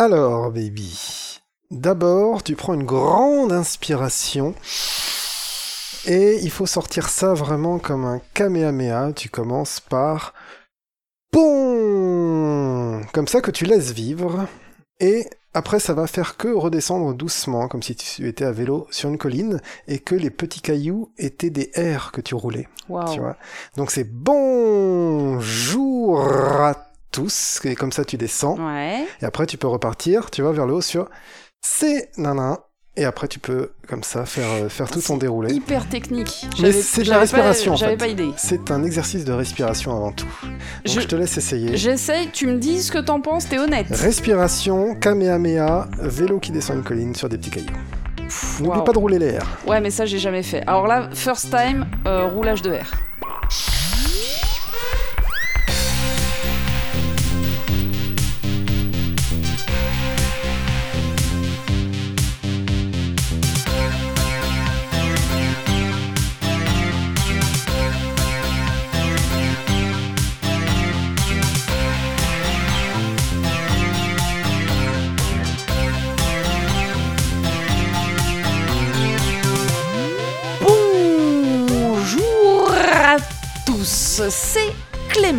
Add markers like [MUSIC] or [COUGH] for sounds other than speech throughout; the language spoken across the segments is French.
Alors, baby. D'abord, tu prends une grande inspiration. Et il faut sortir ça vraiment comme un kamehameha. Tu commences par... Bon Comme ça que tu laisses vivre. Et après, ça va faire que redescendre doucement, comme si tu étais à vélo sur une colline et que les petits cailloux étaient des airs que tu roulais. Waouh. Tu vois? Donc c'est bonjour à tous, et comme ça tu descends. Ouais. Et après, tu peux repartir, tu vas vers le haut sur c'est nana. Et après, tu peux, comme ça, faire, euh, faire tout ton déroulé. Hyper technique. Mais c'est de la respiration, J'avais pas idée. C'est un exercice de respiration avant tout. Donc, je, Je- te laisse essayer. J'essaye, tu me dis ce que t'en penses, t'es honnête. Respiration, kamehameha, vélo qui descend une colline sur des petits cailloux. N'oublie pas de rouler les airs. Ouais, mais ça, j'ai jamais fait. Alors là, first time, euh, roulage de R.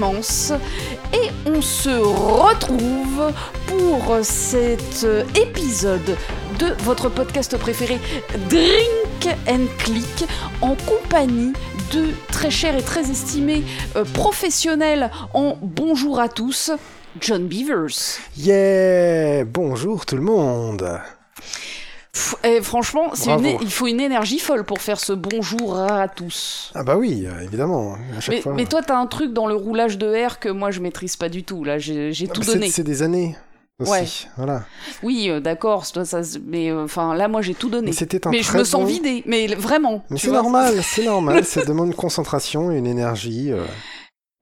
Et on se retrouve pour cet épisode de votre podcast préféré Drink and Click en compagnie de très chers et très estimés euh, professionnels en bonjour à tous, John Beavers. Yeah! Bonjour tout le monde Et franchement, une il faut une énergie folle pour faire ce bonjour à tous. Ah bah oui, euh, évidemment, à chaque Mais, fois. mais toi, t'as un truc dans le roulage de R que moi je maîtrise pas du tout. Là, j'ai tout donné. C'est des années aussi, Ouais. voilà. Oui, euh, d'accord, mais euh, enfin là, moi j'ai tout donné. Mais un Mais je me sens bon- vidée, mais vraiment. Mais [LAUGHS] c'est normal, c'est normal, ça demande une concentration et une énergie. euh,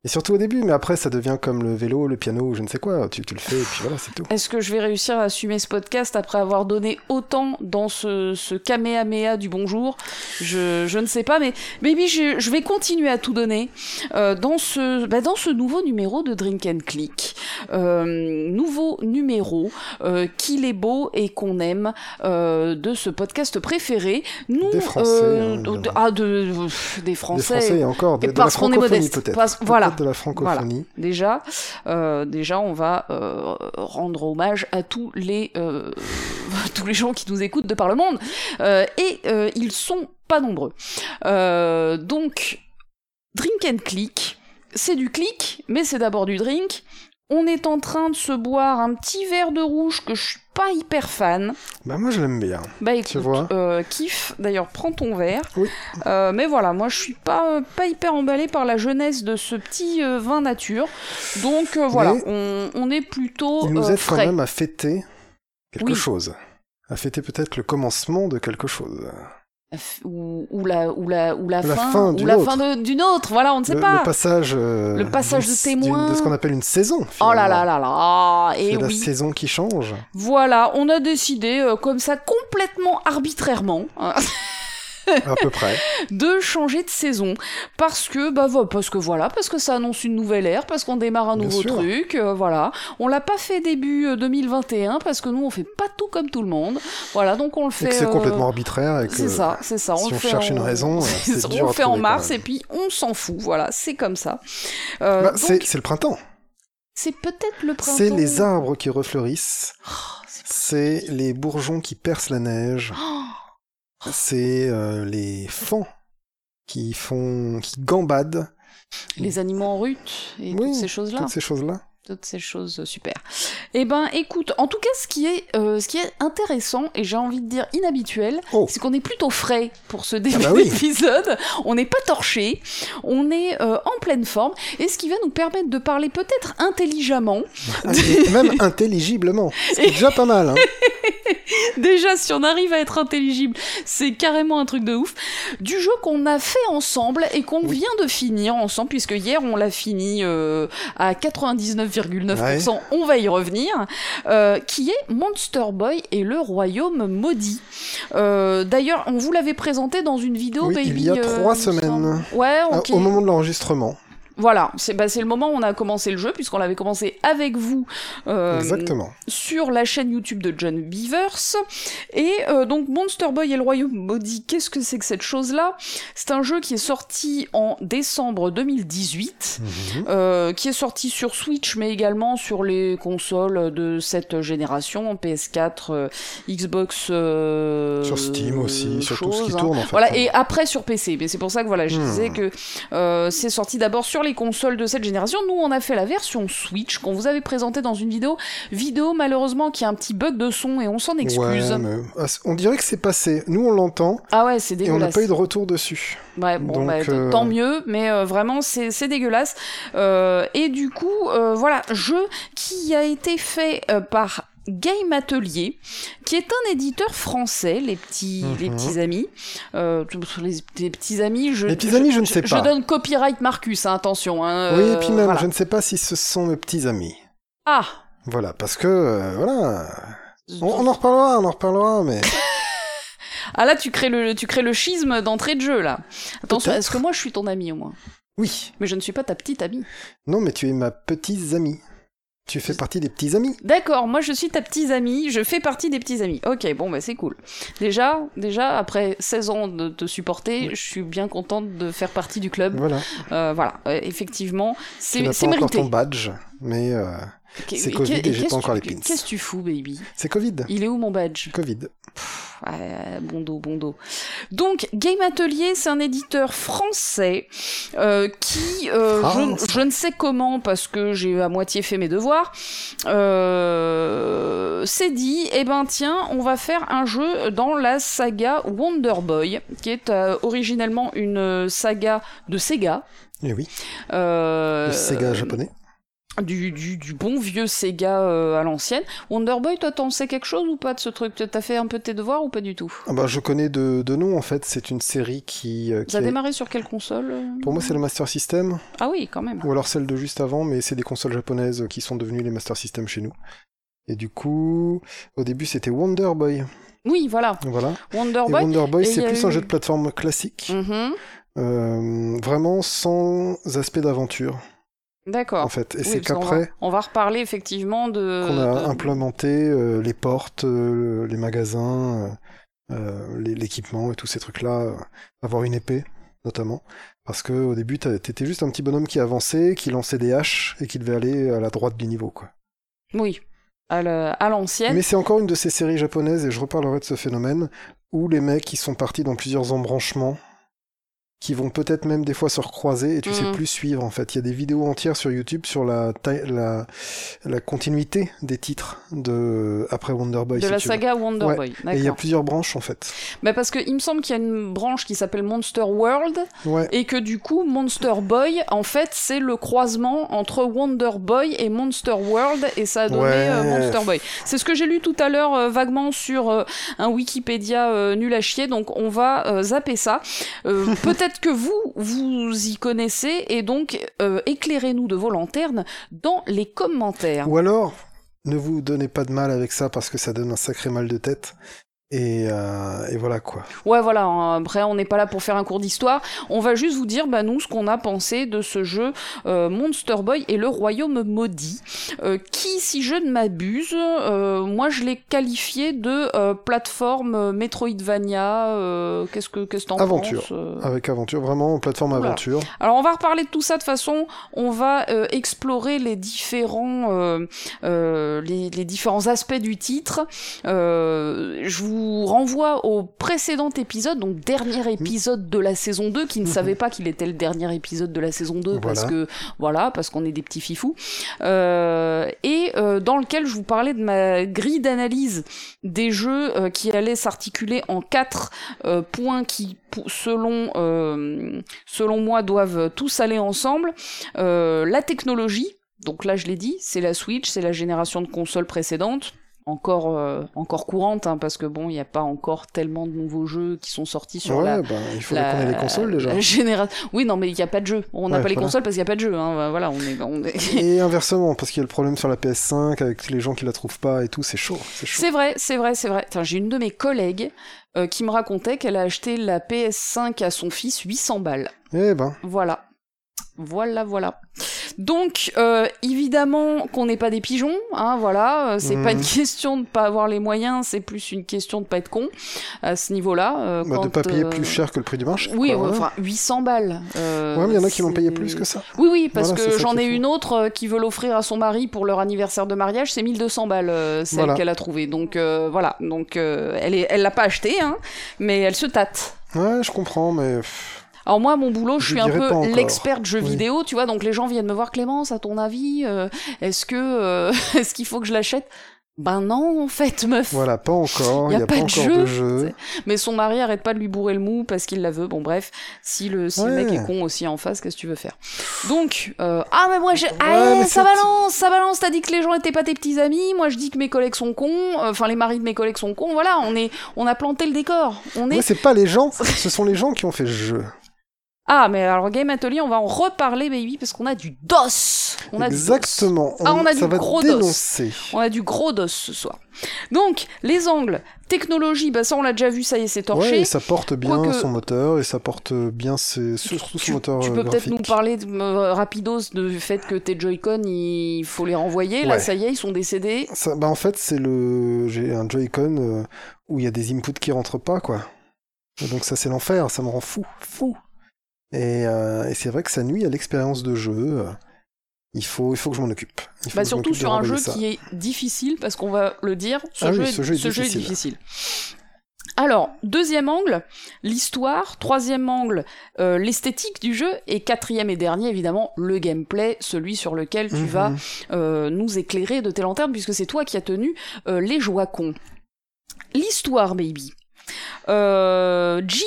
Et surtout au début, mais après ça devient comme le vélo, le piano ou je ne sais quoi, tu, tu le fais et puis voilà, c'est tout. Est-ce que je vais réussir à assumer ce podcast après avoir donné autant dans ce, ce kamehameha du bonjour? Je, je ne sais pas, mais baby, je, je vais continuer à tout donner euh, dans, ce, bah, dans ce nouveau numéro de Drink and Click. Euh, nouveau numéro euh, qu'il est beau et qu'on aime euh, de ce podcast préféré. Nous, Des Français, hein, de- ah, de, pff, des Français. Des Français et encore, de, Et parce qu'on est modeste. Parce- Peut-être voilà. de la francophonie. Déjà, euh, déjà, on va euh, rendre hommage à tous les euh, [LAUGHS] tous les gens qui nous écoutent de par le monde, et ils sont pas nombreux. Donc, drink and click, c'est du click, mais c'est d'abord du drink. On est en train de se boire un petit verre de rouge que je suis pas hyper fan. Bah moi je l'aime bien. Bah écoute, vois. euh, kiff. D'ailleurs, prends ton verre. Oui. Euh, mais voilà, moi je suis pas pas hyper emballé par la jeunesse de ce petit euh, vin nature. Donc voilà, on, on est plutôt Il nous aide quand même à fêter quelque Oui. chose. À fêter peut-être le commencement de quelque chose. Ou, ou la ou la ou la, La fin, fin ou la fin d'une autre. Voilà, on ne sait le, pas. le passage, euh, Le passage de témoin. de ce qu'on appelle une saison. Oh là là là là. Et C'est la oui. saison qui change. Voilà, on a décidé euh, comme ça complètement arbitrairement. [LAUGHS] À peu près. [LAUGHS] de changer de saison parce que bah parce que voilà parce que ça annonce une nouvelle ère parce qu'on démarre un Bien nouveau sûr. truc euh, voilà on l'a pas fait début euh, 2021 parce que nous on fait pas tout comme tout le monde voilà donc on le fait c'est euh, complètement arbitraire. c'est ça c'est ça si on cherche en- une raison, euh, [LAUGHS] c'est on dur le fait en mars et puis on s'en fout voilà c'est comme ça Euh, Bah, donc, c'est le printemps. c'est peut-être le printemps C'est les arbres qui refleurissent. Oh, c'est- C'est les bourgeons qui percent la neige. Oh, C'est euh, les fans qui font, qui gambadent. les animaux en rut et Oui, toutes ces choses là Toutes ces choses-là. Toutes ces choses super. Eh ben, écoute, en tout cas, ce qui est, euh, ce qui est intéressant et j'ai envie de dire inhabituel, Oh. c'est qu'on est plutôt frais pour ce [LAUGHS] début bah oui. d'épisode. On n'est pas torché, on est euh, en pleine forme et ce qui va nous permettre de parler peut-être intelligemment. Et [LAUGHS] même intelligiblement. C'est déjà pas mal. Hein. [LAUGHS] Déjà, si on arrive à être intelligible, c'est carrément un truc de ouf. Du jeu qu'on a fait ensemble et qu'on Oui. vient de finir ensemble, puisque hier on l'a fini euh, à 99,9%, on va y revenir, euh, qui est Monster Boy et le Royaume Maudit. Euh, D'ailleurs, on vous l'avait présenté dans une vidéo, Oui, Baby. il y a euh, trois semble. semaines. Ouais, Ah, ok. Au moment de l'enregistrement. Voilà, c'est bah, le moment où on a commencé le jeu, puisqu'on l'avait commencé avec vous euh, Exactement. sur la chaîne YouTube de John Beavers. Et euh, donc Monster Boy et le Royaume Maudit, qu'est-ce que c'est que cette chose-là? C'est un jeu qui est sorti en décembre 2018, Mhm. euh, qui est sorti sur Switch, mais également sur les consoles de cette génération, PS4, euh, Xbox... Sur Steam aussi, sur tout ce qui hein. tourne en fait. Voilà, et après sur PC. Mais c'est pour ça que voilà, je Hmm. disais que c'est sorti d'abord sur les consoles de cette génération. Nous, on a fait la version Switch qu'on vous avait présentée dans une vidéo. Vidéo, malheureusement, qui a un petit bug de son et on s'en excuse. Ouais, mais ah, on dirait que c'est passé. Nous, on l'entend Ah ouais, c'est et on n'a dégueulasse. pas eu de retour dessus. Ouais, bon, Donc, bah, euh, tant mieux, mais euh, vraiment, c'est c'est dégueulasse. Euh, et du coup, voilà, jeu qui a été fait par Game Atelier, qui est un éditeur français, les petits, les Mhm. petits amis. Euh, les, les petits amis, je, Les petits amis, je ne sais Je pas. donne copyright Marcus, hein, attention. Hein, oui, euh, et puis même, voilà. je ne sais pas si ce sont mes petits amis. Ah Voilà, parce que, euh, voilà. On, on en reparlera, on en reparlera, mais. [LAUGHS] Ah là, tu crées le, tu crées le schisme d'entrée de jeu, là. Attention, est-ce que moi je suis ton ami au moins? Oui. Mais je ne suis pas ta petite amie. Non, mais tu es ma petite amie. Tu fais partie des petits amis. D'accord, moi je suis ta petite amie, je fais partie des petits amis. Ok, bon bah c'est cool. Déjà, déjà après 16 ans de te supporter, je suis bien contente de faire partie du club. Voilà. Euh, voilà, Euh, effectivement, Tu c'est n'as c'est pas encore mérité. ton badge, mais euh, C'est Covid et j'ai pas encore les pins. Qu'est-ce que tu fous, baby? C'est Covid. Il est où mon badge? Covid. Ouais, bon dos, bon dos. Donc, Game Atelier, c'est un éditeur français euh, qui, euh, je, France. je ne sais comment, parce que j'ai à moitié fait mes devoirs, euh, s'est dit, eh ben tiens, on va faire un jeu dans la saga Wonder Boy, qui est euh, originellement une saga de Sega. Et oui, Euh, le Sega japonais. Du, du, du bon vieux Sega euh, à l'ancienne. Wonder Boy, toi, t'en sais quelque chose ou pas de ce truc? T'as fait un peu tes devoirs ou pas du tout? Ah bah, je connais de, de nom, en fait. C'est une série qui. euh, qui Ça a démarré sur quelle console euh? Pour moi, c'est le Master System, Ah oui, quand même. ou alors celle de juste avant, mais c'est des consoles japonaises qui sont devenues les Master System chez nous. Et du coup, au début, c'était Wonder Boy. Oui, voilà. Voilà. Wonder Et Boy. Wonder Boy, et c'est plus eu- un jeu de plateforme classique, Mhm. euh, vraiment sans aspect d'aventure, D'accord. en fait. Et Oui, c'est qu'après On va reparler effectivement de. qu'on a de- implémenté euh, les portes, euh, les magasins, euh, l'équipement et tous ces trucs-là. avoir une épée, notamment. Parce que au début, t'étais juste un petit bonhomme qui avançait, qui lançait des haches et qui devait aller à la droite du niveau, quoi. Oui. À l'ancienne. Mais c'est encore une de ces séries japonaises, et je reparlerai de ce phénomène, où les mecs qui sont partis dans plusieurs embranchements, qui vont peut-être même des fois se recroiser, et tu sais Mhm. plus suivre en fait. Il y a des vidéos entières sur YouTube sur la, la, la continuité des titres de après Wonder Boy. de si la veux. saga Wonder Ouais. Boy. Et il y a plusieurs branches en fait. Bah parce que il me semble qu'il y a une branche qui s'appelle Monster World Ouais. et que du coup Monster Boy en fait c'est le croisement entre Wonder Boy et Monster World et ça a donné Ouais. euh, Monster Boy. C'est ce que j'ai lu tout à l'heure euh, vaguement sur euh, un Wikipédia nul à chier donc on va zapper ça. Euh, [LAUGHS] Peut-être que vous vous y connaissez et donc euh, éclairez-nous de vos lanternes dans les commentaires. Ou alors, ne vous donnez pas de mal avec ça parce que ça donne un sacré mal de tête. Et, euh, et voilà quoi. Ouais, voilà. hein, Après, on n'est pas là pour faire un cours d'histoire. On va juste vous dire, bah, nous, ce qu'on a pensé de ce jeu euh, Monster Boy et le Royaume maudit, euh, qui, si je ne m'abuse, euh, moi, je l'ai qualifié de euh, plateforme Metroidvania. euh, qu'est-ce que qu'est-ce que t'en Aventure. penses euh Avec aventure, vraiment plateforme aventure. alors on va reparler de tout ça de façon, on va euh, explorer les différents, euh, euh, les, les différents aspects du titre. Euh, je vous renvoie au précédent épisode, donc dernier épisode de la saison 2, qui ne Mhm. savait pas qu'il était le dernier épisode de la saison 2 parce que voilà, parce qu'on est des petits fifous, euh, et euh, dans lequel je vous parlais de ma grille d'analyse des jeux euh, qui allaient s'articuler en quatre points qui, selon selon moi, doivent tous aller ensemble. La technologie, donc là je l'ai dit, c'est la Switch, c'est la génération de consoles précédentes. Encore, euh, encore courante, hein, parce que bon, il n'y a pas encore tellement de nouveaux jeux qui sont sortis sur ouais, la, bah, il la- les consoles déjà. [LAUGHS] la Oui, non, mais il n'y a pas de jeu. On n'a Ouais, pas les consoles parce qu'il n'y a pas de jeu. Hein. Voilà, on est, on est... Et inversement, parce qu'il y a le problème sur la PS5 avec les gens qui la trouvent pas et tout, c'est chaud. C'est vrai, c'est vrai, c'est vrai. J'ai une de mes collègues euh, qui me racontait qu'elle a acheté la PS5 à son fils 800 balles. Eh ben, Voilà. Voilà, voilà. Donc, euh, évidemment qu'on n'est pas des pigeons, hein, voilà. euh, C'est pas une Mhm. question de pas avoir les moyens, c'est plus une question de pas être con à ce niveau-là. euh, Bah, de pas payer euh, plus cher que le prix du marché. Oui, quoi, enfin 800 balles. euh, Ouais, mais il y en a qui l'ont payé plus que ça. Oui, oui, parce Voilà, que j'en ai une autre qui veut l'offrir à son mari pour leur anniversaire de mariage, c'est 1200 balles, celle Voilà. qu'elle a trouvée. Donc euh, voilà, donc euh, elle est, elle l'a pas achetée, hein, mais elle se tâte. Ouais, je comprends, mais. Alors moi, mon boulot, je Je suis un peu l'expert de jeux Oui. vidéo, tu vois, donc les gens viennent me voir, Clémence, à ton avis, euh, est-ce que euh, [LAUGHS] est-ce qu'il faut que je l'achète? Ben non, en fait, meuf. Voilà, pas encore. Il a n'y a pas pas, de encore jeu, de jeu. Mais son mari arrête pas de lui bourrer le mou parce qu'il la veut. Bon, bref, si le, si le mec est con aussi en face, qu'est-ce que tu veux faire? Donc, euh, ah, mais moi, j'ai. Ah, mais ça balance, ça balance. T'as dit que les gens étaient pas tes petits amis. Moi, je dis que mes collègues sont cons. Enfin, les maris de mes collègues sont cons. Voilà, on, est, on a planté le décor. On est. Ouais, c'est pas les gens, ce sont les gens qui ont fait ce jeu. Ah, mais alors, Game Atelier, on va en reparler, baby, parce qu'on a du DOS. On a du DOS. Exactement. Ah, on a ça du gros dos. On a du gros DOS ce soir. Donc, les angles, technologie, bah ça, on l'a déjà vu, ça y est, c'est torché. Ouais, et ça porte bien son moteur et ça porte bien ses... surtout son tu, moteur tu euh, peux peut-être graphique. nous parler de, euh, rapidos du fait que tes Joy-Con, il faut les renvoyer. Là, ça y est, ils sont décédés. Ça, bah en fait, c'est le j'ai un Joy-Con euh, où il y a des inputs qui rentrent pas quoi. Et donc ça c'est l'enfer, ça me rend fou, fou. Et, euh, et c'est vrai que ça nuit à l'expérience de jeu. Il faut il faut que je m'en occupe. Il faut Bah, surtout sur un jeu ça. qui est difficile, parce qu'on va le dire, ce, Ah oui, jeu, ce jeu est difficile. Alors, deuxième angle, l'histoire. Troisième angle, euh, l'esthétique du jeu. Et quatrième et dernier, évidemment, le gameplay, celui sur lequel tu Mhm. vas euh, nous éclairer de tes lanternes, puisque c'est toi qui as tenu les joies cons. L'histoire, baby. Euh, Jean,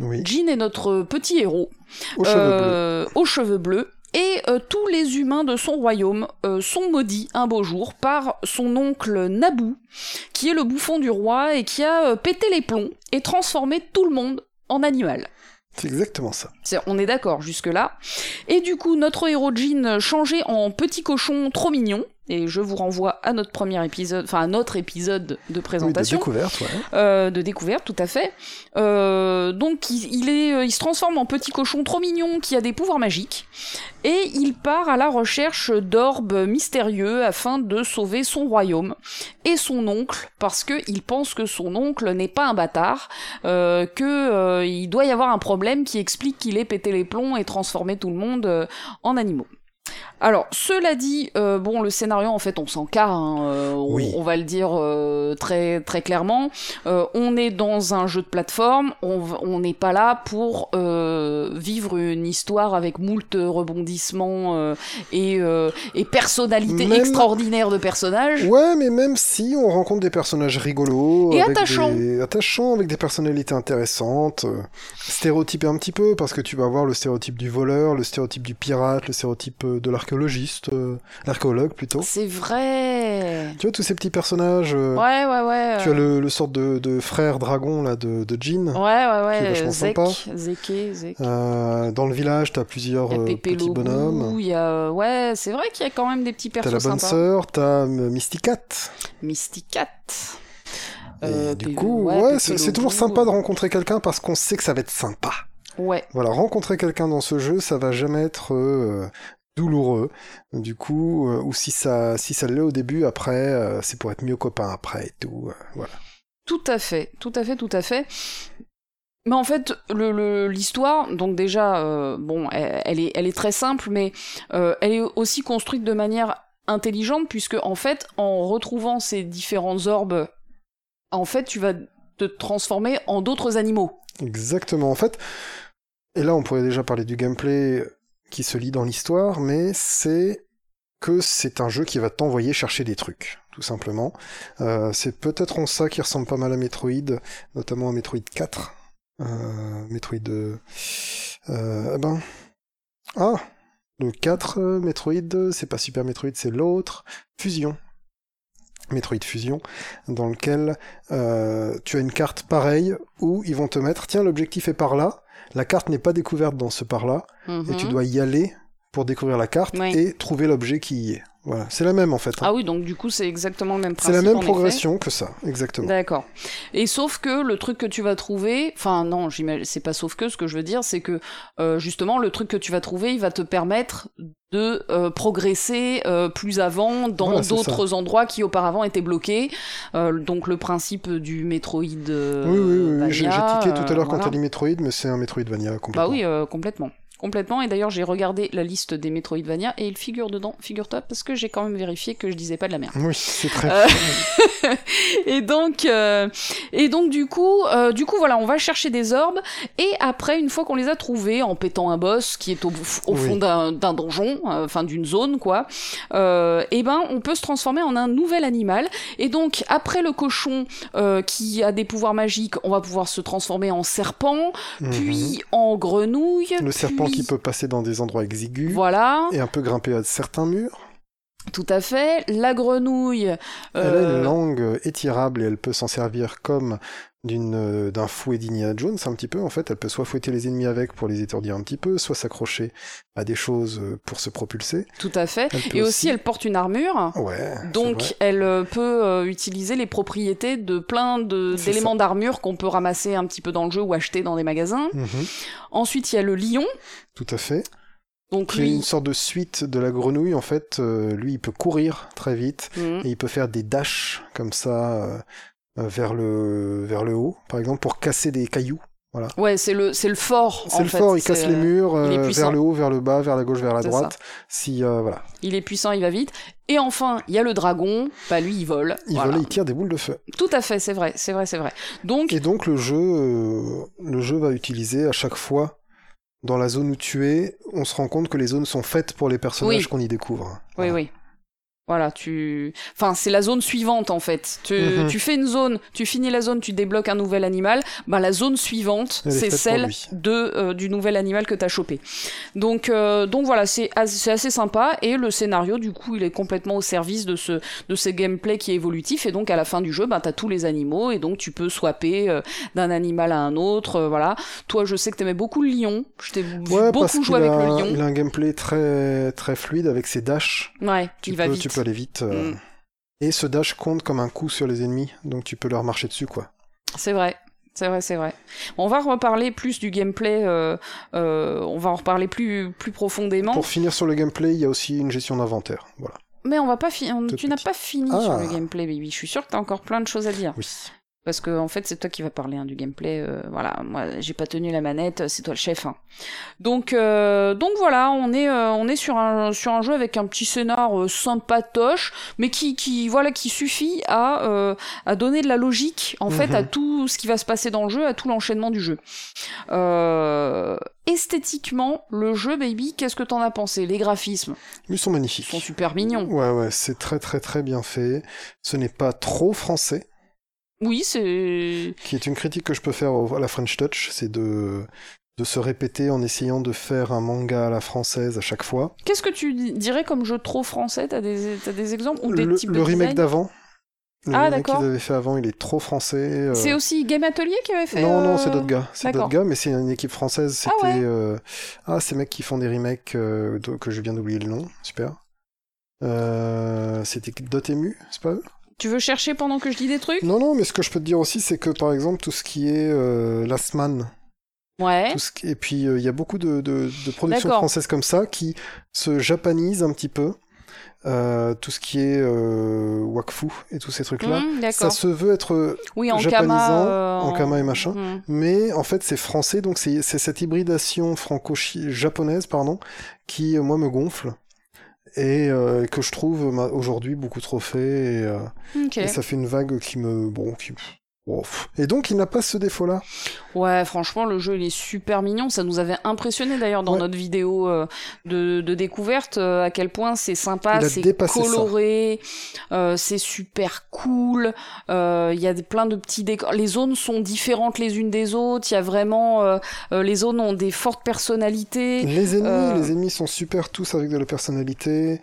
Oui, Jean est notre petit héros, aux cheveux bleus. euh, aux cheveux bleus. Et euh, tous les humains de son royaume euh, sont maudits un beau jour par son oncle Naboo, qui est le bouffon du roi et qui a euh, pété les plombs et transformé tout le monde en animal. C'est exactement ça. On est d'accord jusque-là. Et du coup, notre héros Jean changé en petit cochon trop mignon. Et je vous renvoie à notre premier épisode, enfin à notre épisode de Oui, de présentation. découverte, ouais. Euh, de découverte, tout à fait. Euh, donc il, il est, euh, il se transforme en petit cochon trop mignon qui a des pouvoirs magiques et il part à la recherche d'orbes mystérieux afin de sauver son royaume et son oncle parce que il pense que son oncle n'est pas un bâtard, euh, que euh, il doit y avoir un problème qui explique qu'il ait pété les plombs et transformé tout le monde en animaux. Alors, cela dit, euh, bon, le scénario, en fait, on s'en carre, hein, euh, on, Oui. on va le dire euh, très très clairement. Euh, on est dans un jeu de plateforme, on n'est pas là pour euh, vivre une histoire avec moult rebondissements euh, et, euh, et personnalités Même- extraordinaires de personnages. Ouais, mais même si on rencontre des personnages rigolos, Et avec attachants. des- attachants, avec des personnalités intéressantes, euh, stéréotypés un petit peu, parce que tu vas avoir le stéréotype du voleur, le stéréotype du pirate, le stéréotype de l'archéologiste, euh, l'archéologue plutôt. C'est vrai. Tu vois tous ces petits personnages. euh, Ouais, ouais, ouais. Tu as euh, le, le sorte de, de frère dragon là de, de Jean. Ouais, ouais, qui est ouais. vachement Zek, sympa. Zeke, Zek. Euh, dans le village, t'as plusieurs Il y a euh, Pépé petits Lobou, bonhommes. il y a... Ouais, c'est vrai qu'il y a quand même des petits T'as persos la bonne sympas. sœur, t'as euh, Mysticat. Mysticat. Et Euh, du coup, ouais, ouais, c'est toujours sympa de euh, rencontrer quelqu'un parce qu'on sait que ça va être sympa. Ouais. Voilà, rencontrer quelqu'un dans ce jeu, ça va jamais être euh, douloureux. Du coup, euh, ou si ça, si ça l'est au début, après, euh, c'est pour être mieux copain après et tout. euh, voilà. Tout à fait, tout à fait, tout à fait. Mais en fait, le- le- l'histoire, donc déjà, bon, elle, elle est, elle est très simple, mais elle est aussi construite de manière intelligente, puisque en fait, en retrouvant ces différentes orbes, en fait, tu vas te transformer en d'autres animaux. Exactement. En fait, et là, on pourrait déjà parler du gameplay qui se lit dans l'histoire, mais c'est que c'est un jeu qui va t'envoyer chercher des trucs, tout simplement. Euh, c'est peut-être en ça qui ressemble pas mal à Metroid, notamment à Metroid 4. Euh, Metroid... Euh, eh ben... Ah Le 4, euh, Metroid, c'est pas Super Metroid, c'est l'autre. Fusion. Metroid Fusion, dans lequel tu as une carte pareille où ils vont te mettre, tiens, l'objectif est par là, la carte n'est pas découverte dans ce par là, et tu Mhm. dois y aller pour découvrir la carte Oui. et trouver l'objet qui y est. Voilà, c'est la même en fait. hein. Ah oui, donc du coup, c'est exactement le même c'est principe. la même progression que ça, exactement. D'accord. Et sauf que le truc que tu vas trouver, enfin non, j'imagine, c'est pas sauf que ce que je veux dire, c'est que euh, justement le truc que tu vas trouver, il va te permettre de euh, progresser euh, plus avant dans Voilà, c'est d'autres endroits qui auparavant étaient bloqués. Donc le principe du Metroid. Oui, oui, oui, j'ai tiqué tout à l'heure euh, quand voilà. t'as dit Metroid, mais c'est un Metroidvania complètement. Bah oui, complètement. Complètement, et d'ailleurs j'ai regardé la liste des Metroidvania et il figure dedans, figure-toi, parce que j'ai quand même vérifié que je disais pas de la merde. Oui, c'est très. Euh, [LAUGHS] et donc, euh, et donc du coup, euh, du coup voilà, on va chercher des orbes et après, une fois qu'on les a trouvés, en pétant un boss qui est au, au fond Oui. d'un donjon, enfin d'une zone quoi, et ben on peut se transformer en un nouvel animal. Et donc après le cochon qui a des pouvoirs magiques, on va pouvoir se transformer en serpent, Mhm. puis en grenouille. Le serpent qui peut passer dans des endroits exigus Voilà, et un peu grimper à certains murs. tout à fait. La grenouille. Elle a une langue euh, étirable et elle peut s'en servir comme d'une euh, d'un fouet d'Indiana Jones un petit peu en fait elle peut soit fouetter les ennemis avec pour les étourdir un petit peu soit s'accrocher à des choses euh, pour se propulser Tout à fait. Et aussi, aussi- elle porte une armure. ouais Donc, elle euh, peut utiliser les propriétés de plein de- d'éléments d'armure qu'on peut ramasser un petit peu dans le jeu ou acheter dans des magasins. Mhm, Ensuite, il y a le lion. tout à fait Donc, lui. une sorte de suite de la grenouille en fait euh, lui il peut courir très vite Mhm. et il peut faire des dashs comme ça euh, vers le vers le haut par exemple pour casser des cailloux Ouais, c'est le, c'est le fort. c'est le fait. fort il casse les euh, murs euh, vers le haut vers le bas vers la gauche vers la droite si euh, voilà Il est puissant, il va vite. Et enfin, il y a le dragon. Bah, lui, il vole. il Voilà. vole et il tire des boules de feu Tout à fait, c'est vrai, c'est vrai, c'est vrai. Donc, Et donc le jeu, euh, le jeu va utiliser à chaque fois dans la zone où tu es, on se rend compte que les zones sont faites pour les personnages Oui. qu'on y découvre. Oui, Voilà. oui. Voilà, tu. Enfin, c'est la zone suivante en fait. Tu, Mhm. tu fais une zone, tu finis la zone, tu débloques un nouvel animal. Bah, la zone suivante, c'est celle de euh, du nouvel animal que t'as chopé. Donc, euh, donc voilà, c'est as- c'est assez sympa et le scénario, du coup, il est complètement au service de ce de ce gameplay qui est évolutif. Et donc, à la fin du jeu, bah, t'as tous les animaux et donc tu peux swapper euh, d'un animal à un autre. euh, voilà. Toi, je sais que t'aimais beaucoup le lion. Je t'ai Ouais, beaucoup jouer avec a, le lion. il a un gameplay très très fluide avec ses dashs. Ouais, Tu il peux, vite. tu peux aller vite. euh, Mm. Et ce dash compte comme un coup sur les ennemis, donc tu peux leur marcher dessus quoi. C'est vrai. C'est vrai, c'est vrai. On va reparler plus du gameplay, euh, euh, on va en reparler plus, plus profondément. Pour finir sur le gameplay, il y a aussi une gestion d'inventaire. Voilà. Mais on va pas finir. Tu n'as pas fini Ah. sur le gameplay, baby. Je suis sûr que t'as encore plein de choses à dire. Oui. Parce que en fait, c'est toi qui vas parler hein, du gameplay. euh, voilà, moi, j'ai pas tenu la manette. C'est toi le chef. hein. Donc, euh, donc voilà, on est, euh, on est sur un, sur un jeu avec un petit scénar euh, sympatoche, mais qui, qui, voilà, qui suffit à, euh, à donner de la logique en fait Mhm. à tout ce qui va se passer dans le jeu, à tout l'enchaînement du jeu. Euh, esthétiquement, le jeu, baby, qu'est-ce que t'en as pensé? Les graphismes? Ils sont magnifiques. sont super mignons. Ouais, ouais, c'est très très très bien fait. Ce n'est pas trop français. Oui, c'est. qui est une critique que je peux faire à la French Touch, c'est de, de se répéter en essayant de faire un manga à la française à chaque fois. Qu'est-ce que tu di- dirais comme jeu trop français? T'as des, t'as des exemples ou des Le, types le de remake design? d'avant, le Ah, remake d'accord. qu'ils avaient fait avant, il est trop français. euh, C'est aussi Game Atelier qui avait fait. Non, non, euh, c'est d'autres gars. C'est d'autres gars, mais c'est une équipe française. C'était. Ah ouais. euh, Ah, ces mecs qui font des remakes euh, que je viens d'oublier le nom. Super. Euh, C'était Dotemu, c'est pas eux? Tu veux chercher pendant que je dis des trucs? Non, non, mais ce que je peux te dire aussi, c'est que par exemple, tout ce qui est euh, Last Man, Ouais. Tout ce qui- Et puis, euh, il y a beaucoup de, de, de productions françaises comme ça qui se japanisent un petit peu. Euh, tout ce qui est euh, wakfu et tous ces trucs-là. Mmh, ça se veut être... Oui, en euh, en kama et machin. Mmh. Mais en fait, c'est français, donc c'est cette hybridation franco-japonaise, pardon, qui, moi, me gonfle. Et euh, que je trouve ma- aujourd'hui beaucoup trop fait. Et, euh, et ça fait une vague qui me... Bon, qui... pff. Et donc, il n'a pas ce défaut-là? Ouais, franchement, le jeu il est super mignon. Ça nous avait impressionné d'ailleurs dans Ouais. notre vidéo euh, de, de découverte euh, à quel point c'est sympa, c'est coloré, euh, c'est super cool. Il y a plein de petits décors. Les zones sont différentes les unes des autres. Il y a vraiment les zones ont des fortes personnalités. Les ennemis, les ennemis sont super tous avec de la personnalité.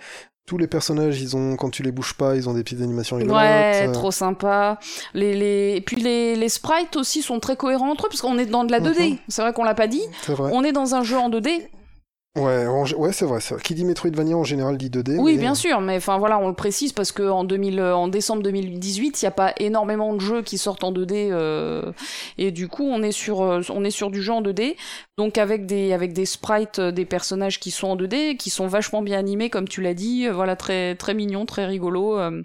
Tous les personnages, ils ont, quand tu les bouges pas, ils ont des petites animations rigolotes. Ouais, Euh, trop sympa. Les, les... Et puis les, les sprites aussi sont très cohérents entre eux, parce qu'on est dans de la 2D. Mhm. C'est vrai qu'on l'a pas dit. Vrai. On est dans un jeu en 2D. Ouais, en ouais c'est vrai. Qui dit Metroidvania en général dit 2D. Oui, mais- bien sûr, mais enfin voilà, on le précise parce que en, 2000, euh, en décembre 2018, il n'y a pas énormément de jeux qui sortent en 2D euh, et du coup, on est sur euh, on est sur du jeu en 2D, donc avec des avec des sprites des personnages qui sont en 2D, qui sont vachement bien animés comme tu l'as dit, voilà très très mignon, très rigolo. euh,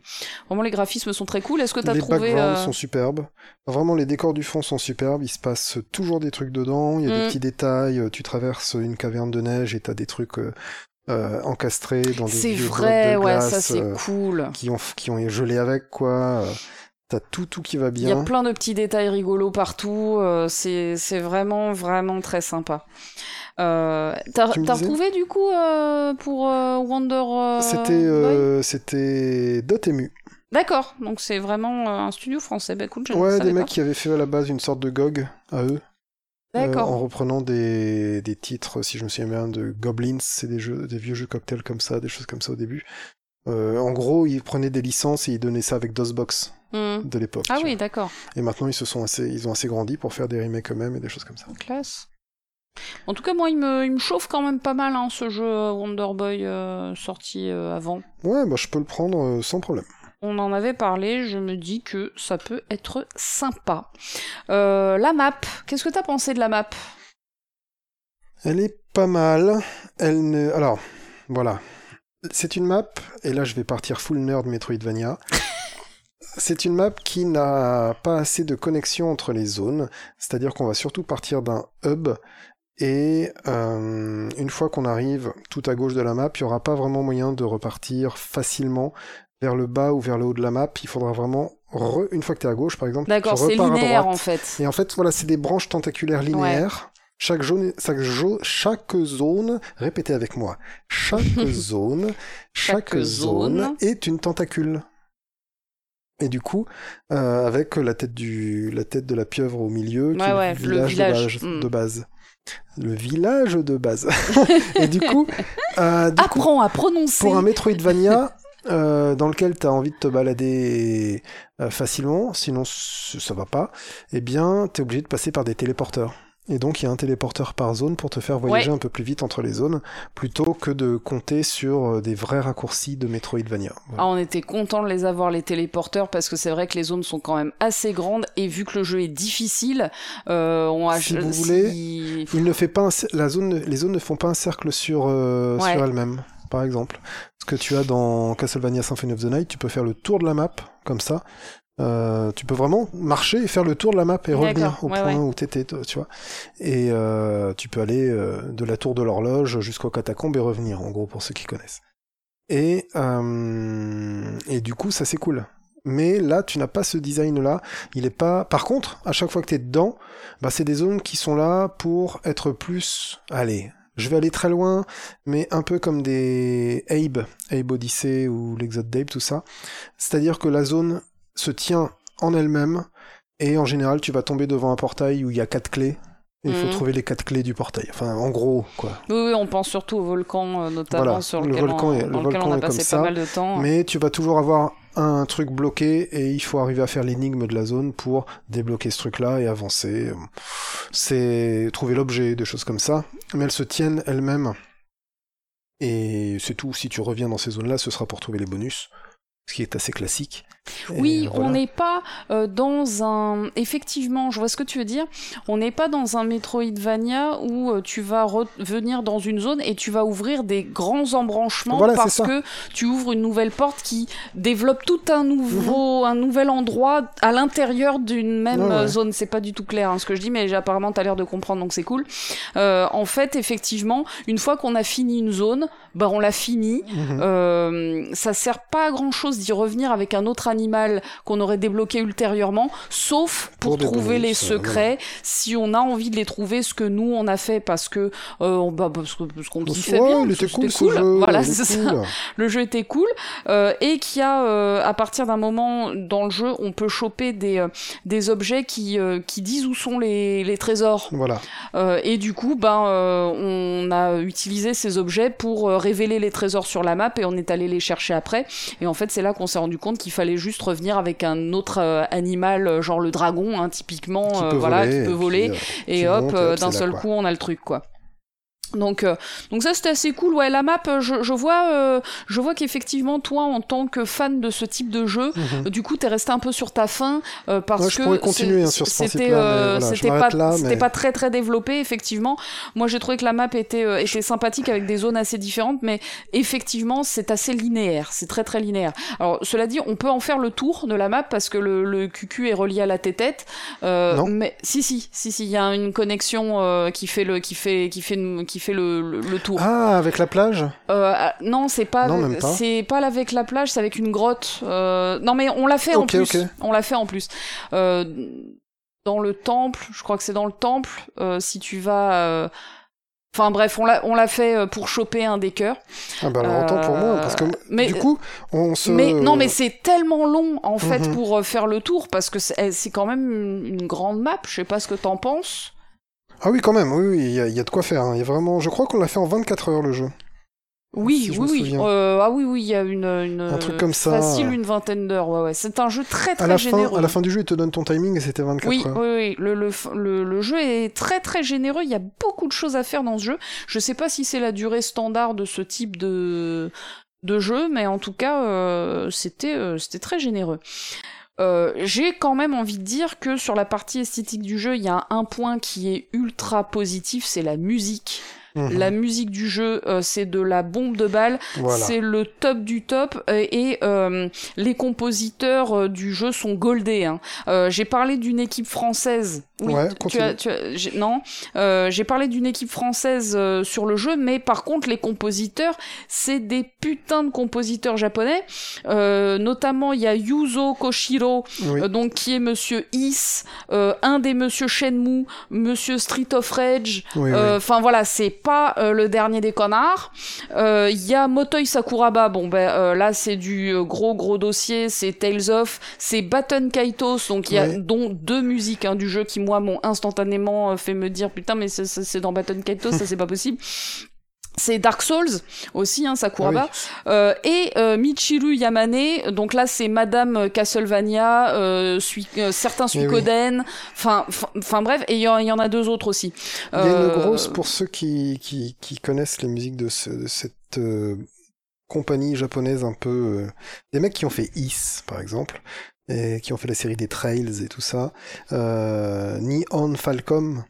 vraiment les graphismes sont très cool. Est-ce que tu as Les trouvé backgrounds euh, sont superbes. Vraiment, les décors du fond sont superbes. Il se passe toujours des trucs dedans. Il y a Mm. des petits détails. Tu traverses une caverne de neige et t'as des trucs euh, euh, encastrés dans des vieux vrai, blocs de ouais, glace, ça c'est euh, cool. qui ont qui ont gelé avec quoi. T'as tout tout qui va Il y a bien. plein de petits détails rigolos partout. euh, c'est c'est vraiment vraiment très sympa. Euh, T'as retrouvé du coup euh, pour Wonder C'était c'était Dotemu. D'accord, donc c'est vraiment un studio français. Bah écoute, je Ouais, des pas. mecs qui avaient fait à la base une sorte de GOG à eux. Euh, en reprenant des, des titres, si je me souviens bien, de Goblins, c'est des jeux, des vieux jeux cocktails comme ça, des choses comme ça au début. Euh, en gros, ils prenaient des licences et ils donnaient ça avec DOSBox Hmm. de l'époque. Ah oui, d'accord. Et maintenant, ils se sont assez, ils ont assez grandi pour faire des remakes eux-mêmes et des choses comme ça. Classe. En tout cas, moi, il me, il me chauffe quand même pas mal hein, ce jeu euh, Wonder Boy euh, sorti avant. Ouais, bah je peux le prendre sans problème. On en avait parlé, je me dis que ça peut être sympa. Euh, la map, qu'est-ce que t'as pensé de la map? Elle est pas mal. Elle ne, alors, voilà. C'est une map, et là je vais partir full nerd Metroidvania. [LAUGHS] C'est une map qui n'a pas assez de connexion entre les zones, c'est-à-dire qu'on va surtout partir d'un hub, et euh, une fois qu'on arrive tout à gauche de la map, il n'y aura pas vraiment moyen de repartir facilement vers le bas ou vers le haut de la map. Il faudra vraiment, re- une fois que tu es à gauche par exemple, D'accord, c'est à linéaire droite. en fait. Et en fait, voilà, c'est des branches tentaculaires linéaires. Chaque, zone, chaque, chaque zone, répétez avec moi, chaque [LAUGHS] zone, chaque, Chaque zone, zone. est une tentacule. Et du coup, euh, avec la tête du, la tête de la pieuvre au milieu, qui Ouais, est ouais, le le village, village, de, base, mm. de base. Le village de base. [LAUGHS] Et du coup, euh, du coup, Apprends à prononcer. pour un Metroidvania euh, dans lequel tu as envie de te balader euh, facilement, sinon ça va pas, eh bien, tu es obligé de passer par des téléporteurs. Et donc, il y a un téléporteur par zone pour te faire voyager un peu plus vite entre les zones, plutôt que de compter sur euh, des vrais raccourcis de Metroidvania. Voilà. Ah, on était content de les avoir les téléporteurs parce que c'est vrai que les zones sont quand même assez grandes et vu que le jeu est difficile, euh, on a Si vous si- voulez, Il ne fait pas un la zone, les zones ne font pas un cercle sur, euh, Ouais. sur elles-mêmes, par exemple. Ce que tu as dans Castlevania Symphony of the Night, tu peux faire le tour de la map, comme ça. Euh, tu peux vraiment marcher et faire le tour de la map et revenir au ouais, point ouais. où t'étais, tu vois. Et euh, tu peux aller euh, de la tour de l'horloge jusqu'aux catacombes et revenir, en gros, pour ceux qui connaissent. Et, et du coup, ça c'est cool. Mais là, tu n'as pas ce design-là. Il est pas. Par contre, à chaque fois que tu es dedans, bah, c'est des zones qui sont là pour être plus. Allez, je vais aller très loin, mais un peu comme des Abe, Abe Odyssey ou l'Exode d'Abe, tout ça. C'est-à-dire que la zone se tient en elle-même, et en général, tu vas tomber devant un portail où il y a quatre clés. Et il faut Mhm. trouver les quatre clés du portail. Enfin, en gros, quoi. Oui, oui, on pense surtout au volcan, euh, notamment Voilà, sur le lequel, volcan on, est- dans le lequel volcan on a est passé comme pas ça, mal de temps. Mais tu vas toujours avoir un truc bloqué et il faut arriver à faire l'énigme de la zone pour débloquer ce truc-là et avancer. C'est trouver l'objet, des choses comme ça. Mais elles se tiennent elles-mêmes. Et c'est tout. Si tu reviens dans ces zones-là, ce sera pour trouver les bonus. Ce qui est assez classique. Oui, voilà. on n'est pas euh, dans un. Effectivement, je vois ce que tu veux dire. On n'est pas dans un Metroidvania où euh, tu vas revenir dans une zone et tu vas ouvrir des grands embranchements Voilà, parce que tu ouvres une nouvelle porte qui développe tout un nouveau, un nouvel endroit à l'intérieur d'une même Mhm. Ouais, ouais. euh, zone. C'est pas du tout clair hein, ce que je dis, mais apparemment t'as l'air de comprendre, donc c'est cool. Euh, en fait, effectivement, une fois qu'on a fini une zone, bah on l'a fini. Mhm. Euh, ça sert pas à grand chose d'y revenir avec un autre animal qu'on aurait débloqué ultérieurement, sauf pour, trouver les euh, secrets, si on a envie de les trouver, ce que nous on a fait parce que euh, bah, parce que- parce qu'on kiffait Ouais, bien, cool, c'était ce jeu, voilà, il est c'est ça. cool. [LAUGHS] Le jeu était cool euh, et qu'il y a euh, à partir d'un moment dans le jeu, on peut choper des euh, des objets qui euh, qui disent où sont les les trésors. Voilà. Euh, et du coup, ben, euh, on a utilisé ces objets pour révéler les trésors sur la map et on est allé les chercher après. Et en fait, c'est là qu'on s'est rendu compte qu'il fallait juste revenir avec un autre euh, animal, euh, genre le dragon, hein, typiquement, Qui euh, peut voilà, voler, qui et peut voler. et hop, d'un seul coup, on a le truc, quoi. Donc, euh, donc ça c'était assez cool. Ouais, la map, euh, je, je vois, euh, je vois qu'effectivement toi, en tant que fan de ce type de jeu, Mhm. du coup, t'es resté un peu sur ta faim euh, parce Ouais, je que continuer, hein, sur ce c'était, euh, voilà, c'était pas, là, mais- pas très très développé effectivement. Moi, j'ai trouvé que la map était euh, était sympathique avec des zones assez différentes, mais effectivement, c'est assez linéaire. C'est très très linéaire. Alors, cela dit, on peut en faire le tour de la map parce que le, le QQ est relié à la tête. Euh, Non. mais si si si si, il y a une connexion euh, qui fait le qui fait qui fait qui fait le, le, le tour. Ah, avec la plage Euh, ah, non, c'est pas, Non, même pas. c'est pas avec la plage, c'est avec une grotte. Euh, non, mais on l'a fait en plus. On l'a fait en plus. Euh, dans le temple, je crois que c'est dans le temple. si tu vas, enfin bref, on l'a, on l'a fait pour choper un des cœurs. Ah bah alors autant pour moi, parce que mais- du coup, on se... Mais non, mais c'est tellement long en fait Mhm. pour faire le tour parce que c'est, eh, c'est quand même une grande map. Je sais pas ce que t'en penses. Ah oui, quand même, oui, oui, il y, a- il y a de quoi faire. hein. Il y a vraiment... Je crois qu'on l'a fait en 24 heures, le jeu. Oui, Si oui, oui. Euh, ah oui, oui, il y a une, une Un truc comme ça. facile une vingtaine d'heures. Ouais, ouais. C'est un jeu très très À la, généreux. fin, à la fin du jeu, il te donne ton timing et c'était 24 Oui, heures. oui, oui. Le, le, le, le jeu est très très généreux. Il y a beaucoup de choses à faire dans ce jeu. Je sais pas si c'est la durée standard de ce type de, de jeu, mais en tout cas, euh, c'était euh, c'était très généreux. Euh, J'ai quand même envie de dire que sur la partie esthétique du jeu, il y a un point qui est ultra positif, c'est la musique. Mhm. La musique du jeu, euh, c'est de la bombe de balle. Voilà. C'est le top du top euh, et euh, les compositeurs du jeu sont goldés. Hein. J'ai parlé d'une équipe française. Oui, Ouais, tu as, tu as- non, euh, j'ai parlé d'une équipe française euh, sur le jeu, mais par contre les compositeurs, c'est des putains de compositeurs japonais. Euh, notamment, il y a Yuzo Koshiro, Oui. euh, donc qui est Monsieur Is, euh, un des Monsieur Shenmue, Monsieur Street of Rage. Oui. Euh, Enfin voilà, c'est pas euh, le dernier des connards. Euh, Il y a Motoi Sakuraba, bon ben euh, là c'est du gros gros dossier, c'est Tales of, c'est Baton Kaitos, donc il y a dont deux musiques hein, du jeu qui moi m'ont instantanément euh, fait me dire putain mais c'est- dans Baton Kaitos, ça c'est pas possible. C'est Dark Souls aussi, hein, Sakuraba. Euh, et euh, Michiru Yamane, donc là c'est Madame Castlevania, euh, Sui- certains Eh oui. Suikoden, enfin enfin- enfin bref, et il y, en- il y en a deux autres aussi. Il y a une grosse, pour ceux qui, qui, qui connaissent les musiques de, ce- de cette compagnie japonaise un peu... des mecs qui ont fait Is, par exemple, et qui ont fait la série des Trails et tout ça. Euh, Nihon Falcom.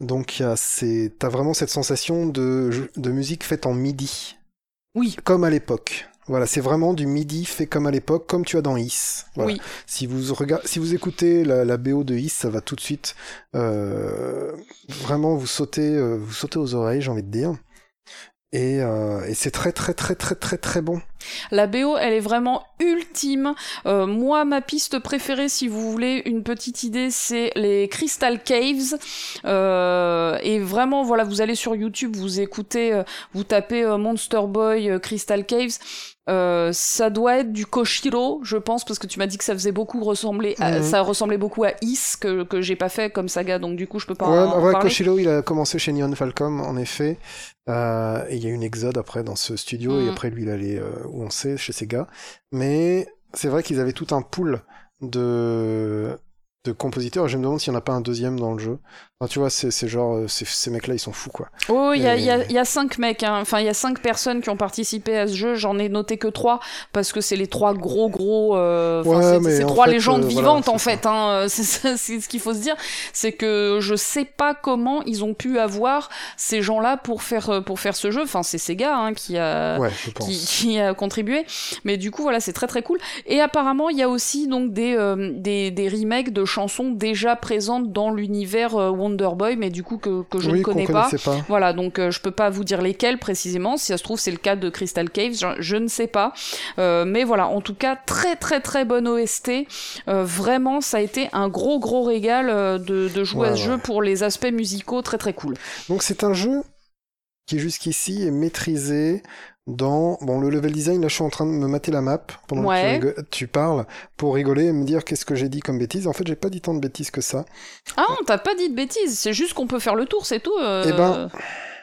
Donc t'as vraiment cette sensation de, de musique faite en midi, Oui, comme à l'époque. Voilà, c'est vraiment du midi fait comme à l'époque, comme tu as dans Is. Voilà. oui. Si vous regardez, si vous écoutez la, la BO de Is, ça va tout de suite euh, vraiment vous sautez, euh, vous sautez aux oreilles, j'ai envie de dire. Et, euh, et c'est très très très très très très bon. La BO, elle est vraiment ultime. Euh, moi, ma piste préférée, si vous voulez une petite idée, c'est les Crystal Caves. Euh, et vraiment, voilà, vous allez sur YouTube, vous écoutez, vous tapez Monster Boy Crystal Caves. Euh, ça doit être du Koshiro, je pense, parce que tu m'as dit que ça faisait beaucoup ressembler, à- Mhm. ça ressemblait beaucoup à Is que que j'ai pas fait comme saga, donc du coup je peux pas ouais, en, bah en parler. Koshiro, il a commencé chez Nihon Falcom, en effet. Euh, et il y a eu une exode après dans ce studio, et Mhm. après lui, il allait euh, où on sait, chez Sega. Mais c'est vrai qu'ils avaient tout un pool de de compositeurs. Et je me demande s'il n'y en a pas un deuxième dans le jeu. Enfin, tu vois, c'est genre, euh, ces mecs-là, ils sont fous, quoi. Oh, il y a, Et- il y, a, y a cinq mecs, hein. enfin il y a cinq personnes qui ont participé à ce jeu. J'en ai noté que trois parce que c'est les trois gros gros, euh, Ouais, c'est- trois fait, légendes euh, voilà, vivantes en fait. Hein. [LAUGHS] C'est ce qu'il faut se dire, c'est que je sais pas comment ils ont pu avoir ces gens-là pour faire euh, pour faire ce jeu. Enfin c'est Sega hein, qui a Ouais, qui, qui a contribué. Mais du coup, voilà, c'est très très cool. Et apparemment, il y a aussi donc des, euh, des, des remakes de chansons déjà présentes dans l'univers Wonder Boy, mais du coup que, que je oui, ne connais pas. Voilà, donc euh, je peux pas vous dire lesquels précisément. Si ça se trouve, c'est le cas de Crystal Caves, je, je ne sais pas. Euh, mais voilà, en tout cas, très très très bonne OST. Euh, vraiment, ça a été un gros gros régal euh, de, de jouer Ouais, à ce ouais. jeu pour les aspects musicaux très très cool. Donc c'est un jeu qui jusqu'ici est maîtrisé dans bon le level design là je suis en train de me mater la map pendant Ouais. que tu, parles pour rigoler et me dire qu'est-ce que j'ai dit comme bêtises en fait j'ai pas dit tant de bêtises que ça Ah, on t'a pas dit de bêtises, c'est juste qu'on peut faire le tour, c'est tout. euh. Eh ben,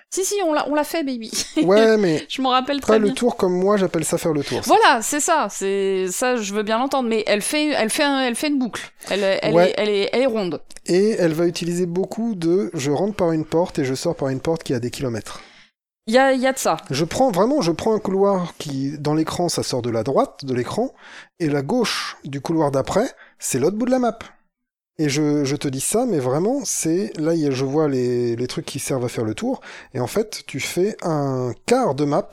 Si, si, on l'a, on l'a fait, baby. [LAUGHS] Ouais, mais je m'en rappelle pas très le bien. tour comme moi, j'appelle ça faire le tour. Voilà, c'est ça, c'est ça, je veux bien l'entendre, mais elle fait, elle fait, un- elle fait une boucle. Elle, elle, Ouais. est, elle est, elle est ronde. Et elle va utiliser beaucoup de je rentre par une porte et je sors par une porte qui a des kilomètres. Il y a, y a de ça. Je prends vraiment, je prends un couloir qui, dans l'écran, ça sort de la droite de l'écran, et la gauche du couloir d'après, c'est l'autre bout de la map. Et je, je te dis ça, mais vraiment, c'est là, je vois les, les trucs qui servent à faire le tour, et en fait, tu fais un quart de map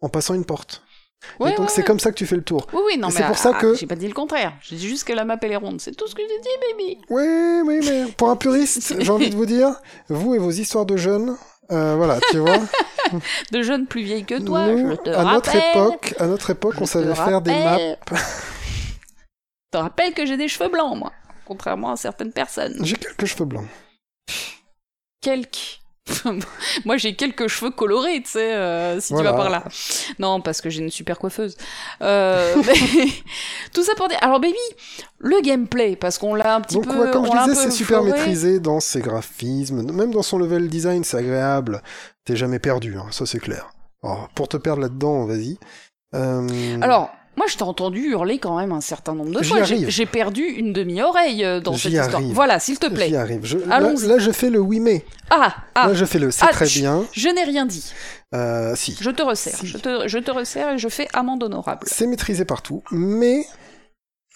en passant une porte. Ouais, et donc ouais, c'est ouais. comme ça que tu fais le tour. Oui, oui, non, Et mais c'est pour ça ah, que- j'ai pas dit le contraire. J'ai dit juste que la map elle est ronde. C'est tout ce que j'ai dit, baby. Oui, oui, mais pour un puriste, [LAUGHS] j'ai envie de vous dire, vous et vos histoires de jeunes, euh, voilà, tu vois. [LAUGHS] De jeunes plus vieilles que toi, nous, je te à notre rappelle. époque, à notre époque, Je on savait faire des maps. Je [LAUGHS] te rappelle que j'ai des cheveux blancs, moi. Contrairement à certaines personnes. J'ai quelques cheveux blancs. Quelques. [LAUGHS] Moi, j'ai quelques cheveux colorés, tu sais, euh, si Voilà. tu vas par là. Non, parce que j'ai une super coiffeuse. Euh, [LAUGHS] mais- Tout ça pour dire. Alors, baby, le gameplay, parce qu'on l'a un petit Donc, peu. ouais, comme on je disais, c'est super maîtrisé dans ses graphismes, même dans son level design, c'est agréable. T'es jamais perdu, hein, ça c'est clair. Alors, pour te perdre là-dedans, vas-y. Euh, Alors, moi, je t'ai entendu hurler quand même un certain nombre de fois. J'ai arrive. j'ai perdu une demi-oreille euh, dans cette J'y histoire. arrive. Voilà, s'il te plaît. J'y arrive. Je- là, Allons-y. là, je fais le oui mais. Ah, ah, Là, je fais le c'est Ah, très bien. je n'ai rien dit. Euh, si. Je te resserre. Si. Je, te, je te resserre et je fais amende honorable. C'est maîtrisé partout, mais,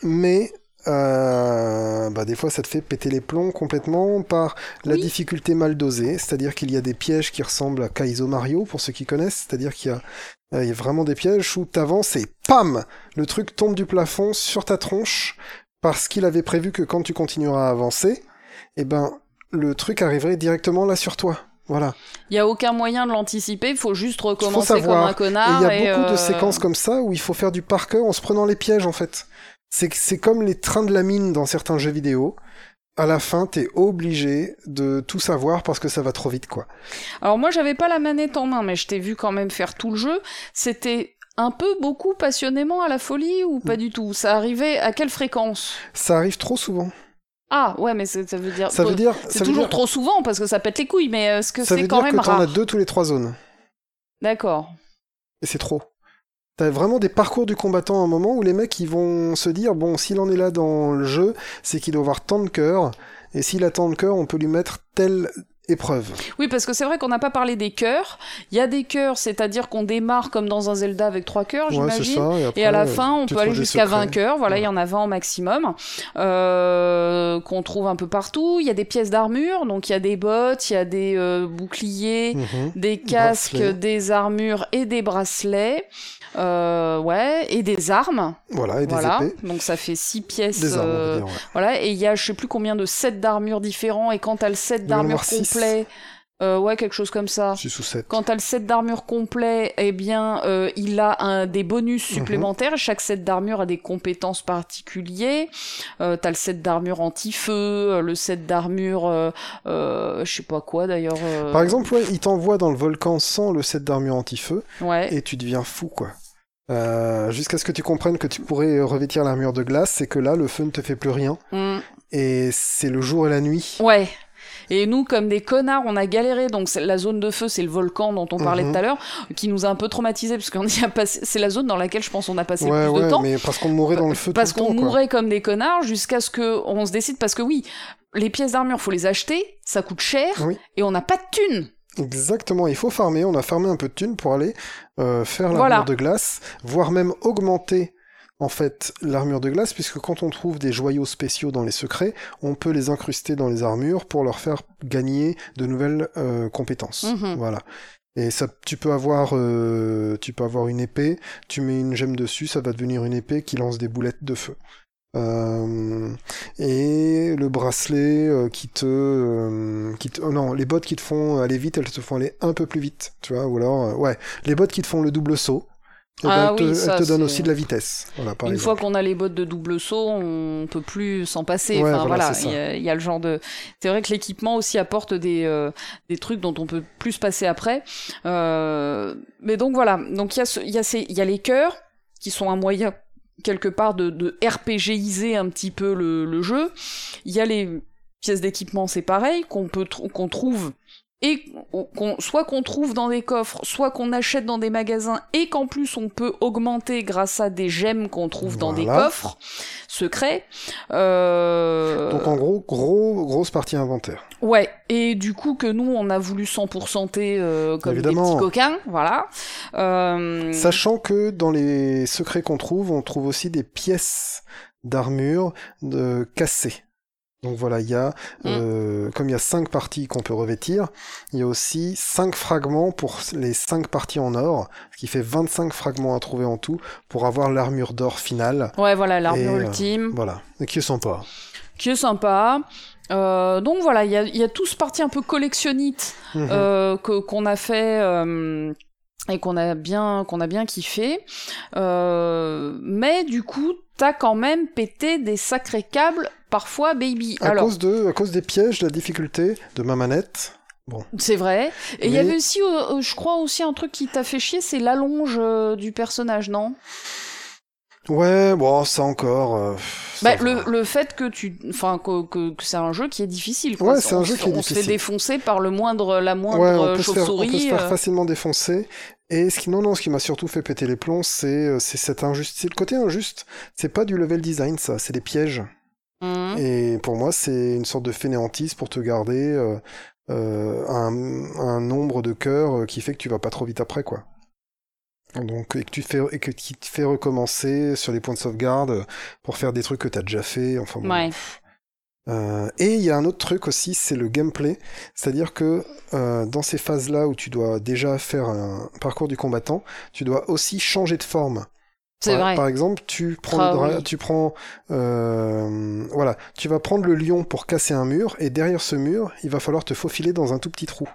mais, euh, bah des fois ça te fait péter les plombs complètement par la Oui. difficulté mal dosée, c'est-à-dire qu'il y a des pièges qui ressemblent à Kaizo Mario pour ceux qui connaissent, c'est-à-dire qu'il y a, euh, il y a vraiment des pièges où t'avances et pam, le truc tombe du plafond sur ta tronche parce qu'il avait prévu que quand tu continueras à avancer, eh ben le truc arriverait directement là sur toi. Voilà. Il n'y a aucun moyen de l'anticiper, il faut juste recommencer comme un connard. il y a beaucoup euh, de séquences comme ça où il faut faire du par cœur en se prenant les pièges en fait. C'est c'est comme les trains de la mine dans certains jeux vidéo. À la fin, t'es obligé de tout savoir parce que ça va trop vite, quoi. Alors moi, j'avais pas la manette en main, mais je t'ai vu quand même faire tout le jeu. C'était un peu beaucoup passionnément à la folie ou Mm. pas du tout? Ça arrivait à quelle fréquence? Ça arrive trop souvent. Ah ouais, mais ça veut dire... Ça veut dire, C'est toujours dire, trop souvent parce que ça pète les couilles, mais est-ce que c'est quand dire même que t'en rare? as deux tous les trois zones. D'accord. Et c'est trop. T'as vraiment des parcours du combattant à un moment où les mecs ils vont se dire bon s'il en est là dans le jeu, c'est qu'il doit avoir tant de cœur, et s'il a tant de cœur, on peut lui mettre telle épreuve. Oui, parce que c'est vrai qu'on n'a pas parlé des cœurs. Il y a des cœurs, c'est-à-dire qu'on démarre comme dans un Zelda avec trois cœurs, j'imagine. Et, après, Et à la fin, on peut aller jusqu'à 20 secrets. cœurs. Voilà, il y en a 20 au maximum. Euh, qu'on trouve un peu partout. Il y a des pièces d'armure, donc il y a des bottes, il y a des euh, boucliers, Mhm. des casques, des armures et des bracelets. Euh, ouais, et des armes. Voilà, et des voilà. épées. Donc ça fait six pièces. Des armes, euh, dire, ouais. voilà, et il y a je sais plus combien de sets d'armure différents. Et quand t'as le set De d'armure mémoire, six. complet, euh, ouais, quelque chose comme ça. 6 ou 7. Quand t'as le set d'armure complet, eh bien, euh, il a un, des bonus Mhm. supplémentaires. Chaque set d'armure a des compétences particulières. Euh, t'as le set d'armure anti-feu, euh, le set d'armure, je sais pas quoi d'ailleurs. Par exemple, ouais, il t'envoie dans le volcan sans le set d'armure anti-feu, ouais. et tu deviens fou, quoi. Euh, Jusqu'à ce que tu comprennes que tu pourrais revêtir l'armure de glace, c'est que là, le feu ne te fait plus rien, Mm. et c'est le jour et la nuit. Ouais. Et nous, comme des connards, on a galéré. Donc la zone de feu, c'est le volcan dont on parlait Mhm. tout à l'heure, qui nous a un peu traumatisés parce qu'on [LAUGHS] y a passé. C'est la zone dans laquelle je pense on a passé ouais, le plus ouais, de temps. mais parce qu'on mourait dans le feu parce qu'on mourait comme des connards jusqu'à ce que on se décide parce que oui, les pièces d'armure faut les acheter, ça coûte cher Oui. et on n'a pas de thunes. Exactement, il faut farmer, on a farmé un peu de thunes pour aller euh, faire l'armure Voilà. de glace, voire même augmenter en fait l'armure de glace, puisque quand on trouve des joyaux spéciaux dans les secrets, on peut les incruster dans les armures pour leur faire gagner de nouvelles euh, compétences. Mhm. Voilà. Et ça, tu peux avoir, euh, tu peux avoir une épée, tu mets une gemme dessus, ça va devenir une épée qui lance des boulettes de feu. Euh, et le bracelet euh, qui te, euh, qui te, oh non, les bottes qui te font aller vite, elles te font aller un peu plus vite, tu vois, ou alors, ouais, les bottes qui te font le double saut, eh ben, Ah elles te, oui, ça, elles te donnent aussi de la vitesse. Voilà, par Une exemple. fois qu'on a les bottes de double saut, on peut plus s'en passer. Ouais, enfin, voilà, il y, a- il y a le genre de. C'est vrai que l'équipement aussi apporte des des trucs dont on peut plus se passer après. Mais donc voilà. Donc il y a il y a ces il y a les cœurs qui sont un moyen quelque part de, de RPGiser un petit peu le, le jeu. Il y a les pièces d'équipement, c'est pareil qu'on peut qu'on trouve et qu'on, soit qu'on trouve dans des coffres, soit qu'on achète dans des magasins et qu'en plus on peut augmenter grâce à des gemmes qu'on trouve dans des coffres secrets. Euh... Donc en gros, gros, grosse partie inventaire. Ouais, et du coup que nous on a voulu 100%ter euh, comme Évidemment. des petits coquins, voilà. Euh... Sachant que dans les secrets qu'on trouve, on trouve aussi des pièces d'armure de cassées. Donc voilà, il y a, Mm. euh, comme il y a cinq parties qu'on peut revêtir, il y a aussi cinq fragments pour les cinq parties en or, ce qui fait 25 fragments à trouver en tout pour avoir l'armure d'or finale. Ouais, voilà, l'armure euh, ultime, Voilà, et qui est sympa. qui est sympa. Euh, donc voilà, il y a, y a tout ce parti un peu collectionnite Mhm. euh, que qu'on a fait euh, et qu'on a bien qu'on a bien kiffé. Euh, mais du coup, t'as quand même pété des sacrés câbles parfois, baby. à, Alors cause de, à cause des pièges, de la difficulté de ma manette. c'est vrai. Et il y avait aussi, euh, euh, je crois aussi un truc qui t'a fait chier, c'est l'allonge euh, du personnage, non? Ouais, bon, ça encore. euh, bah, le, le fait que tu, enfin que, que, que c'est un jeu qui est difficile. Quoi. Ouais, c'est un jeu qui est On se fait difficile. défoncer par le moindre, la moindre se faire, on peut se chauve-souris. faire euh. facilement défoncer. Et ce qui, non, non, ce qui m'a surtout fait péter les plombs, c'est, euh, c'est cette injuste, c'est le côté injuste. C'est pas du level design, ça, c'est des pièges. Mhm. Et pour moi, c'est une sorte de fainéantise pour te garder euh, euh, un, un nombre de cœurs euh, qui fait que tu vas pas trop vite après, quoi. Donc, et que tu fais, et que qui te fait recommencer sur les points de sauvegarde pour faire des trucs que t'as déjà fait. Enfin, bon, Ouais. euh, et il y a un autre truc aussi, c'est le gameplay. C'est-à-dire que euh, dans ces phases-là où tu dois déjà faire un parcours du combattant, tu dois aussi changer de forme. C'est par, vrai. Par exemple, tu prends, Ah le oui. tu prends, euh, voilà, tu vas prendre le lion pour casser un mur, et derrière ce mur, il va falloir te faufiler dans un tout petit trou.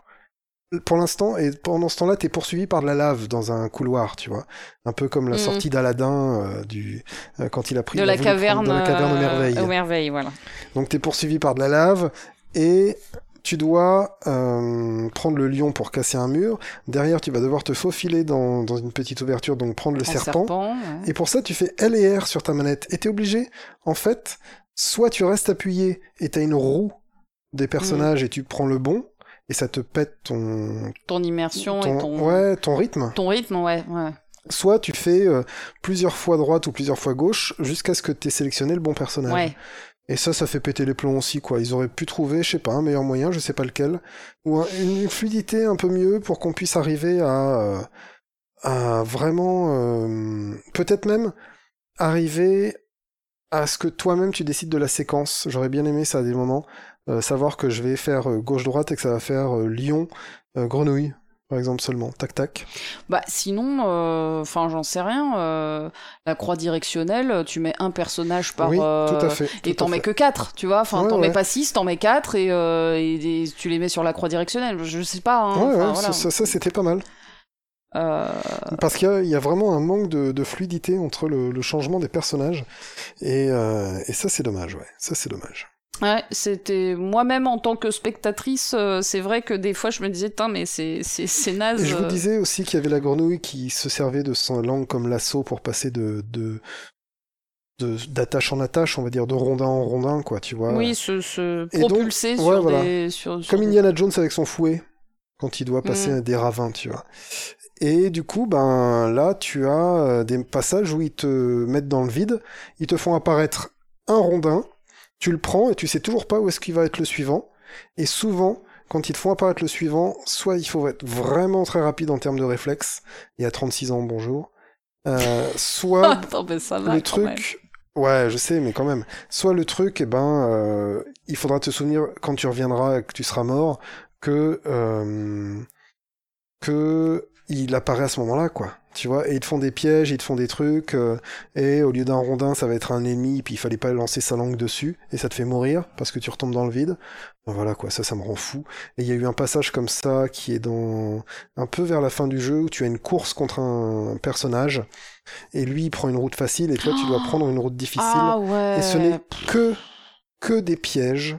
Pour l'instant, et pendant ce temps-là, t'es poursuivi par de la lave dans un couloir, tu vois, un peu comme la Mhm. sortie d'Aladin euh, du euh, quand il a pris de il la prendre- caverne, de la caverne aux euh, merveilles. aux merveilles, voilà. Donc t'es poursuivi par de la lave et tu dois euh, prendre le lion pour casser un mur. Derrière, tu vas devoir te faufiler dans, dans une petite ouverture, donc prendre le En serpent. ouais. Et pour ça, tu fais L et R sur ta manette. Et t'es obligé, en fait, soit tu restes appuyé et t'as une roue des personnages et tu prends le bon, et ça te pète ton, Ton immersion ton, et ton, ouais, ton rythme. ton rythme, ouais, ouais. Soit tu fais euh, plusieurs fois droite ou plusieurs fois gauche jusqu'à ce que tu aies sélectionné le bon personnage. Ouais. Et ça, ça fait péter les plombs aussi, quoi. Ils auraient pu trouver, je sais pas, un meilleur moyen, je sais pas lequel, ou un- une fluidité un peu mieux pour qu'on puisse arriver à, euh, à vraiment, euh, peut-être même arriver à ce que toi-même tu décides de la séquence. J'aurais bien aimé ça à des moments, savoir que je vais faire euh, gauche-droite et que ça va faire euh, lion, euh, grenouille, par exemple seulement. Tac tac. Bah sinon, euh, enfin j'en sais rien. euh, la croix directionnelle, tu mets un personnage par. oui, euh, tout à fait. Et t'en mets que 4, tu vois. Enfin, Ouais, t'en ouais. mets pas 6, t'en mets 4 et, euh, et, et tu les mets sur la croix directionnelle. Je sais pas. Hein, Ouais, voilà. ça, ça, ça, c'était pas mal. Euh, Parce qu'il y a, il y a vraiment un manque de, de fluidité entre le, le changement des personnages. Et, euh, et ça, c'est dommage, ouais. Ça, c'est dommage. Ouais, c'était moi-même en tant que spectatrice, euh, c'est vrai que des fois je me disais, Tain, mais c'est c'est c'est naze. Et je vous euh. disais aussi qu'il y avait la grenouille qui se servait de son langue comme lasso pour passer de, de, de- d'attache en attache, on va dire, de rondin en rondin, quoi, tu vois. Oui, se, se Et donc, propulser ouais, sur voilà. des. Sur, sur Comme des- Indiana Jones avec son fouet, quand il doit passer Mm. des ravins, tu vois. Et du coup, ben là, tu as euh, des passages où ils te mettent dans le vide, ils te font apparaître un rondin, tu le prends et tu sais toujours pas où est-ce qu'il va être le suivant. Et souvent, quand ils te font apparaître le suivant, soit il faut être vraiment très rapide en termes de réflexe, et à 36 ans, bonjour, euh, [LAUGHS] soit Attends, mais ça va. le truc. Ouais, je sais, mais quand même. Soit le truc, eh ben, euh, il faudra te souvenir quand tu reviendras et que tu seras mort que euh, que il apparaît à ce moment-là, quoi. Tu vois, et ils te font des pièges, ils te font des trucs, euh, et au lieu d'un rondin, ça va être un ennemi, puis il fallait pas lancer sa langue dessus, et ça te fait mourir parce que tu retombes dans le vide. Voilà, quoi, ça, ça me rend fou. Et il y a eu un passage comme ça qui est dans un peu vers la fin du jeu où tu as une course contre un personnage, et lui il prend une route facile, et toi tu dois Oh prendre une route difficile. Ah ouais. Et ce n'est que, que des pièges,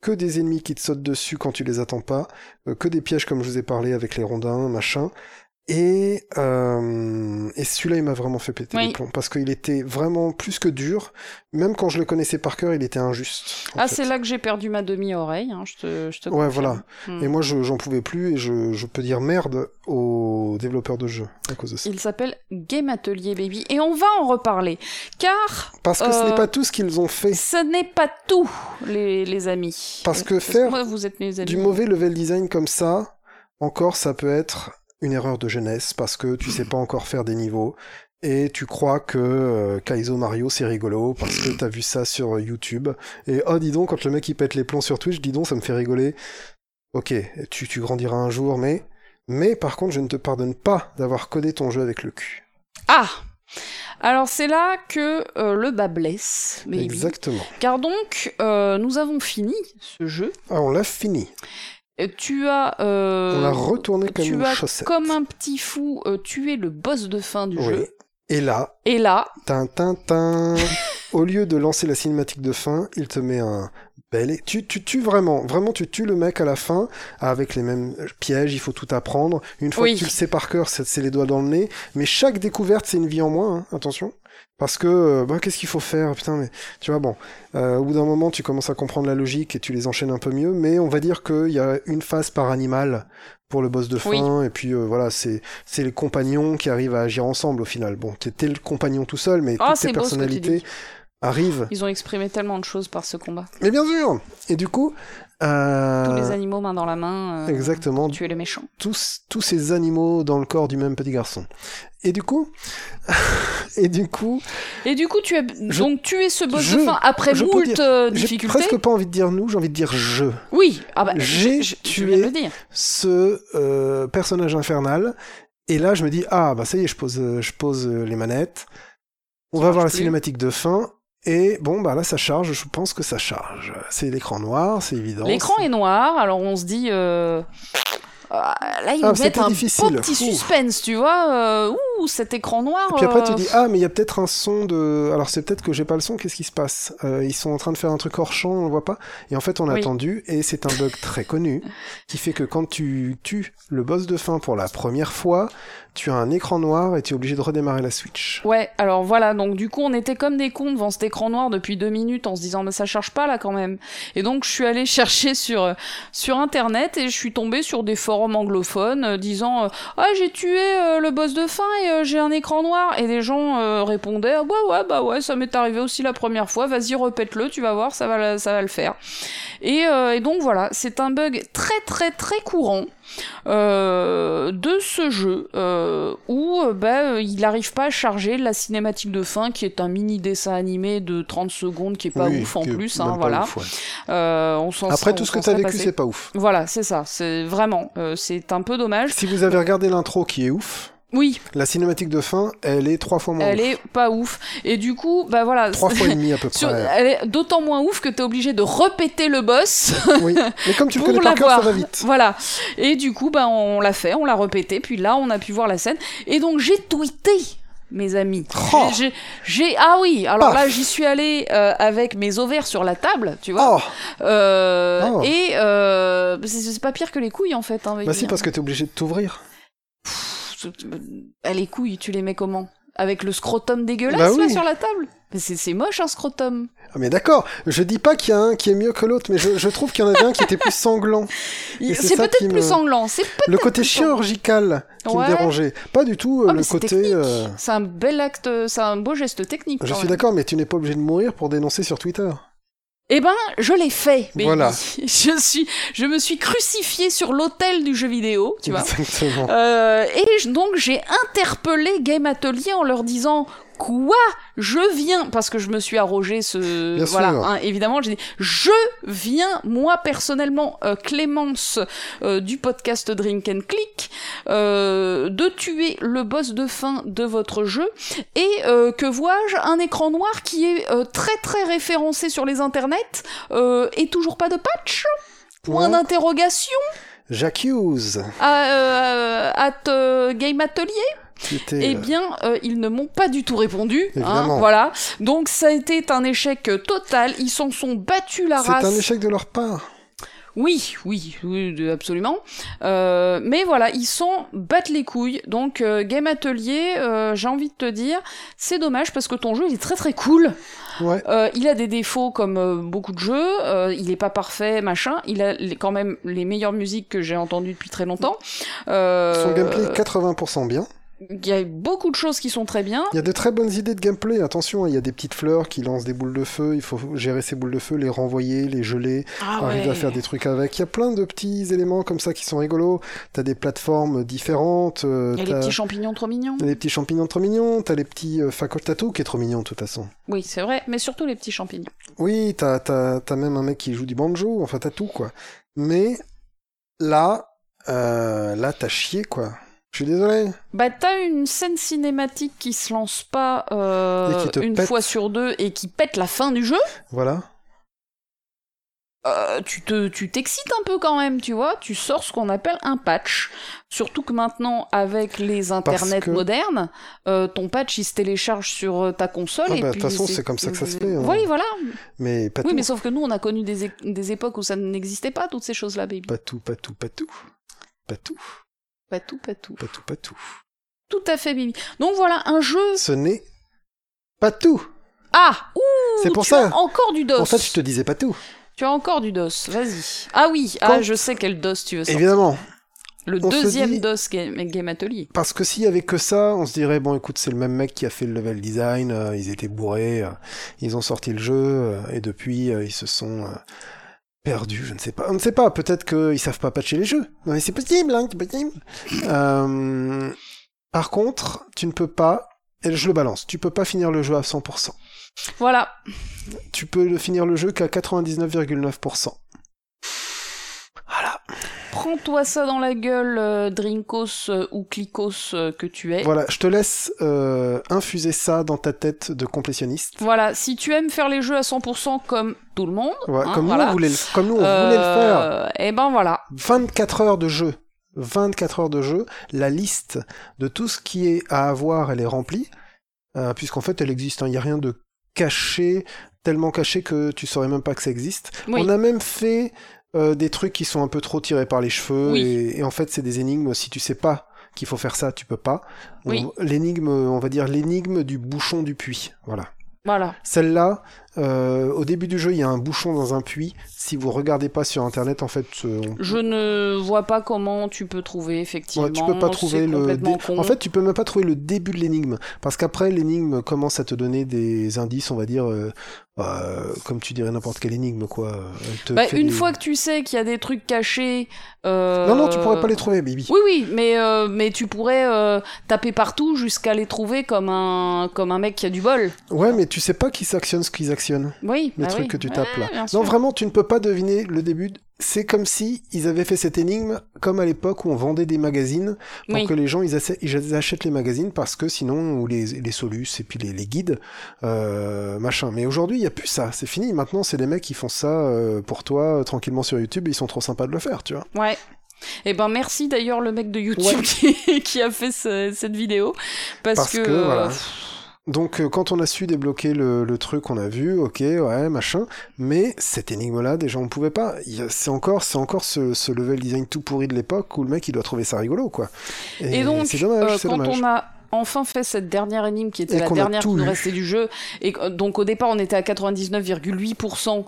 que des ennemis qui te sautent dessus quand tu les attends pas, euh, que des pièges comme je vous ai parlé avec les rondins, machin. Et, euh, et celui-là, il m'a vraiment fait péter Oui. les plombs parce qu'il était vraiment plus que dur. Même quand je le connaissais par cœur, il était injuste. Ah, c'est là que j'ai perdu ma demi-oreille, hein, je te, je te Ouais, voilà. Hmm. Et moi, je- j'en pouvais plus et je, je peux dire merde aux développeurs de jeux à cause de ça. Il s'appelle Game Atelier Baby. Et on va en reparler. Car Parce que ce Euh, n'est pas tout ce qu'ils ont fait. ce n'est pas tout, les, les amis. Parce que Est-ce faire moi, vous êtes mes amis. Du mauvais level design comme ça, encore, ça peut être une erreur de jeunesse parce que tu sais pas encore faire des niveaux. Et tu crois que euh, Kaizo Mario c'est rigolo parce que t'as vu ça sur YouTube. Et oh dis donc, quand le mec il pète les plombs sur Twitch, dis donc, ça me fait rigoler. Ok, tu, tu grandiras un jour, mais... Mais par contre, je ne te pardonne pas d'avoir codé ton jeu avec le cul. Ah alors c'est là que euh, le bas blesse, baby. Exactement. Car donc, euh, nous avons fini ce jeu. Ah, on l'a fini. Et Tu as... euh, On l'a retourné comme tu une as, chaussette. comme un petit fou, euh, tué le boss de fin du Oui. jeu. Et là, Et là, Tintintin. [LAUGHS] Au lieu de lancer la cinématique de fin, il te met un bel. Tu, tu tues vraiment, vraiment, tu tues le mec à la fin avec les mêmes pièges. Il faut tout apprendre. Une fois Oui. que tu le sais par cœur, c'est c'est les doigts dans le nez. Mais chaque découverte, c'est une vie en moins. hein, attention. Parce que, euh, bah, qu'est-ce qu'il faut faire? Putain, mais tu vois, bon, euh, au bout d'un moment, tu commences à comprendre la logique et tu les enchaînes un peu mieux. Mais on va dire qu'il y a une phase par animal pour le boss de fin. Oui. Et puis euh, voilà, c'est c'est les compagnons qui arrivent à agir ensemble au final. Bon, t'es le compagnon tout seul, mais Ah, toutes tes personnalités arrivent. ils ont exprimé tellement de choses par ce combat. Mais bien sûr Et du coup, euh, Tous les animaux main dans la main. euh, exactement, Tuer les méchants. tous, tous ces animaux dans le corps du même petit garçon. Et du coup, [LAUGHS] et du coup, Et du coup, tu as Je- donc tué ce boss je- de fin après je moult dire- euh, j'ai difficultés. presque pas envie de dire nous, j'ai envie de dire je. Oui, ah bah, J'ai tué le dire. Ce euh, personnage infernal, et là je me dis ah bah ça y est, je pose, je pose les manettes. On Ça va voir la plus. cinématique de fin. Et bon, bah là, ça charge, je pense que ça charge. C'est l'écran noir, c'est évident. L'écran est noir, alors on se dit. euh, ah, là, ils Ah, nous mettent un difficile. petit Ouh. suspense, tu vois. euh, ouh, cet écran noir. Et puis après, tu euh, dis, ah, mais il y a peut-être un son de. Alors, c'est peut-être que j'ai pas le son, qu'est-ce qui se passe? Euh, Ils sont en train de faire un truc hors champ, on le voit pas. Et en fait, on a Oui. attendu, et c'est un bug très connu, [LAUGHS] qui fait que quand tu tues le boss de fin pour la première fois, tu as un écran noir et tu es obligé de redémarrer la Switch. Ouais, alors voilà, donc du coup on était comme des cons devant cet écran noir depuis deux minutes en se disant mais ça charge pas là quand même. Et donc je suis allée [LAUGHS] chercher sur sur internet et je suis tombée sur des forums anglophones euh, disant euh, ah j'ai tué euh, le boss de fin et j'ai un écran noir et des gens répondaient ah bah ouais bah ouais ça m'est arrivé aussi la première fois vas-y répète-le tu vas voir ça va le- ça va le faire. Et, et donc voilà c'est un bug très très très courant de ce jeu euh, où euh, bah, euh, il n'arrive pas à charger la cinématique de fin qui est un mini dessin animé de 30 secondes qui est pas Oui, ouf en plus hein, voilà ouf, ouais. Euh, on s'en Après, on tout ce que tu as vécu, c'est pas ouf. voilà c'est ça c'est vraiment euh, c'est un peu dommage Si vous avez regardé l'intro qui est ouf, oui la cinématique de fin, elle est trois fois moins elle ouf. est pas ouf et du coup bah voilà Trois fois et demi à peu [LAUGHS] Sur- près. elle est d'autant moins ouf que t'es obligé de répéter le boss [LAUGHS] oui. Mais comme tu le connais par cœur, ça va vite. Voilà. Et du coup, bah, on l'a fait, on l'a répété, puis là, on a pu voir la scène. Et donc, j'ai tweeté, mes amis. Oh. J'ai- J'ai, ah oui, alors Paf. là, j'y suis allée euh, avec mes ovaires sur la table, tu vois. Oh Euh, Oh. Et euh, c'est c'est pas pire que les couilles, en fait. Hein, Bah si, parce que t'es obligé de t'ouvrir. Eh, les couilles, tu les mets comment? Avec le scrotum dégueulasse, Bah là, sur la table? C'est moche, un scrotum. Ah mais d'accord, je dis pas qu'il y a un qui est mieux que l'autre, mais je, je trouve qu'il y en avait un qui était plus sanglant. [LAUGHS] C'est peut-être plus me- sanglant, c'est Le côté chirurgical qui Ouais. me dérangeait. Pas du tout euh, mais le côté... euh, C'est un bel acte, c'est un beau geste technique. Je suis d'accord, mais tu n'es pas obligé de mourir pour dénoncer sur Twitter. Eh ben, je l'ai fait. baby. Voilà. [LAUGHS] Je suis, je me suis crucifié sur l'autel du jeu vidéo, tu vois. Exactement. Euh, et je- donc j'ai interpellé Game Atelier en leur disant quoi? Je viens! Parce que je me suis arrogé ce Bien voilà hein, évidemment j'ai dit je viens moi personnellement euh, Clémence euh, du podcast Drink and Click euh, de tuer le boss de fin de votre jeu et euh, que vois-je un écran noir qui est euh, très très référencé sur les internets euh, et toujours pas de patch? Point d'interrogation? J'accuse. à, euh, at Game Atelier? Eh euh, bien, euh, ils ne m'ont pas du tout répondu. hein, voilà. Donc, ça a été un échec total. Ils s'en sont battus la C'est race. un échec de leur part. Oui, oui, oui, absolument. Euh, mais voilà, ils s'en battent les couilles. Donc, euh, Game Atelier, euh, j'ai envie de te dire, c'est dommage parce que ton jeu, il est très très cool. Ouais. Il a des défauts comme beaucoup de jeux. il est pas parfait, machin. Il a les- quand même les meilleures musiques que j'ai entendues depuis très longtemps. Son gameplay est 80% bien. Il y a beaucoup de choses qui sont très bien. Il y a de très bonnes idées de gameplay, attention, hein, il y a des petites fleurs qui lancent des boules de feu, il faut gérer ces boules de feu, les renvoyer, les geler, Ah arriver à faire des trucs avec. Il y a plein de petits éléments comme ça qui sont rigolos. T'as des plateformes différentes, euh, Il y a les petits champignons trop mignons. t'as les petits champignons trop mignons, t'as les petits euh, facoltato qui est trop mignon de toute façon. Oui, c'est vrai, mais surtout les petits champignons. Oui, t'as, t'as, t'as même un mec qui joue du banjo, enfin t'as tout quoi. Mais là, euh, là t'as chié quoi. Je suis désolé. Bah, t'as une scène cinématique qui se lance pas euh, une pète. fois sur deux et qui pète la fin du jeu? Voilà. Euh, tu te, tu t'excites un peu quand même, tu vois. Tu sors ce qu'on appelle un patch. Surtout que maintenant, avec les internets que- modernes, euh, ton patch il se télécharge sur ta console. Ah et bah, de toute façon, c'est comme ça que ça se fait, hein. Oui, voilà. Mais pas Oui, tout. mais sauf que nous, on a connu des, é- des époques où ça n'existait pas, toutes ces choses-là, baby. Pas tout, pas tout, pas tout. Pas tout, Pas tout, pas tout. pas tout, pas tout. Tout à fait, baby. Donc voilà, un jeu. Ce n'est pas tout. Ah Ouh C'est pour tu ça. as encore du DOS. En fait, je te disais pas tout. Tu as encore du DOS, vas-y. Ah oui, ah, je sais quel DOS tu veux sortir. Évidemment. Le on deuxième dit- DOS Game, Game Atelier. Parce que s'il y avait que ça, on se dirait, bon, écoute, c'est le même mec qui a fait le level design, euh, ils étaient bourrés, euh, ils ont sorti le jeu, euh, et depuis, ils se sont perdus, je ne sais pas. On ne sait pas, peut-être qu'ils savent pas patcher les jeux. Non, mais c'est possible, hein, c'est possible. Euh, Par contre, tu ne peux pas, et je le balance, tu peux pas finir le jeu à 100%. Voilà. Tu peux finir le jeu qu'à 99,9%. Voilà. Prends-toi ça dans la gueule, euh, Drinkos euh, ou Clicos euh, que tu es. Voilà, je te laisse euh, infuser ça dans ta tête de complétionniste. Voilà, si tu aimes faire les jeux à 100% comme tout le monde, Ouais, hein, comme, voilà, nous, on voulait le, comme nous, on voulait le faire. Et ben voilà. 24 heures de jeu. 24 heures de jeu. La liste de tout ce qui est à avoir, elle est remplie. Euh, Puisqu'en fait, elle existe. hein. Il n'y a rien de caché, tellement caché que tu saurais même pas que ça existe. Oui. On a même fait euh, des trucs qui sont un peu trop tirés par les cheveux. Oui. Et, et en fait, c'est des énigmes. Si tu sais pas qu'il faut faire ça, tu peux pas. Oui. L'énigme, on va dire l'énigme du bouchon du puits. Voilà. Voilà. Celle-là, euh, au début du jeu, il y a un bouchon dans un puits. Si vous regardez pas sur internet, en fait, euh, on- Je ne vois pas comment tu peux trouver, effectivement. Ouais, tu peux pas trouver le. dé-. En fait, tu peux même pas trouver le début de l'énigme, parce qu'après l'énigme commence à te donner des indices, on va dire, euh, euh, comme tu dirais n'importe quelle énigme, quoi. Te Bah, une des- fois que tu sais qu'il y a des trucs cachés. euh, Non, non, tu pourrais pas les trouver, baby. Oui, oui, mais, euh, mais tu pourrais euh, taper partout jusqu'à les trouver comme un, comme un mec qui a du bol. Ouais, mais tu sais pas qui s'actionne ce qu'ils actionnent, Oui, les bah trucs oui. que tu Ouais, tapes là. Non, vraiment, tu ne peux pas deviner le début. C'est comme si ils avaient fait cette énigme comme à l'époque où on vendait des magazines pour Oui. que les gens ils, achètent les magazines parce que sinon ou les, les solus et puis les, les guides euh, machin. Mais aujourd'hui il y a plus ça, c'est fini. Maintenant c'est des mecs qui font ça euh, pour toi euh, tranquillement sur YouTube. et Ils sont trop sympas de le faire, tu vois. Ouais. Et ben merci d'ailleurs le mec de YouTube [LAUGHS] qui, qui a fait ce- cette vidéo parce, Parce que, que, voilà. euh, Donc euh, quand on a su débloquer le, le truc, on a vu, ok, ouais, machin. Mais cette énigme-là, déjà on pouvait pas. C'est encore, c'est encore ce, ce level design tout pourri de l'époque où le mec il doit trouver ça rigolo, quoi. Et donc, c'est dommage, euh, dommage. on a enfin fait cette dernière énigme qui était Et la dernière qui nous restait du jeu, et donc au départ on était à 99,8%,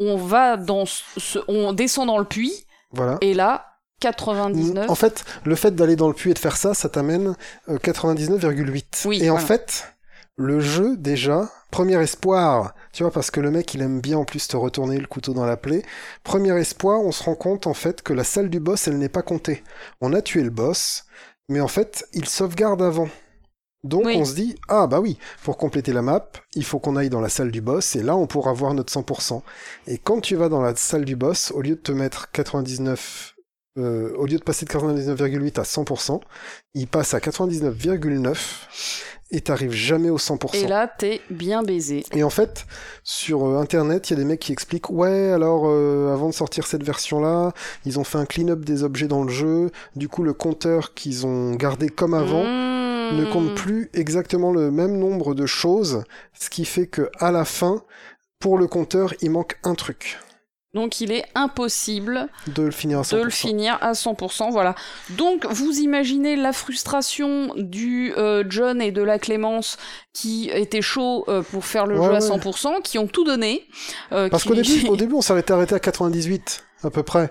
on va dans ce, on descend dans le puits, Voilà. et là 99. En fait, le fait d'aller dans le puits et de faire ça, ça t'amène euh, 99,8. Oui, et en fait, le jeu, déjà, premier espoir, tu vois, parce que le mec, il aime bien en plus te retourner le couteau dans la plaie. Premier espoir, on se rend compte, en fait, que la salle du boss, elle n'est pas comptée. On a tué le boss, mais en fait, il sauvegarde avant. Donc Oui. on se dit, ah bah oui, pour compléter la map, il faut qu'on aille dans la salle du boss, et là on pourra voir notre 100%. Et quand tu vas dans la salle du boss, au lieu de te mettre 99, euh, au lieu de passer de 99,8 à 100%, il passe à 99,9 et t'arrives jamais au 100%. Et là, t'es bien baisé. Et en fait, sur euh, internet, il y a des mecs qui expliquent ouais, alors euh, avant de sortir cette version-là, ils ont fait un clean-up des objets dans le jeu. Du coup, le compteur qu'ils ont gardé comme avant Mmh. ne compte plus exactement le même nombre de choses, ce qui fait que à la fin, pour le compteur, il manque un truc. Donc il est impossible de le finir à 100%. de le finir à 100%. Voilà. Donc vous imaginez la frustration du euh, John et de la Clémence qui étaient chauds euh, pour faire le Ouais, jeu à ouais. 100%, qui ont tout donné. euh, Parce qu'au début, [LAUGHS] au début, on s'arrêtait arrêté à 98, à peu près.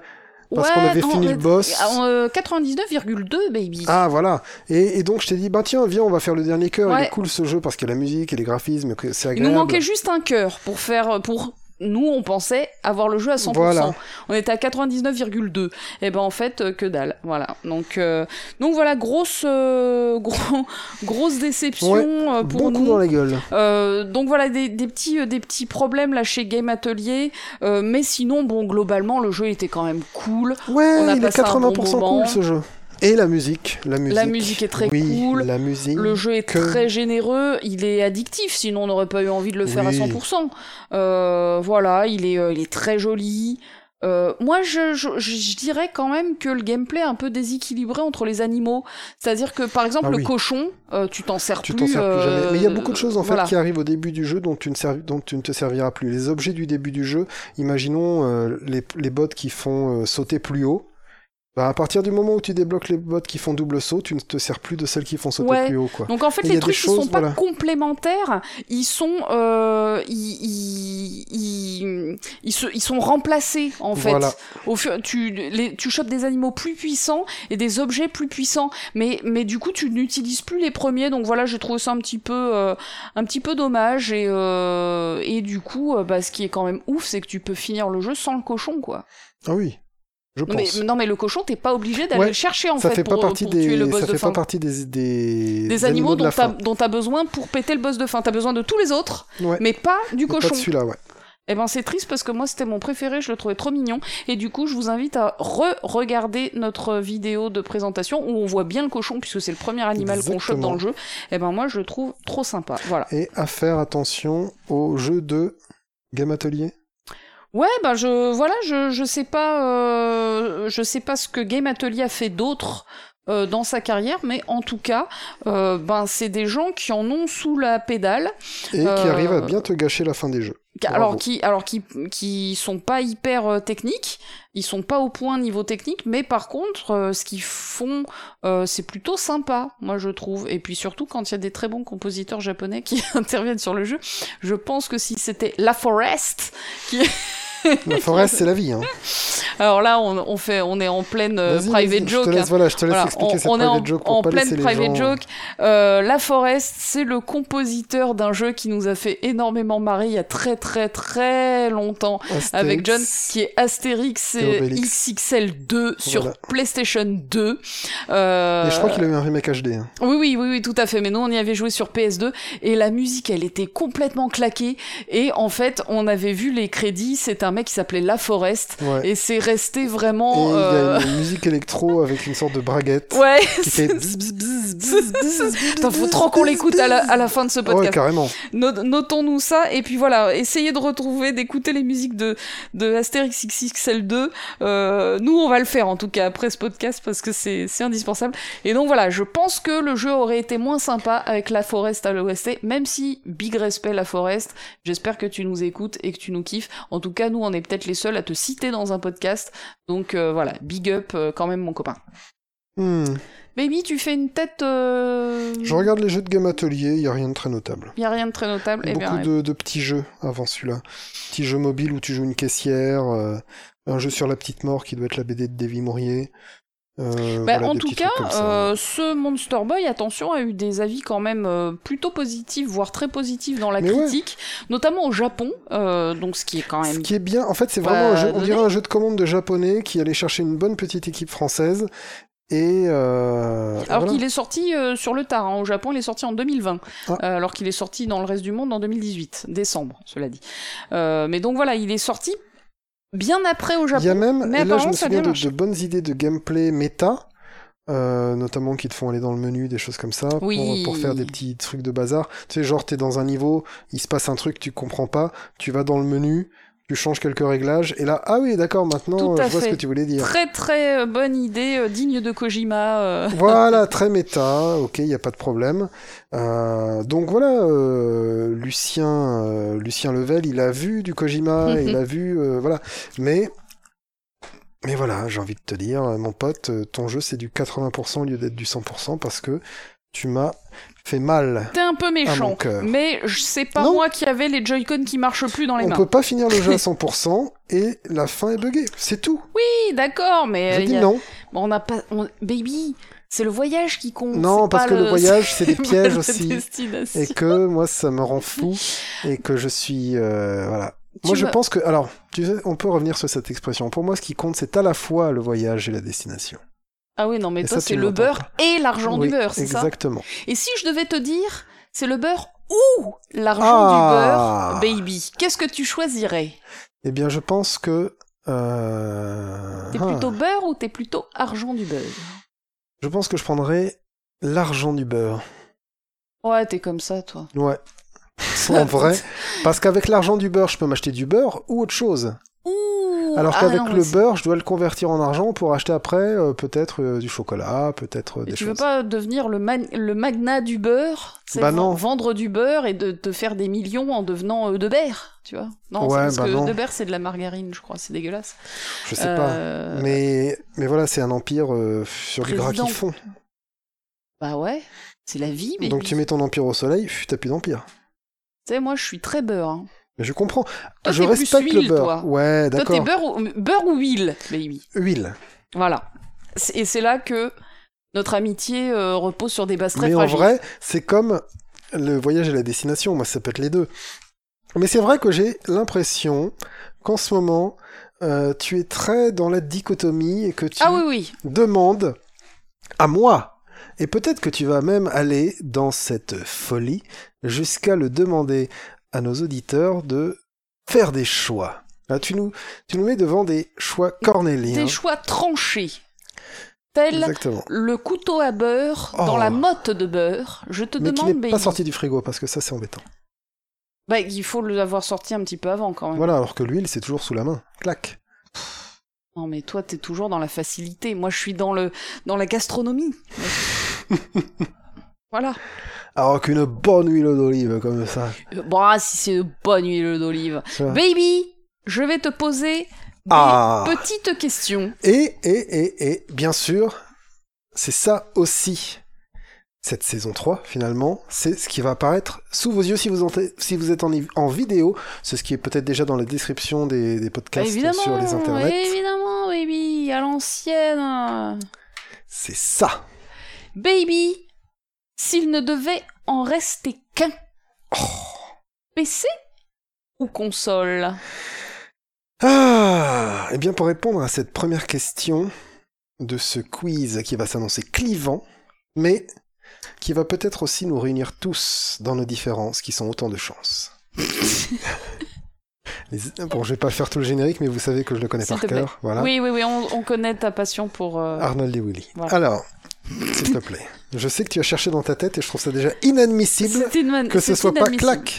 Parce qu'on avait fini le boss. euh, 99,2 baby. Ah voilà. Et, et donc je t'ai dit bah tiens viens on va faire le dernier cœur. Il est cool ce jeu parce qu'il y a la musique et les graphismes que c'est Il agréable. nous manquait juste un cœur pour faire pour nous on pensait avoir le jeu à 100%. Voilà. On était à 99,2. Et ben en fait euh, que dalle. Voilà. Donc euh, donc voilà grosse euh, [LAUGHS] gros, grosse déception Ouais, euh, pour Bon coup nous. dans la gueule. Euh, donc voilà des, des petits euh, des petits problèmes là chez Game Atelier, Euh, mais sinon bon globalement le jeu était quand même cool. Ouais, On a il est passé un bon 80% moment. cool ce jeu. Et la musique, la musique. La musique est très oui, cool. La musique. Le jeu est que- très généreux, il est addictif, sinon on n'aurait pas eu envie de le faire Oui. à 100%. Euh, voilà, il est, euh, il est très joli. Euh, moi, je, je, je dirais quand même que le gameplay est un peu déséquilibré entre les animaux. C'est-à-dire que, par exemple, Ah le cochon, euh, tu t'en sers Tu plus. t'en sers plus jamais. euh, Mais il y a beaucoup de choses en fait qui arrivent au début du jeu dont tu ne, servi- dont tu ne te serviras plus. Les objets du début du jeu, imaginons euh, les, les bots qui font euh, sauter plus haut. Bah, à partir du moment où tu débloques les bots qui font double saut, tu ne te sers plus de celles qui font sauter Ouais. plus haut. Quoi. Donc en fait, Et les trucs qui sont pas complémentaires, ils sont, euh, ils, ils, ils, se- ils sont remplacés en fait. Voilà. Au fur, tu, les, tu chopes des animaux plus puissants et des objets plus puissants, mais, mais du coup tu n'utilises plus les premiers. Donc voilà, j'ai trouvé ça un petit peu, euh, un petit peu dommage et euh, et du coup, euh, bah, ce qui est quand même ouf, c'est que tu peux finir le jeu sans le cochon, quoi. Ah oui, je Non mais, pense. non mais le cochon, t'es pas obligé d'aller Ouais, le chercher en ça fait, fait pour, pas partie pour tuer le boss ça de fait fin pas partie des, des, des animaux dont t'as besoin pour péter le boss de fin. T'as besoin de tous les autres, Ouais. mais pas du Mais Pas cochon. de celui-là, ouais. Eh ben c'est triste parce que moi c'était mon préféré, je le trouvais trop mignon. Et du coup je vous invite à re-regarder notre vidéo de présentation où on voit bien le cochon puisque c'est le premier animal qu'on chope dans le jeu. Eh ben moi je le trouve trop sympa. Voilà. Et à faire attention au jeu de Game Atelier. Ouais, bah je voilà, je je sais pas, euh, je sais pas ce que Game Atelier a fait d'autre. euh, dans sa carrière, mais en tout cas, euh, ben c'est des gens qui en ont sous la pédale, Et qui Euh, arrive à bien te gâcher la fin des jeux. Bravo. alors qui alors qui qui sont pas hyper euh, techniques, ils sont pas au point niveau technique, mais par contre euh, ce qu'ils font euh, c'est plutôt sympa, moi je trouve. Et puis surtout quand il y a des très bons compositeurs japonais qui [LAUGHS] interviennent sur le jeu, je pense que si c'était La Forest qui [LAUGHS] La forêt, c'est la vie. Hein. alors là on, on fait on est en pleine euh, private joke. Je te laisse, hein. voilà, je te laisse Voilà, expliquer on, cette on est private en, joke pour en pas pleine les private gens... joke. Euh, La Forest, c'est le compositeur d'un jeu qui nous a fait énormément marrer il y a très très très longtemps Astérix. avec John, qui est Astérix Et. XXL 2 sur Voilà. PlayStation 2. Euh, Et je crois qu'il a eu un remake HD. hein. oui, oui, oui, oui, tout à fait. Mais nous, on y avait joué sur PS2 et la musique, elle était complètement claquée. Et en fait, on avait vu les crédits. C'est un mec qui s'appelait La Forest Ouais. et c'est resté Et vraiment. il y euh, a une musique électro avec une sorte de braguette [LAUGHS] Ouais. qui fait Putain, faut trop qu'on l'écoute à la, à la fin de ce Ouais, podcast. carrément. Notons-nous ça, et puis voilà, essayez de retrouver, d'écouter les musiques de, de Astérix XXL 2. Euh, nous, on va le faire en tout cas après ce podcast parce que c'est c'est indispensable. Et donc voilà, je pense que le jeu aurait été moins sympa avec La Forest à l'OST, même si big respect La Forest. J'espère que tu nous écoutes et que tu nous kiffes. En tout cas, nous, on est peut-être les seuls à te citer dans un podcast. Donc euh, voilà, big up euh, quand même, mon copain. Hmm. Baby, tu fais une tête. Euh... Je regarde les jeux de Game Atelier, il y a rien de très notable. Y a rien de très notable. Eh Beaucoup bien, de, de petits jeux avant celui-là. Petits jeux mobiles où tu joues une caissière, euh, un jeu sur la petite mort qui doit être la BD de Davy Mourier. Euh, Bah, voilà, en tout cas, euh, ce Monster Boy, attention, a eu des avis quand même euh, plutôt positifs, voire très positifs dans la Mais ouais. critique, notamment au Japon, donc ce qui est quand Ce même... qui est bien, en fait, c'est vraiment un jeu, on dirait un jeu de commande de japonais qui allait chercher une bonne petite équipe française et. Euh, Alors voilà. qu'il est sorti euh, sur le tard, hein. au Japon il est sorti en 2020, Ah. euh, alors qu'il est sorti dans le reste du monde en 2018, décembre, cela dit. Mais donc voilà, il est sorti bien après au Japon. Il y a même, mais et là je me souviens de, bonnes idées de gameplay méta, euh, notamment qui te font aller dans le menu, des choses comme ça, Oui. pour, pour faire des petits trucs de bazar. Tu sais, genre t'es dans un niveau, il se passe un truc, tu comprends pas, tu vas dans le menu, tu changes quelques réglages, et là, ah oui, d'accord, maintenant, je vois ce que tu voulais dire. Très très euh, bonne idée, euh, digne de Kojima. euh. [LAUGHS] Voilà, très méta, ok, il n'y a pas de problème. Euh, donc voilà, Lucien, Lucien Level, il a vu du Kojima, il a vu, voilà. Mais, mais voilà, j'ai envie de te dire, mon pote, ton jeu c'est du 80% au lieu d'être du 100% parce que tu m'as fait mal. T'es un peu méchant, mais c'est pas Non. moi qui avais les Joy-Con qui marchent plus dans les On mains. peut pas finir le jeu à [LAUGHS] 100% et la fin est buggée, c'est tout. Oui, d'accord, mais Je euh, dis a- non. Bon, on n'a pas, on- baby, c'est le voyage qui compte. Non, parce pas que le voyage, c'est des [LAUGHS] pièges aussi. Et que moi, ça me rend fou et que je suis, euh, voilà. Moi, je pense que, alors, tu sais, on peut revenir sur cette expression. Pour moi, ce qui compte, c'est à la fois le voyage et la destination. Ah oui, non, mais Et toi, c'est le beurre et l'argent Oui, du beurre, c'est ça Exactement. Et si je devais te dire, c'est le beurre ou l'argent Ah. du beurre, baby, qu'est-ce que tu choisirais? Eh bien, je pense que. euh, T'es ah, plutôt beurre ou t'es plutôt argent du beurre? Je pense que je prendrais l'argent du beurre. Ouais, t'es comme ça, toi. Ouais. En vrai. [LAUGHS] Parce qu'avec l'argent du beurre, je peux m'acheter du beurre ou autre chose. Ouh, Alors ah qu'avec non, le beurre, je dois le convertir en argent pour acheter après euh, peut-être euh, du chocolat, peut-être euh, des tu choses. veux pas devenir le, man- le magnat du beurre? C'est Bah non. Vendre du beurre et de te faire des millions en devenant euh, Eudebert, tu vois? Non, c'est parce bah que non. Eudebert, c'est de la margarine, je crois, c'est dégueulasse. Je sais pas. Mais, mais voilà, c'est un empire sur du gras qui fond. Bah ouais, c'est la vie, mais Donc tu mets ton empire au soleil, pff, t'as plus d'empire. Tu sais, moi, je suis très beurre. hein. Mais je comprends. Toi, je t'es plus respecte huile, le beurre. toi. Ouais, Toi, t'es d'accord. beurre ou, beurre ou huile, baby? Huile. Voilà. Et c'est là que notre amitié euh, repose sur des bases très Mais en fragiles. vrai, c'est comme le voyage et la destination. Moi, ça peut être les deux. Mais c'est vrai que j'ai l'impression qu'en ce moment, euh, tu es très dans la dichotomie et que tu Ah oui, oui. demandes à moi. Et peut-être que tu vas même aller dans cette folie jusqu'à le demander à nos auditeurs de faire des choix. Là, tu, nous, tu nous mets devant des choix cornéliens. Des choix tranchés. Tel Exactement. le couteau à beurre dans Oh. la motte de beurre. Je te Mais qui demande, n'est pas sorti du frigo parce que ça, c'est embêtant. Bah, il faut l'avoir sorti un petit peu avant quand même. Voilà, alors que l'huile, c'est toujours sous la main. Clac. Non, mais toi, t'es toujours dans la facilité. Moi, je suis dans le dans la gastronomie. [LAUGHS] voilà. Alors qu'une bonne huile d'olive comme ça. Bon, ah, si c'est de bonne huile d'olive. Baby, je vais te poser des Ah. petites questions. Et, et, et, et, bien sûr, c'est ça aussi. Cette saison 3, finalement, c'est ce qui va apparaître sous vos yeux si vous, en- si vous êtes en, en vidéo. C'est ce qui est peut-être déjà dans la description des, des Bah, podcasts évidemment, sur les internets. évidemment, baby, à l'ancienne. C'est ça. Baby, s'il ne devait en rester qu'un, Oh. PC ou console? Ah, et bien pour répondre à cette première question de ce quiz qui va s'annoncer clivant, mais qui va peut-être aussi nous réunir tous dans nos différences qui sont autant de chances. [LAUGHS] Les- Bon, je vais pas faire tout le générique, mais vous savez que je le connais par cœur. Voilà. Oui, oui, oui, on, on connaît ta passion pour... euh, Arnold et Willy. Voilà. Alors, s'il te plaît, je sais que tu as cherché dans ta tête et je trouve ça déjà inadmissible une- que ce soit pas.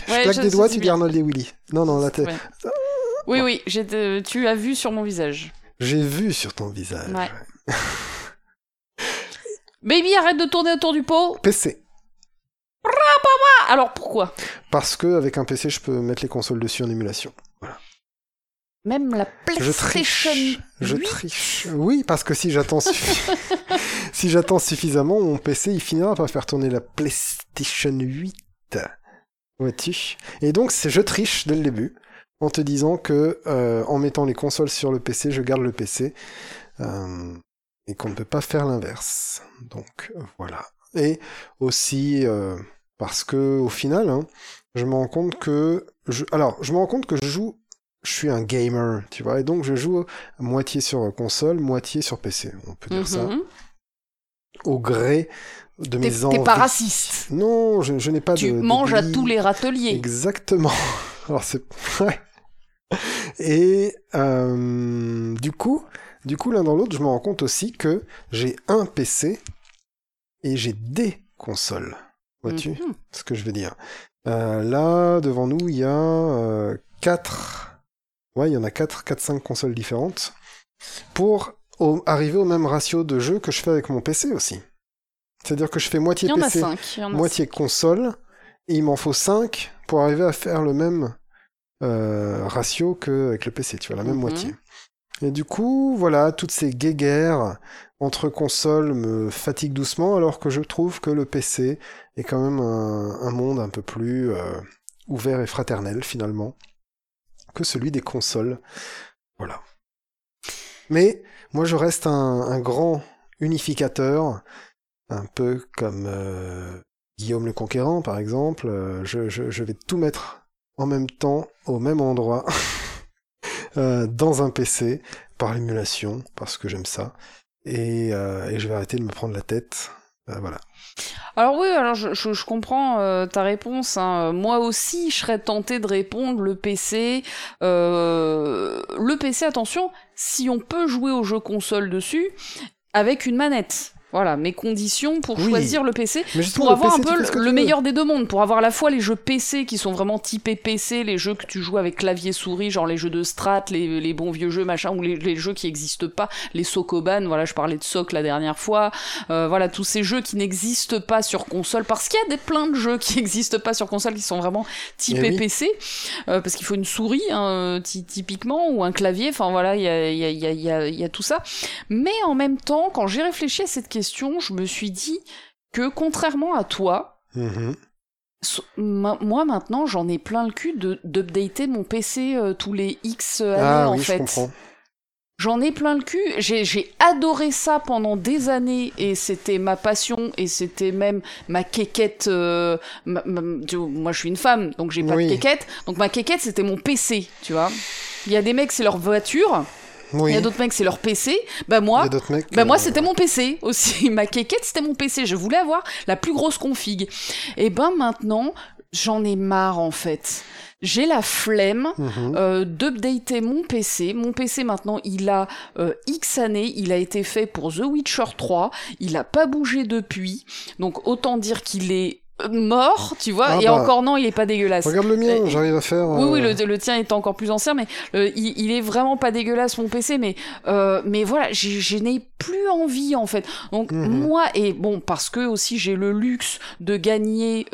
Ouais, je claque je- des doigts, tu dis. Arnold et Willy. Non, non, là, t'es- Ouais. Oui, oui, j'ai de- tu as vu sur mon visage. j'ai vu sur ton visage. Ouais. Baby, arrête de tourner autour du pot. PC. Alors pourquoi? Parce que avec un PC, je peux mettre les consoles dessus en émulation. Même la Je PlayStation triche. Je 8? triche. Oui, parce que si j'attends suffi- [LAUGHS] si j'attends suffisamment, mon PC il finira par faire tourner la PlayStation 8. Vois-tu? Et donc c'est je triche dès le début en te disant que euh, en mettant les consoles sur le PC, je garde le PC euh, et qu'on ne peut pas faire l'inverse. Donc voilà. Et aussi euh, parce que au final, hein, je me rends compte que je... alors je me rends compte que je joue je suis un gamer, tu vois, et donc je joue moitié sur console, moitié sur PC. On peut dire ça Mhm. au gré de T'es mes t'es envies. pas raciste. Non, je, je n'ai pas Tu de. de manges à tous les râteliers. Exactement. [LAUGHS] Alors c'est [LAUGHS] ouais. Et euh, du coup, du coup l'un dans l'autre, je me rends compte aussi que j'ai un PC et j'ai des consoles. Vois-tu Mhm. ce que je veux dire? Euh, Là, devant nous, il y a euh, quatre Ouais, il y en a 4, 4, 5 consoles différentes. Pour au- arriver au même ratio de jeu que je fais avec mon PC aussi. C'est-à-dire que je fais moitié PC, 5. Il y en a moitié console, et il m'en faut 5 pour arriver à faire le même euh, ratio qu'avec le PC, tu vois, la même Mhm. moitié. Et du coup, voilà, toutes ces guéguerres entre consoles me fatiguent doucement, alors que je trouve que le PC est quand même un, un monde un peu plus euh, ouvert et fraternel, finalement, que celui des consoles. Voilà. Mais moi, je reste un, grand unificateur, un peu comme euh, Guillaume le Conquérant, par exemple. Euh, je, je- vais tout mettre en même temps, au même endroit, [LAUGHS] euh, dans un PC, par l'émulation, parce que j'aime ça. Et, et je vais arrêter de me prendre la tête. Voilà. Alors oui, alors je, comprends euh, ta réponse. hein. Moi aussi, je serais tenté de répondre le PC. euh, le PC, attention, si on peut jouer aux jeux console dessus avec une manette. Voilà, mes conditions pour Oui. choisir le PC. Pour avoir PC, un peu le, meilleur des deux mondes, pour avoir à la fois les jeux PC qui sont vraiment typés PC, les jeux que tu joues avec clavier souris, genre les jeux de strat, les, les bons vieux jeux machin, ou les, les jeux qui n'existent pas, les Sokoban, voilà, je parlais de Sok la dernière fois, euh, voilà, tous ces jeux qui n'existent pas sur console, parce qu'il y a des plein de jeux [LAUGHS] qui n'existent pas sur console qui sont vraiment typés Eh oui. PC, euh, parce qu'il faut une souris, hein, ty- typiquement, ou un clavier, enfin voilà, il y a, y, a, y a tout ça. Mais en même temps, quand j'ai réfléchi à cette question, je me suis dit que contrairement à toi, Mhm. So- ma- moi maintenant j'en ai plein le cul de d'updater mon PC euh, tous les X années Ah en oui, je fait. J'en ai plein le cul. J'ai j'ai adoré ça pendant des années et c'était ma passion et c'était même ma quéquette. euh, ma- ma- tu vois, moi je suis une femme donc j'ai pas Oui. de quéquette. Donc ma quéquette c'était mon PC, tu vois. Il y a des mecs c'est leur voiture, Oui. il y a d'autres mecs c'est leur PC. Bah moi mecs. bah moi euh, c'était mon PC aussi, [LAUGHS] ma quéquette c'était mon PC, je voulais avoir la plus grosse config. Et ben maintenant, j'en ai marre en fait. J'ai la flemme mhm. euh, d'updater mon PC. Mon PC maintenant, il a euh, X années, il a été fait pour The Witcher 3, il a pas bougé depuis. Donc autant dire qu'il est mort, tu vois, Ah et bah. encore non, il est pas dégueulasse. Regarde le mien, Euh, j'arrive à faire. Oui, oui, euh, le, le tien est encore plus ancien, mais euh, il, il est vraiment pas dégueulasse mon PC, mais euh, mais voilà, je n'ai plus envie en fait. Donc Mhm. moi et bon parce que aussi j'ai le luxe de gagner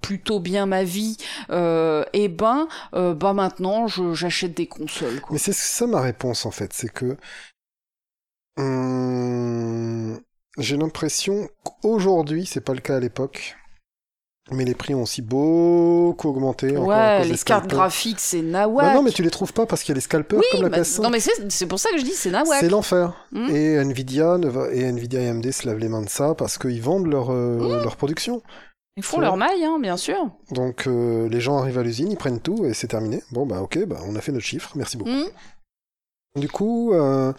plutôt bien ma vie, et ben euh, bah maintenant j'achète des consoles. Quoi. Mais c'est ça ma réponse en fait, c'est que hum, j'ai l'impression qu'aujourd'hui, c'est pas le cas à l'époque, mais les prix ont aussi beaucoup augmenté. Ouais, les cartes graphiques c'est Bah nawak. non, mais tu les trouves pas parce qu'il y a les scalpers comme la Bah, PS5. non mais c'est pour ça que je dis c'est nawak. C'est l'enfer. Hmm. Et Nvidia et Nvidia et AMD se lavent les mains de ça parce qu'ils vendent leur, euh, leur production. Ils font leur maille, hein, bien sûr. Donc euh, les gens arrivent à l'usine, ils prennent tout et c'est terminé. Bon bah ok, bah on a fait notre chiffre, merci beaucoup. Hmm. Du coup, euh,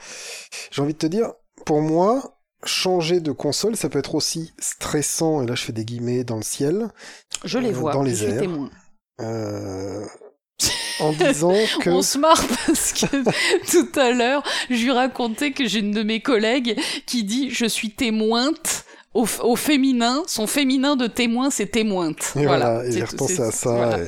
j'ai envie de te dire, pour moi, changer de console, ça peut être aussi stressant, et là je fais des guillemets dans le ciel, Je les Euh, vois, dans les je suis témoin. euh, [LAUGHS] en disant [LAUGHS] que... On se marre parce que [LAUGHS] tout à l'heure, je lui racontais que j'ai une de mes collègues qui dit je suis témointe au, au féminin. Son féminin de témoin, c'est témointe. Et voilà, et j'ai repensé à ça, voilà.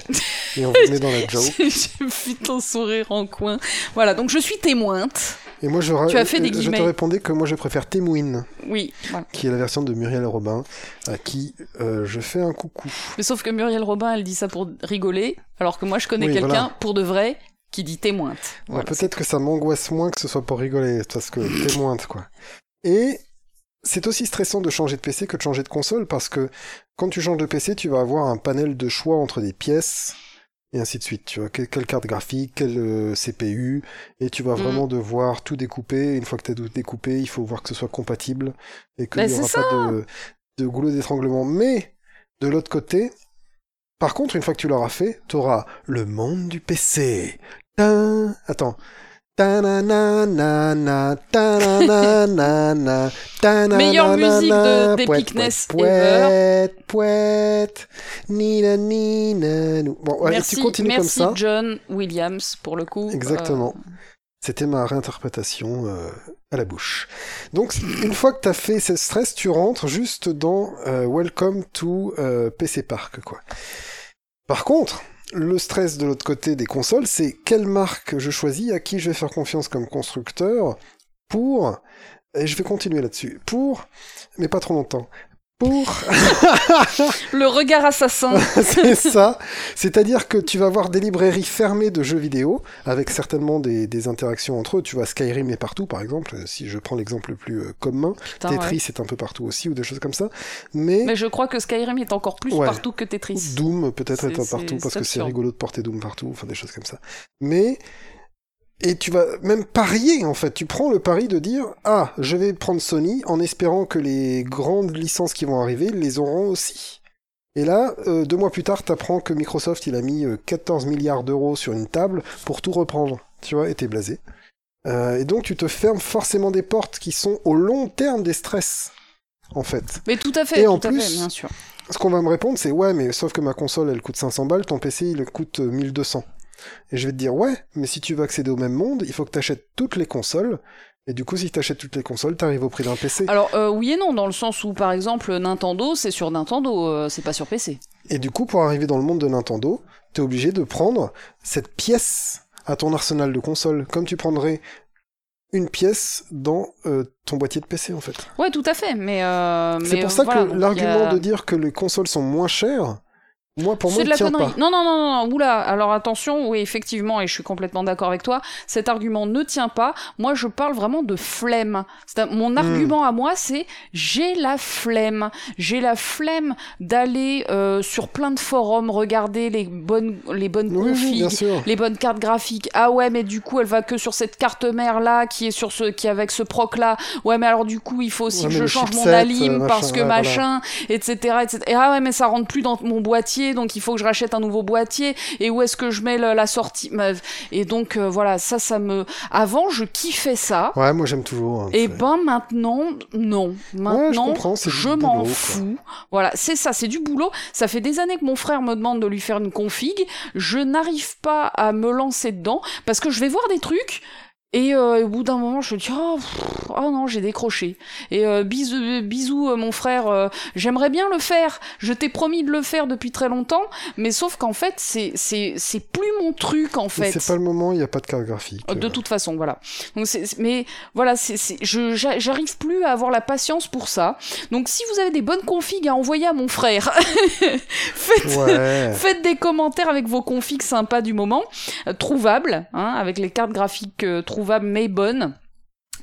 et, et on revenait dans la joke. J'ai vu ton sourire en coin. Voilà, donc je suis témointe. Et moi je, ra- Tu as fait des je te répondais que moi je préfère Témouine, Oui, voilà. qui est la version de Muriel Robin, à qui euh, je fais un coucou. Mais sauf que Muriel Robin, elle dit ça pour rigoler, alors que moi, je connais Oui, quelqu'un, voilà. pour de vrai, qui dit témointe. Ouais, Peut-être que ça m'angoisse moins que ce soit pour rigoler, parce que [CLEARS THROAT] témoin, quoi. Et c'est aussi stressant de changer de PC que de changer de console, parce que quand tu changes de PC, tu vas avoir un panel de choix entre des pièces, et ainsi de suite. Tu vois, quelle, carte graphique, quel euh, CPU, et tu vas Mhm. vraiment devoir tout découper. Une fois que tu as tout découpé, il faut voir que ce soit compatible, et qu'il Bah, n'y aura c'est pas de, de goulot d'étranglement. Mais, de l'autre côté, par contre, une fois que tu l'auras fait, tu auras le monde du PC. Tin- Attends. [LAUGHS] Meilleure musique de- pouet, d'Epicness pouet, pouet, pouet, nina, nina. Bon, allez, merci, tu continues merci comme ça. John Williams, pour le coup. Exactement. Euh, C'était ma réinterprétation euh, à la bouche. Donc, une fois que tu as fait ce stress, tu rentres juste dans euh, Welcome to euh, PC Park, quoi. Par contre, le stress de l'autre côté des consoles, c'est quelle marque je choisis, à qui je vais faire confiance comme constructeur pour, et je vais continuer là-dessus, pour, mais pas trop longtemps, pour... [LAUGHS] le regard assassin. [LAUGHS] c'est ça. C'est-à-dire que tu vas avoir des librairies fermées de jeux vidéo, avec certainement des, des, interactions entre eux. Tu vois, Skyrim est partout, par exemple, si je prends l'exemple le plus euh, commun. Putain, Tetris ouais. est un peu partout aussi, ou des choses comme ça. Mais, Mais je crois que Skyrim est encore plus ouais. partout que Tetris. Doom peut-être est, partout, parce que c'est rigolo de porter Doom partout, enfin des choses comme ça. Mais et tu vas même parier, en fait. Tu prends le pari de dire Ah, je vais prendre Sony en espérant que les grandes licences qui vont arriver les auront aussi. Et là, euh, deux mois plus tard, t'apprends que Microsoft, il a mis 14 milliards d'euros sur une table pour tout reprendre. Tu vois, et t'es blasé. Euh, et donc, tu te fermes forcément des portes qui sont au long terme des stress, en fait. Mais tout à fait, et tout en à plus, fait, bien sûr. Ce qu'on va me répondre, c'est Ouais, mais sauf que ma console, elle coûte 500 balles, ton PC, il coûte 1200. Et je vais te dire, ouais, mais si tu veux accéder au même monde, il faut que tu achètes toutes les consoles. Et du coup, si tu achètes toutes les consoles, tu arrives au prix d'un PC. Alors, euh, oui et non, dans le sens où, par exemple, Nintendo, c'est sur Nintendo, euh, c'est pas sur PC. Et du coup, pour arriver dans le monde de Nintendo, tu es obligé de prendre cette pièce à ton arsenal de consoles, comme tu prendrais une pièce dans euh, ton boîtier de PC, en fait. Ouais, tout à fait, mais... euh, C'est pour ça voilà, que l'argument a- de dire que les consoles sont moins chères, moi, pour moi, de la connerie. pas. Non, non, non, non, oula. Alors attention, oui, effectivement, et je suis complètement d'accord avec toi, cet argument ne tient pas. Moi, je parle vraiment de flemme. Un- Hmm. Mon argument à moi, c'est j'ai la flemme. J'ai la flemme d'aller euh, sur plein de forums regarder les bonnes, les bonnes Oui, configs, les bonnes cartes graphiques. Ah ouais, mais du coup, elle va que sur cette carte mère là, qui est sur ce, qui est avec ce proc là. Ouais, mais alors du coup, il faut aussi Ouais, que je change mon alim euh, parce que ouais, voilà. machin, etc., etc. Et ah ouais, mais ça rentre plus dans mon boîtier, donc il faut que je rachète un nouveau boîtier. Et où est-ce que je mets le- la sortie? Ma- Et donc euh, voilà, ça, ça me. Avant, je kiffais ça. Ouais, moi, j'aime toujours. hein, Et ben maintenant, non. je Maintenant, du je boulot, m'en fous. Voilà, c'est ça, c'est du boulot. Ça fait des années que mon frère me demande de lui faire une config. Je n'arrive pas à me lancer dedans parce que je vais voir des trucs. Et euh, au bout d'un moment, je me dis oh, pff, oh non, j'ai décroché. Et euh, bisous, bisous, euh, mon frère. euh, J'aimerais bien le faire. Je t'ai promis de le faire depuis très longtemps, mais sauf qu'en fait, c'est c'est c'est plus mon truc en fait. C'est pas le moment, il n'y a pas de carte graphique. De toute façon, voilà. Donc mais voilà, c'est, je, j'a- j'arrive plus à avoir la patience pour ça. Donc si vous avez des bonnes configs à envoyer à mon frère, [LAUGHS] faites, Ouais. faites des commentaires avec vos configs sympas du moment, euh, trouvables, hein, avec les cartes graphiques euh, trouvables mais bonnes.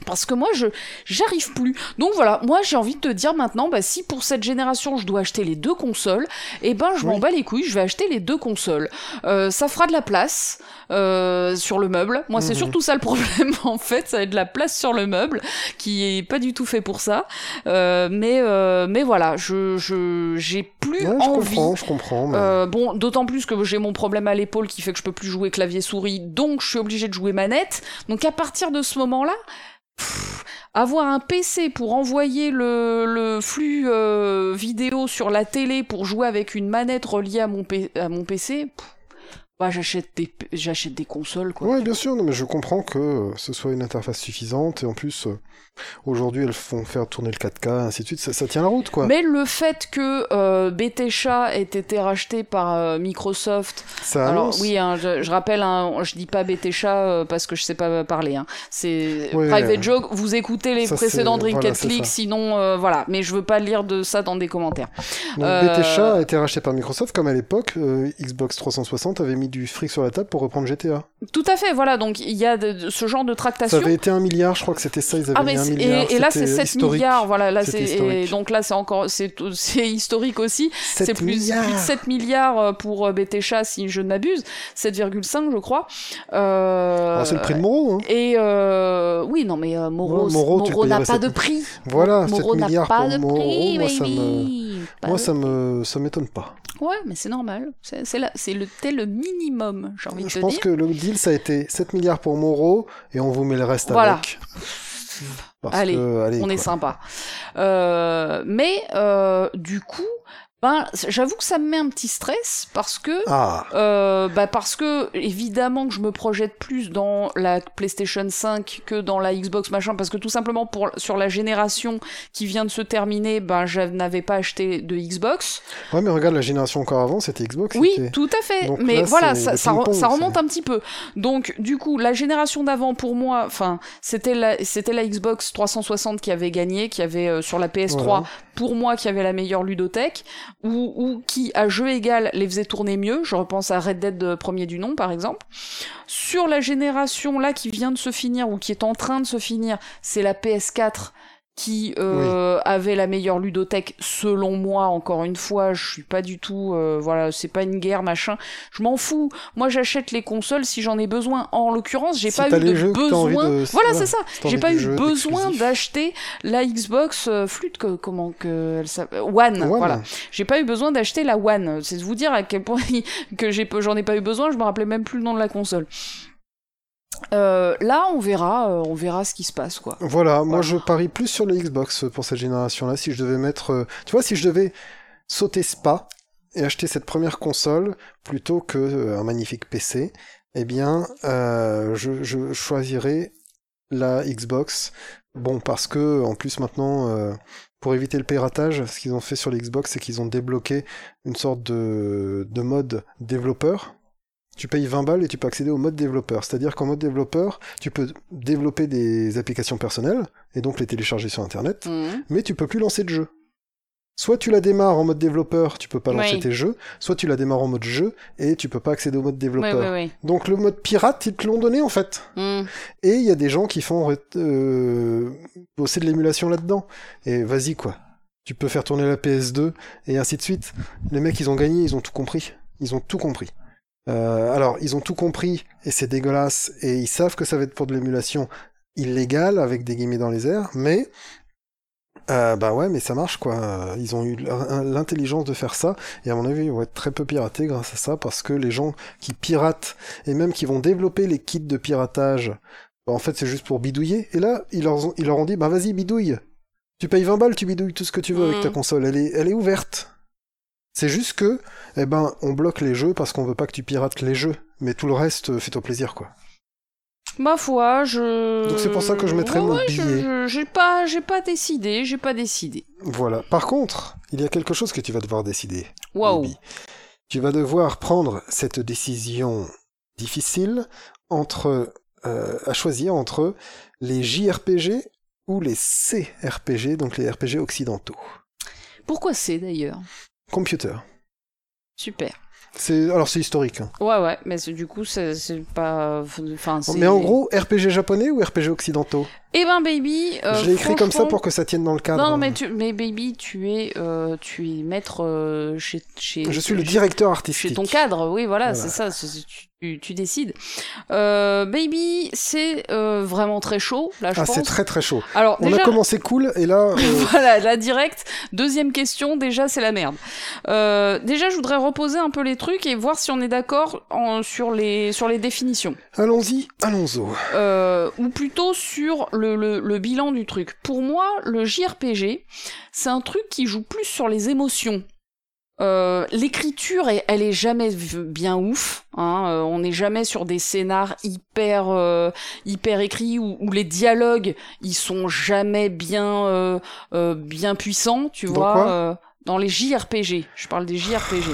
Parce que moi, je j'arrive plus. Donc voilà, moi j'ai envie de te dire maintenant, bah, si pour cette génération je dois acheter les deux consoles, eh ben je m'en bats les couilles, je vais acheter les deux consoles. Euh, ça fera de la place euh, sur le meuble. Moi, c'est Mhm. surtout ça le problème [LAUGHS] en fait, ça va être de la place sur le meuble, qui est pas du tout fait pour ça. Euh, mais euh, mais voilà, je je j'ai plus Ouais, je envie. comprends, je comprends. mais- Euh, bon, d'autant plus que j'ai mon problème à l'épaule qui fait que je peux plus jouer clavier souris, donc je suis obligé de jouer manette. Donc à partir de ce moment-là, avoir un PC pour envoyer le, flux euh, vidéo sur la télé pour jouer avec une manette reliée à mon, PC, bah, j'achète des, j'achète des consoles quoi. Bien sûr, non, mais je comprends que euh, ce soit une interface suffisante, et en plus, euh, aujourd'hui, elles font faire tourner le 4K, ainsi de suite, ça, ça tient la route, quoi. Mais le fait que euh, Bethesda ait été racheté par euh, Microsoft ça Alors annonce. oui, hein, je, je rappelle, hein, je dis pas Bethesda euh, parce que je sais pas parler. Hein. C'est Oui, private joke. Vous écoutez les ça, précédents Drink voilà, Click, ça. sinon euh, voilà. Mais je veux pas lire de ça dans des commentaires. Donc, euh, Bethesda a été racheté par Microsoft, comme à l'époque, Xbox 360 avait mis du fric sur la table pour reprendre GTA. Tout à fait. Voilà. Donc il y a de- de- ce genre de Ça tractation. avait été un milliard, je crois que c'était ça, ils avaient Ah mis milliard. et, et là c'est c'était 7 historique. milliards. Voilà. Là c'est donc là c'est encore c'est [LAUGHS] historique aussi. 7 C'est plus, plus de 7 milliards euh, pour euh, Bethesda si je ne m'abuse. 7,5 je crois. Euh, Ah, c'est le prix de Moreau, hein. Et euh, oui, non, mais euh, Moreau, Ouais, Moreau, Moreau n'a pas de sept- prix. Voilà, Moreau 7 n'a milliards pas pour de Moreau, prix, moi, ça me... Moi, de- ça me, ça m'étonne pas. Ouais, mais c'est normal. C'est c'est le, tel le minimum, j'ai envie de Je te pense dire. que le deal, ça a été 7 milliards pour Moreau, et on vous met le reste Voilà. avec. Parce Allez, que, allez, On est sympa. Euh, mais euh, du coup, Ben, j'avoue que ça me met un petit stress parce que, Ah, euh, bah parce que évidemment que je me projette plus dans la PlayStation 5 que dans la Xbox machin, parce que tout simplement pour sur la génération qui vient de se terminer, ben je n'avais pas acheté de Xbox. ouais, mais regarde, la génération encore avant, c'était Xbox. Oui, tout à fait. Donc mais là, voilà, ça, le ça, re- ping-pong, ça remonte un petit peu. Donc, du coup, la génération d'avant, pour moi, enfin, c'était la, c'était la Xbox 360 qui avait gagné, qui avait euh, sur la PS3, Voilà. Pour moi, qui avait la meilleure ludothèque, ou, ou qui, à jeu égal, les faisait tourner mieux. Je repense à Red Dead euh, premier du nom, par exemple. Sur la génération là qui vient de se finir ou qui est en train de se finir, c'est la PS4 qui euh, avait la meilleure ludothèque selon moi encore une fois je suis pas du tout euh, voilà c'est pas une guerre machin. Je m'en fous. Moi j'achète les consoles si j'en ai besoin. En l'occurrence j'ai Si pas eu de besoin. de- voilà c'est ça. si j'ai pas eu besoin d'acheter la Xbox euh, flûte que, comment que elle s'appelle One, One. voilà. J'ai pas eu besoin d'acheter la One. C'est de vous dire à quel point [LAUGHS] que j'ai j'en ai pas eu besoin. Je me rappelais même plus le nom de la console euh, là on verra euh, on verra ce qui se passe quoi Voilà, moi je parie plus sur les Xbox pour cette génération-là. Si je devais mettre. euh, Tu vois, si je devais sauter ce pas et acheter cette première console plutôt que un magnifique PC, eh bien, je, je choisirais la Xbox. Bon, parce que en plus maintenant, pour éviter le piratage, ce qu'ils ont fait sur les Xbox, c'est qu'ils ont débloqué une sorte de, de mode développeur. Tu payes 20 balles et tu peux accéder au mode développeur. C'est-à-dire qu'en mode développeur, tu peux développer des applications personnelles et donc les télécharger sur Internet, Mhm. mais tu peux plus lancer de jeu. Soit tu la démarres en mode développeur, tu peux pas lancer Oui. tes jeux, soit tu la démarres en mode jeu et tu peux pas accéder au mode développeur. oui oui Donc le mode pirate, ils te l'ont donné en fait. Mhm. Et il y a des gens qui font euh, bosser de l'émulation là-dedans. Et vas-y quoi. Tu peux faire tourner la PS2 et ainsi de suite. Les mecs, ils ont gagné, ils ont tout compris. Ils ont tout compris. Euh, alors, ils ont tout compris et c'est dégueulasse et ils savent que ça va être pour de l'émulation illégale avec des guillemets dans les airs, mais euh, bah ouais, mais ça marche quoi. Ils ont eu l'intelligence de faire ça et à mon avis, ils vont être très peu piratés grâce à ça parce que les gens qui piratent et même qui vont développer les kits de piratage, bah, en fait, c'est juste pour bidouiller. Et là, ils leur ont, ils leur ont dit, bah vas-y, bidouille. Tu payes 20 balles, tu bidouilles tout ce que tu veux avec ta console. Elle est, elle est ouverte. C'est juste que, eh ben, on bloque les jeux parce qu'on veut pas que tu pirates les jeux. Mais tout le reste, euh, fais-toi plaisir, quoi. Ma foi, je. Donc c'est pour ça que je mettrais Ouais, mon ouais, je- billet. je- J'ai pas, j'ai pas décidé, j'ai pas décidé. Voilà. Par contre, il y a quelque chose que tu vas devoir décider. Waouh. Tu vas devoir prendre cette décision difficile entre, euh, à choisir entre les JRPG ou les CRPG, donc les RPG occidentaux. Pourquoi c'est d'ailleurs? Computer. Super. C'est alors c'est historique. hein. Ouais, ouais, mais c'est- du coup, c'est c'est pas. Enfin. Mais en gros, RPG japonais ou RPG occidentaux? Eh ben, baby. euh, Je l'ai écrit comme ça pour que ça tienne dans le cadre. Non, non, mais, tu... mais baby, tu es, euh, tu es maître euh, chez, chez. Je suis le directeur artistique. Chez ton cadre, oui, voilà, Voilà. c'est ça, tu, tu décides. Euh, baby, c'est vraiment très chaud, là, je Ah, pense. c'est très très chaud. Alors, On déjà, a commencé cool et là, [LAUGHS] voilà, la direct. Deuxième question, déjà, c'est la merde. Déjà, je voudrais reposer un peu les trucs et voir si on est d'accord sur les, sur les définitions. allons-y, allons-y. Ou plutôt sur le, le, le bilan du truc. Pour moi, le JRPG, c'est un truc qui joue plus sur les émotions. Euh, L'écriture, elle est jamais bien ouf. Hein, euh, on n'est jamais sur des scénars hyper euh, hyper écrits où, où les dialogues ils sont jamais bien bien puissants, tu Dans vois. dans les JRPG, je parle des JRPG.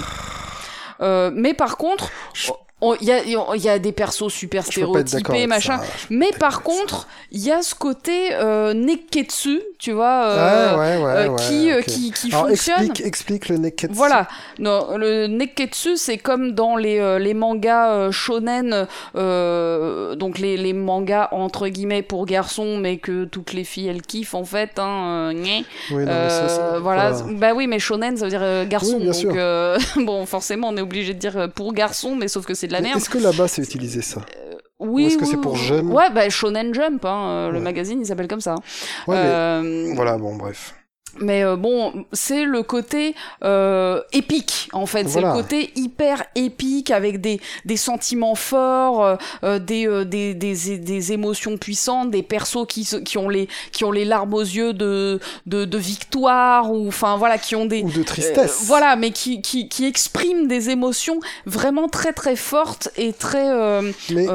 Mais par contre, Je- on- il y y a des persos super stéréotypés, machin. ça. Mais par contre, il y a ce côté euh, neketsu, tu vois, euh, ouais, ouais, ouais, euh, ouais, qui, euh, ok. qui, qui Alors fonctionne. explique, explique le neketsu. Voilà, non, le neketsu c'est comme dans les, euh, les mangas shonen, euh, donc les, les mangas entre guillemets pour garçons, mais que toutes les filles elles kiffent en fait. Hein. Oui, non, mais ça, ça- voilà, bah oui, mais shonen ça veut dire garçon, Oui, donc [LAUGHS] bon forcément on est obligé de dire pour garçon, mais sauf que c'est de la Mais merde. Est-ce que là-bas c'est utilisé ça? Oui, Ou est-ce que oui, c'est pour oui. jeunes Ouais, bah Shonen Jump, hein, euh, le Ouais. magazine, il s'appelle comme ça. Ouais, mais Euh, voilà, bon, bref. Mais euh, bon, c'est le côté euh, épique en fait. C'est le côté hyper épique avec des, des sentiments forts, euh, euh des, euh, des, des, des, émotions puissantes, des persos qui, qui, ont les, qui ont les larmes aux yeux de, de, de victoire ou enfin voilà qui ont des ou de tristesse. voilà, mais qui, qui, qui expriment des émotions vraiment très très fortes et très mais,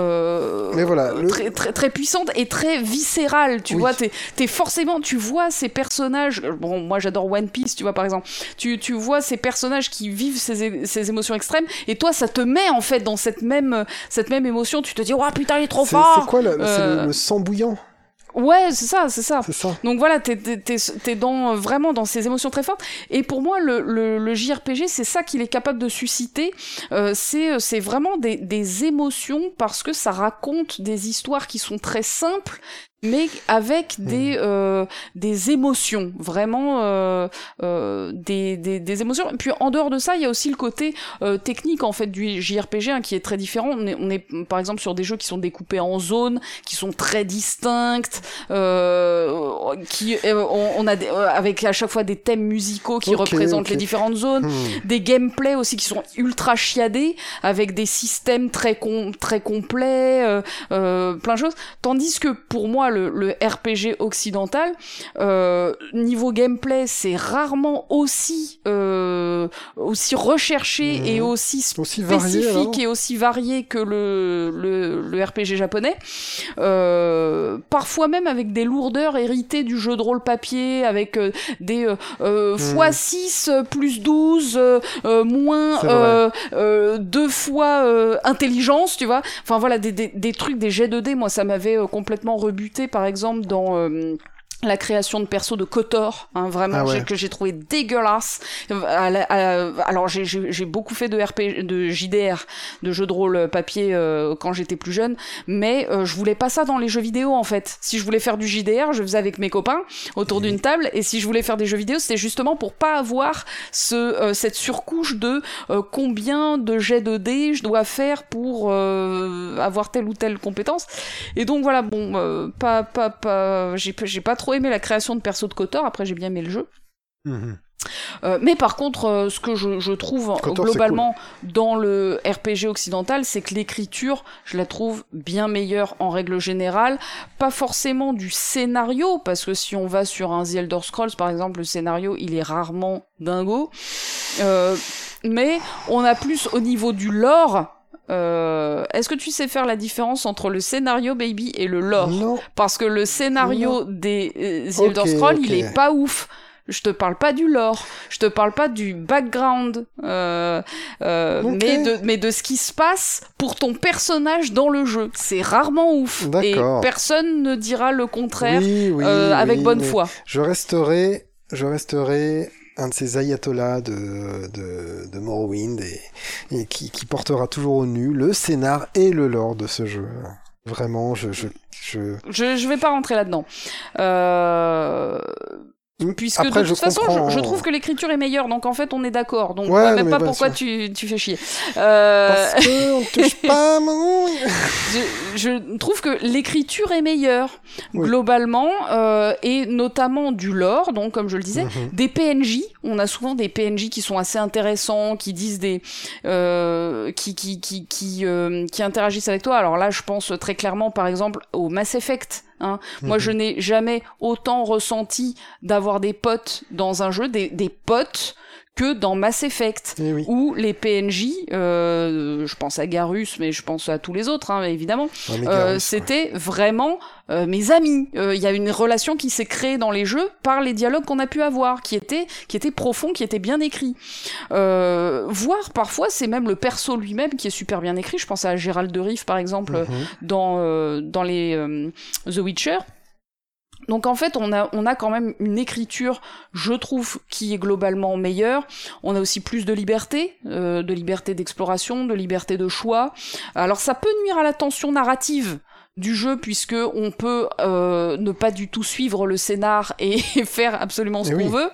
mais voilà très, très, très puissantes et très viscérales. Tu vois, t'es es forcément tu vois ces personnages moi j'adore One Piece, tu vois, par exemple. Tu, tu vois ces personnages qui vivent ces, ces, émotions extrêmes, et toi, ça te met en fait dans cette même, cette même émotion. Tu te dis, oh putain, il est trop fort! C'est quoi le, euh... le, sang bouillant? Ouais, c'est ça, c'est ça. ça. Donc voilà, t'es es, dans, vraiment dans ces émotions très fortes. Et pour moi, le, le, le JRPG, c'est ça qu'il est capable de susciter. Euh, c'est vraiment des, des émotions parce que ça raconte des histoires qui sont très simples mais avec des hmm. euh, des émotions vraiment euh, euh, des, des, des, émotions. Et puis en dehors de ça il y a aussi le côté euh, technique en fait du JRPG hein, qui est très différent. On est, on est par exemple sur des jeux qui sont découpés en zones qui sont très distinctes euh, qui euh, on, on, a des, avec à chaque fois des thèmes musicaux qui représentent les différentes zones. Hmm. des gameplays aussi qui sont ultra chiadés avec des systèmes très com très complets plein de choses. Tandis que pour moi le, RPG occidental. Euh, niveau gameplay, c'est rarement aussi euh, aussi recherché et mhm. aussi spécifique et aussi varié que le, le, RPG japonais. Euh, parfois même avec des lourdeurs héritées du jeu de rôle papier, avec des x6 mhm. plus 12 moins deux fois intelligence, tu vois. Enfin voilà, des, des, des trucs, des jets de dés, moi ça m'avait complètement rebuté par exemple dans euh, la création de perso de Kotor, hein, vraiment ah que j'ai trouvé dégueulasse. alors j'ai beaucoup fait de RP, de JDR, de jeux de rôle papier euh, quand j'étais plus jeune, mais euh, je voulais pas ça dans les jeux vidéo en fait. Si je voulais faire du JDR, je faisais avec mes copains autour d'une table, et si je voulais faire des jeux vidéo, c'était justement pour pas avoir ce euh, cette surcouche de combien de jets de dés je dois faire pour avoir telle ou telle compétence. Et donc voilà, bon, pas pas pas, j'ai pas trop aimé la création de perso de Kotor, après j'ai bien aimé le jeu. Mhm. Euh, mais par contre, euh, ce que je, trouve globalement dans le RPG occidental, c'est que l'écriture, je la trouve bien meilleure en règle générale. Pas forcément du scénario, parce que si on va sur un The Elder Scrolls, par exemple, le scénario, il est rarement dingo. Euh, mais on a plus au niveau du lore, euh, Est-ce que tu sais faire la différence entre le scénario baby et le lore? Non. Parce que le scénario des euh, Elder Scrolls, il est pas ouf. Je te parle pas du lore, je te parle pas du background, euh, euh, mais de mais de ce qui se passe pour ton personnage dans le jeu. C'est rarement ouf et personne ne dira le contraire euh, avec bonne foi. Je resterai, je resterai un de ces ayatollahs de, de, de Morrowind et, qui, qui, portera toujours au nu le scénar et le lore de ce jeu. Vraiment, je... Je, je... je, je vais pas rentrer là-dedans. Euh Puisque de toute façon, je, trouve que l'écriture est meilleure, donc en fait, on est d'accord. Donc, ouais, même pas pourquoi tu, tu, fais chier. Euh... Parce que on [LAUGHS] touche pas [LAUGHS] je, je, trouve que l'écriture est meilleure, globalement, euh, et notamment du lore, donc comme je le disais, mhm. des PNJ. On a souvent des PNJ qui sont assez intéressants, qui disent des... Euh, qui, qui, qui, qui, euh, qui interagissent avec toi. Alors là, je pense très clairement, par exemple, au Mass Effect Hein. Moi, je mhm. n'ai jamais autant ressenti d'avoir des potes dans un jeu, des, des potes que dans Mass Effect, eh où les PNJ, euh, je pense à Garus, mais je pense à tous les autres, hein, évidemment, euh, c'était vraiment euh, mes amis. Euh, il y a une relation qui s'est créée dans les jeux par les dialogues qu'on a pu avoir, qui étaient, qui étaient profonds, qui étaient bien écrits. Euh, voire parfois, c'est même le perso lui-même qui est super bien écrit. Je pense à Gérald de Riff, par exemple, mhm. dans, dans les The Witcher donc en fait, on a, on a quand même une écriture, je trouve, qui est globalement meilleure. On a aussi plus de liberté, euh, de liberté d'exploration, de liberté de choix. Alors ça peut nuire à la tension narrative, du jeu puisque on peut euh, ne pas du tout suivre le scénar et [LAUGHS] faire absolument ce qu'on oui. veut,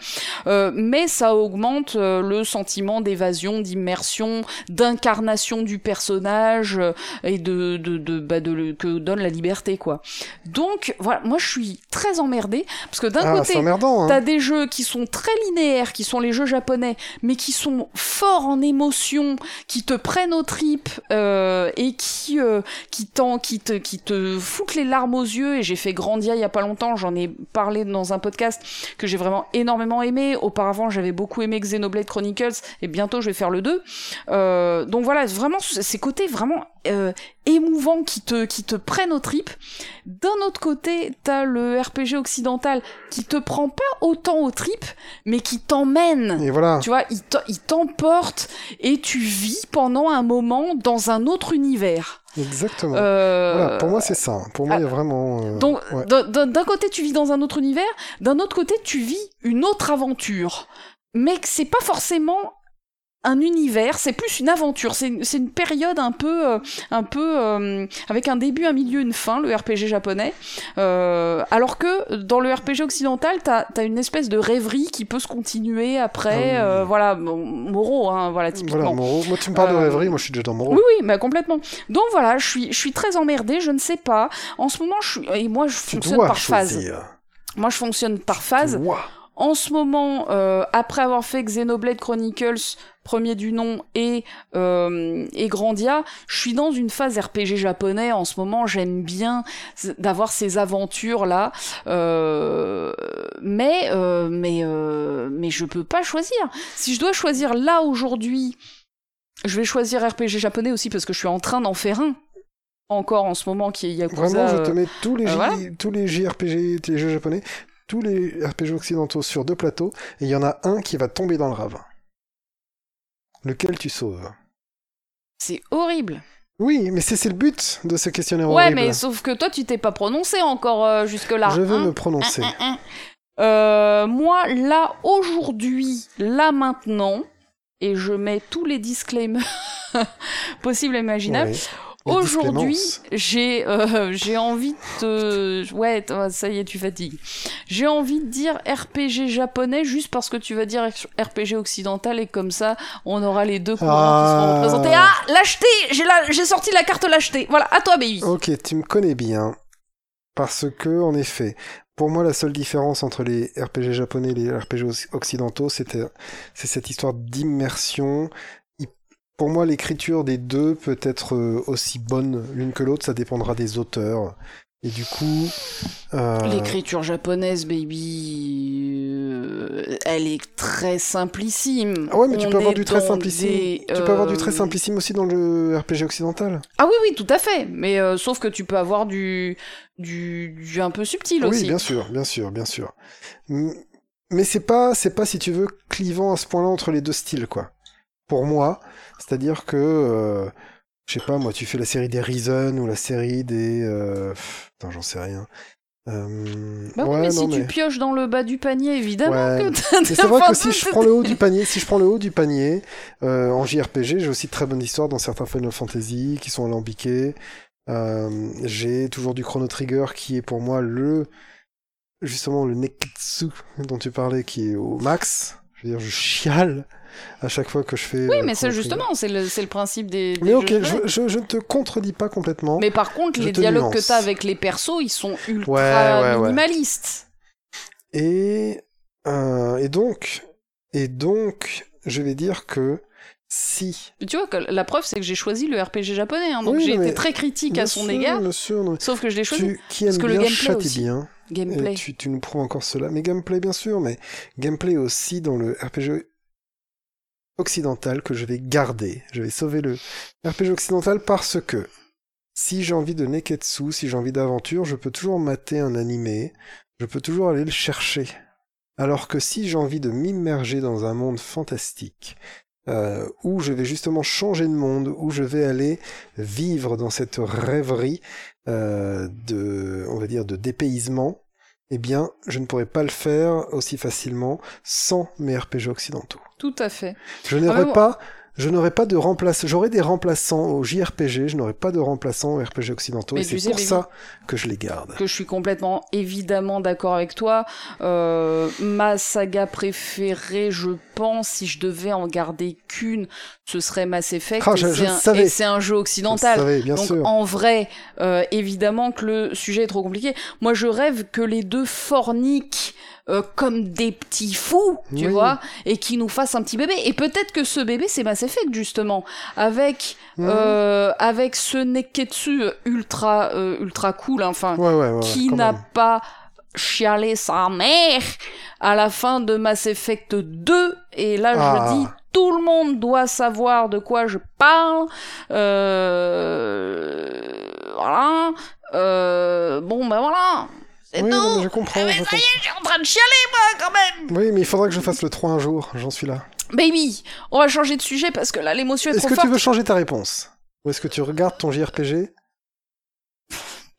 euh, mais ça augmente euh, le sentiment d'évasion, d'immersion, d'incarnation du personnage euh, et de, de, de, bah, de le- que donne la liberté quoi. Donc voilà, moi je suis très emmerdée parce que d'un Ah, côté. Hein. T'as des jeux qui sont très linéaires, qui sont les jeux japonais, mais qui sont forts en émotion, qui te prennent aux tripes euh, et qui euh, qui t'en qui te qui te foutent les larmes aux yeux. Et j'ai fait Grandia il y a pas longtemps, j'en ai parlé dans un podcast que j'ai vraiment énormément aimé. Auparavant, j'avais beaucoup aimé Xenoblade Chronicles et bientôt je vais faire le 2. Euh, donc voilà, vraiment ces côtés vraiment euh, émouvants qui te qui te prennent aux tripes. D'un autre côté, t'as le RPG occidental qui te prend pas autant aux tripes, mais qui t'emmène. Et voilà. Tu vois, il t'emporte et tu vis pendant un moment dans un autre univers. Exactement. Euh, Voilà, pour moi, c'est ça. Pour moi, il y a vraiment. euh, donc, ouais. d'un- côté, tu vis dans un autre univers, d'un autre côté, tu vis une autre aventure. Mais que c'est pas forcément un univers, c'est plus une aventure. C'est une, c'est une période un peu, euh, un peu euh, avec un début, un milieu, une fin, le RPG japonais. Euh, alors que dans le RPG occidental, t'as as une espèce de rêverie qui peut se continuer après. Ah euh, voilà, Moro, hein, voilà, typiquement. Voilà, Moro. Moi, tu me parles de Euh, rêverie, moi, je suis déjà dans Moro. Oui, oui, bah complètement. Donc voilà, je suis, je suis très emmerdée, je ne sais pas. En ce moment, je suis, et moi, je Tu fonctionne par phase. Moi, je fonctionne par phase. En ce moment, euh, après avoir fait Xenoblade Chronicles, premier du nom, et, euh, et Grandia, je suis dans une phase RPG japonais. En ce moment, j'aime bien d'avoir ces aventures-là. Euh, mais, euh, mais, mais je peux pas choisir. Si je dois choisir là aujourd'hui, je vais choisir RPG japonais aussi parce que je suis en train d'en faire un. Encore en ce moment, qui est Yakuza. Vraiment, je te mets tous les, J- voilà. tous les JRPG, les jeux japonais, tous les RPG occidentaux sur deux plateaux, et il y en a un qui va tomber dans le ravin. Lequel tu sauves? C'est horrible. Oui, mais c'est le but de ce questionnaire Ouais, horrible. mais sauf que toi, tu t'es pas prononcé encore euh, jusque-là. Je veux hein. me prononcer. Hein, hein. Euh, moi, là, aujourd'hui, là, maintenant, et je mets tous les disclaimers [LAUGHS] possibles et imaginables, Ouais. Aujourd'hui, j'ai euh, j'ai envie de... te- Ouais, ça y est, tu fatigues. J'ai envie de dire RPG japonais juste parce que tu vas dire RPG occidental et comme ça, on aura les deux courants qui seront Ah. représentés. Ah, l'acheter J'ai la... j'ai sorti la carte l'acheter. Voilà, à toi, baby. Ok, tu me connais bien. Parce que, en effet, pour moi, la seule différence entre les RPG japonais et les RPG oc- occidentaux, c'était, c'est cette histoire d'immersion. Pour moi, l'écriture des deux peut être euh, aussi bonne l'une que l'autre, ça dépendra des auteurs. Et du coup, euh, L'écriture japonaise, baby, euh, elle est très simplissime. Ah ouais, mais tu peux avoir du très simplissime. des, Tu peux avoir du très simplissime aussi dans le RPG occidental. Ah oui, oui, tout à fait. Mais sauf que tu peux avoir du, du, du un peu subtil Oui, aussi. bien sûr, bien sûr, bien sûr. Mais c'est pas, c'est pas si tu veux clivant à ce point-là entre les deux styles, quoi. Pour moi, c'est-à-dire que, euh, je sais pas, moi, tu fais la série des Reason ou la série des, euh, j'en sais rien. Euh, Bah oui, ouais, mais non, si tu pioches dans le bas du panier, évidemment Ouais. que t'as c'est vrai que si je prends le haut du panier, si je prends le haut du panier, euh, en JRPG, j'ai aussi de très bonnes histoires dans certains Final Fantasy qui sont alambiqués. Euh, j'ai toujours du Chrono Trigger qui est pour moi le, justement, le Neketsu dont tu parlais qui est au max. Je veux dire, je chiale à chaque fois que je fais. Oui, euh, mais c'est justement, c'est le, principe des. des Mais ok, jeux je, japonais. je, je ne te contredis pas complètement. Mais par contre, les dialogues que nuance. t'as avec les persos, ils sont ultra Ouais, ouais, ouais. minimalistes. Et, euh, et donc, et donc, je vais dire que si Tu vois, la preuve, c'est que j'ai choisi le RPG japonais, hein, donc Oui, j'ai été très critique à son sûr, égard, sûr, non. sauf que je l'ai choisi. Tu, qui Parce que le gameplay aussi. bien. Gameplay. Tu, tu nous prouves encore cela. Mais gameplay, bien sûr, mais gameplay aussi dans le RPG occidental que je vais garder. Je vais sauver le RPG occidental parce que si j'ai envie de neketsu, si j'ai envie d'aventure, je peux toujours mater un animé, je peux toujours aller le chercher. Alors que si j'ai envie de m'immerger dans un monde fantastique, euh, où je vais justement changer de monde, où je vais aller vivre dans cette rêverie euh, de, on va dire, de dépaysement, eh bien, je ne pourrais pas le faire aussi facilement sans mes RPG occidentaux. Tout à fait. Je Ah, n'aurais mais bon. pas je n'aurais pas de remplaçant. J'aurais des remplaçants au JRPG, je n'aurais pas de remplaçants aux RPG occidentaux. Mais et c'est pour ça que je les garde. que je suis complètement évidemment d'accord avec toi. Euh, ma saga préférée, je pense, si je devais en garder qu'une, ce serait Mass Effect. Ah, et je- je c'est un- et c'est un jeu occidental. bien Donc sûr. en vrai, euh, évidemment que le sujet est trop compliqué. Moi, je rêve que les deux forniquent euh, comme des petits fous, tu Oui. vois, et qui nous fassent un petit bébé. Et peut-être que ce bébé, c'est Mass Effect justement, avec Mhm. euh, avec ce Neketsu ultra euh, ultra cool, hein, enfin, Ouais, ouais, ouais, qui n'a pas chialé sa mère à la fin de Mass Effect 2 et là Ah. je dis tout le monde doit savoir de quoi je parle euh... voilà euh... bon ben voilà Oui, non, mais je comprends. Eh ben, je ça y est, je suis en train de chialer moi quand même. Oui, mais il faudra que je fasse le 3 un jour, j'en suis là. baby on va changer de sujet parce que là l'émotion est, Est-ce trop que tu veux changer ta réponse? Ou est-ce que tu regardes ton JRPG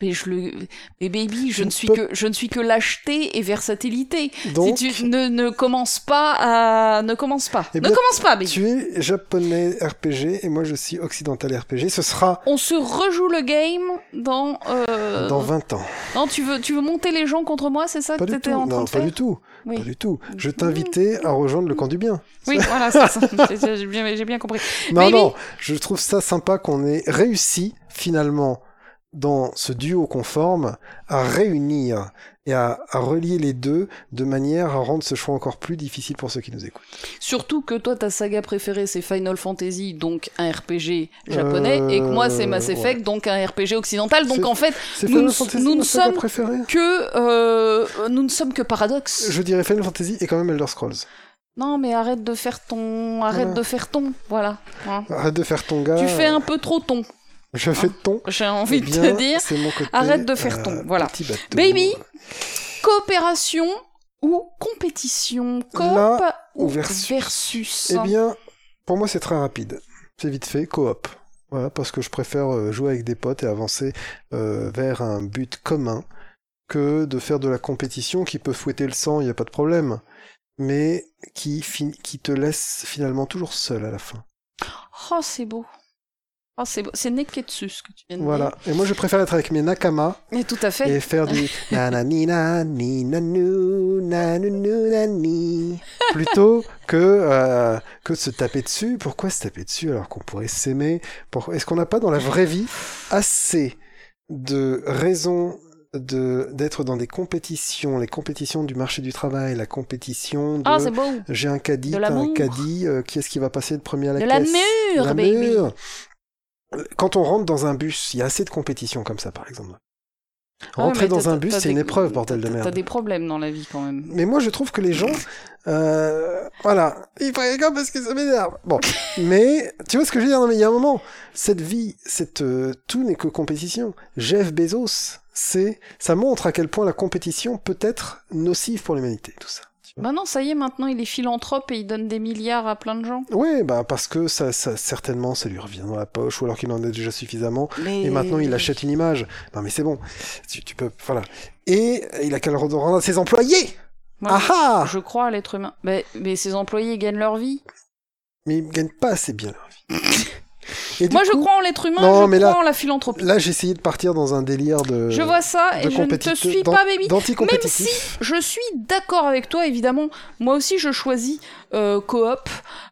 mais je le mais baby je ne suis peux- que je ne suis que lâcheté et versatilité Donc, si tu ne, ne commences pas à... Ne commence pas. Eh ne bien, commence pas, baby. tu es japonais RPG et moi je suis occidental RPG. Ce sera On se rejoue le game dans... euh, dans 20 ans. Non, tu veux, tu veux monter les gens contre moi, c'est ça Pas que du t'étais tout. en train Non, de pas faire du tout. Oui. Pas du tout. Je t'invitais à rejoindre le camp du bien. Oui, voilà, [LAUGHS] c'est ça. J'ai bien, j'ai bien compris. Non, Baby. non, je trouve ça sympa qu'on ait réussi finalement dans ce duo conforme à réunir et à, à relier les deux de manière à rendre ce choix encore plus difficile pour ceux qui nous écoutent. Surtout que toi, ta saga préférée, c'est Final Fantasy, donc un RPG japonais, Euh, et que moi, c'est Mass Effect, donc un RPG occidental. Donc en fait, Nous ne- nous sommes- que euh, nous ne sommes que paradoxe. Je dirais Final Fantasy et quand même Elder Scrolls. Non, mais arrête de faire ton, arrête Voilà. de faire ton, voilà. hein. Arrête de faire ton gars. Tu fais un peu trop ton. Je fais ton. J'ai envie Eh de te dire. côté, arrête de faire euh, ton, voilà. Baby, Coopération ou compétition? Coop Là, ou versus. versus? Eh bien, pour moi, c'est très rapide. C'est vite fait, coop. Voilà, parce que je préfère euh, jouer avec des potes et avancer euh, vers un but commun que de faire de la compétition qui peut fouetter le sang, il n'y a pas de problème, mais qui, qui te laisse finalement toujours seul à la fin. Oh, c'est beau. Oh, c'est. C'est Neketsu ce que tu viens de Voilà. dire. Et moi, je préfère être avec mes nakama Mais tout à fait. et faire du [LAUGHS] nanani nani nanu nanunu nani plutôt que euh, que de se taper dessus. Pourquoi se taper dessus alors qu'on pourrait s'aimer Pour- Est-ce qu'on n'a pas dans la vraie vie assez de raisons de d'être dans des compétitions, les compétitions du marché du travail, la compétition de Ah, c'est beau. j'ai un caddie, t'as un caddie, euh, qui est-ce qui va passer le premier à la De caisse? l'amour, La baby. mûre. Quand on rentre dans un bus, il y a assez de compétition comme ça, par exemple. Ah, Rentrer dans un bus, c'est une épreuve, bordel de t'as- T'as merde. des problèmes dans la vie quand même. Mais moi, je trouve que les gens, euh, voilà, ils prennent comme parce que ça m'énerve. Bon, [LAUGHS] mais tu vois ce que je veux dire? Non, mais il y a un moment, cette vie, cette euh, tout n'est que compétition. Jeff Bezos, c'est, ça montre à quel point la compétition peut être nocive pour l'humanité, tout ça. Bah non, ça y est, maintenant il est philanthrope et il donne des milliards à plein de gens. Oui, bah parce que ça, ça, certainement, ça lui revient dans la poche, ou alors qu'il en a déjà suffisamment. Mais... Et maintenant, il achète une image. Non, mais c'est bon. Tu, tu peux, voilà. Et il a qu'à le rendre à ses employés. Moi, ah ah Je crois à l'être humain. Mais, mais ses employés gagnent leur vie. Mais ils gagnent pas assez bien leur vie. [LAUGHS] Et Moi, je coup, crois en l'être humain, Non, je mais crois là- en la philanthropie. Là, j'ai essayé de partir dans un délire de. je vois ça et je ne te suis pas, baby. Même si je suis d'accord avec toi, évidemment, moi aussi je choisis euh, coop,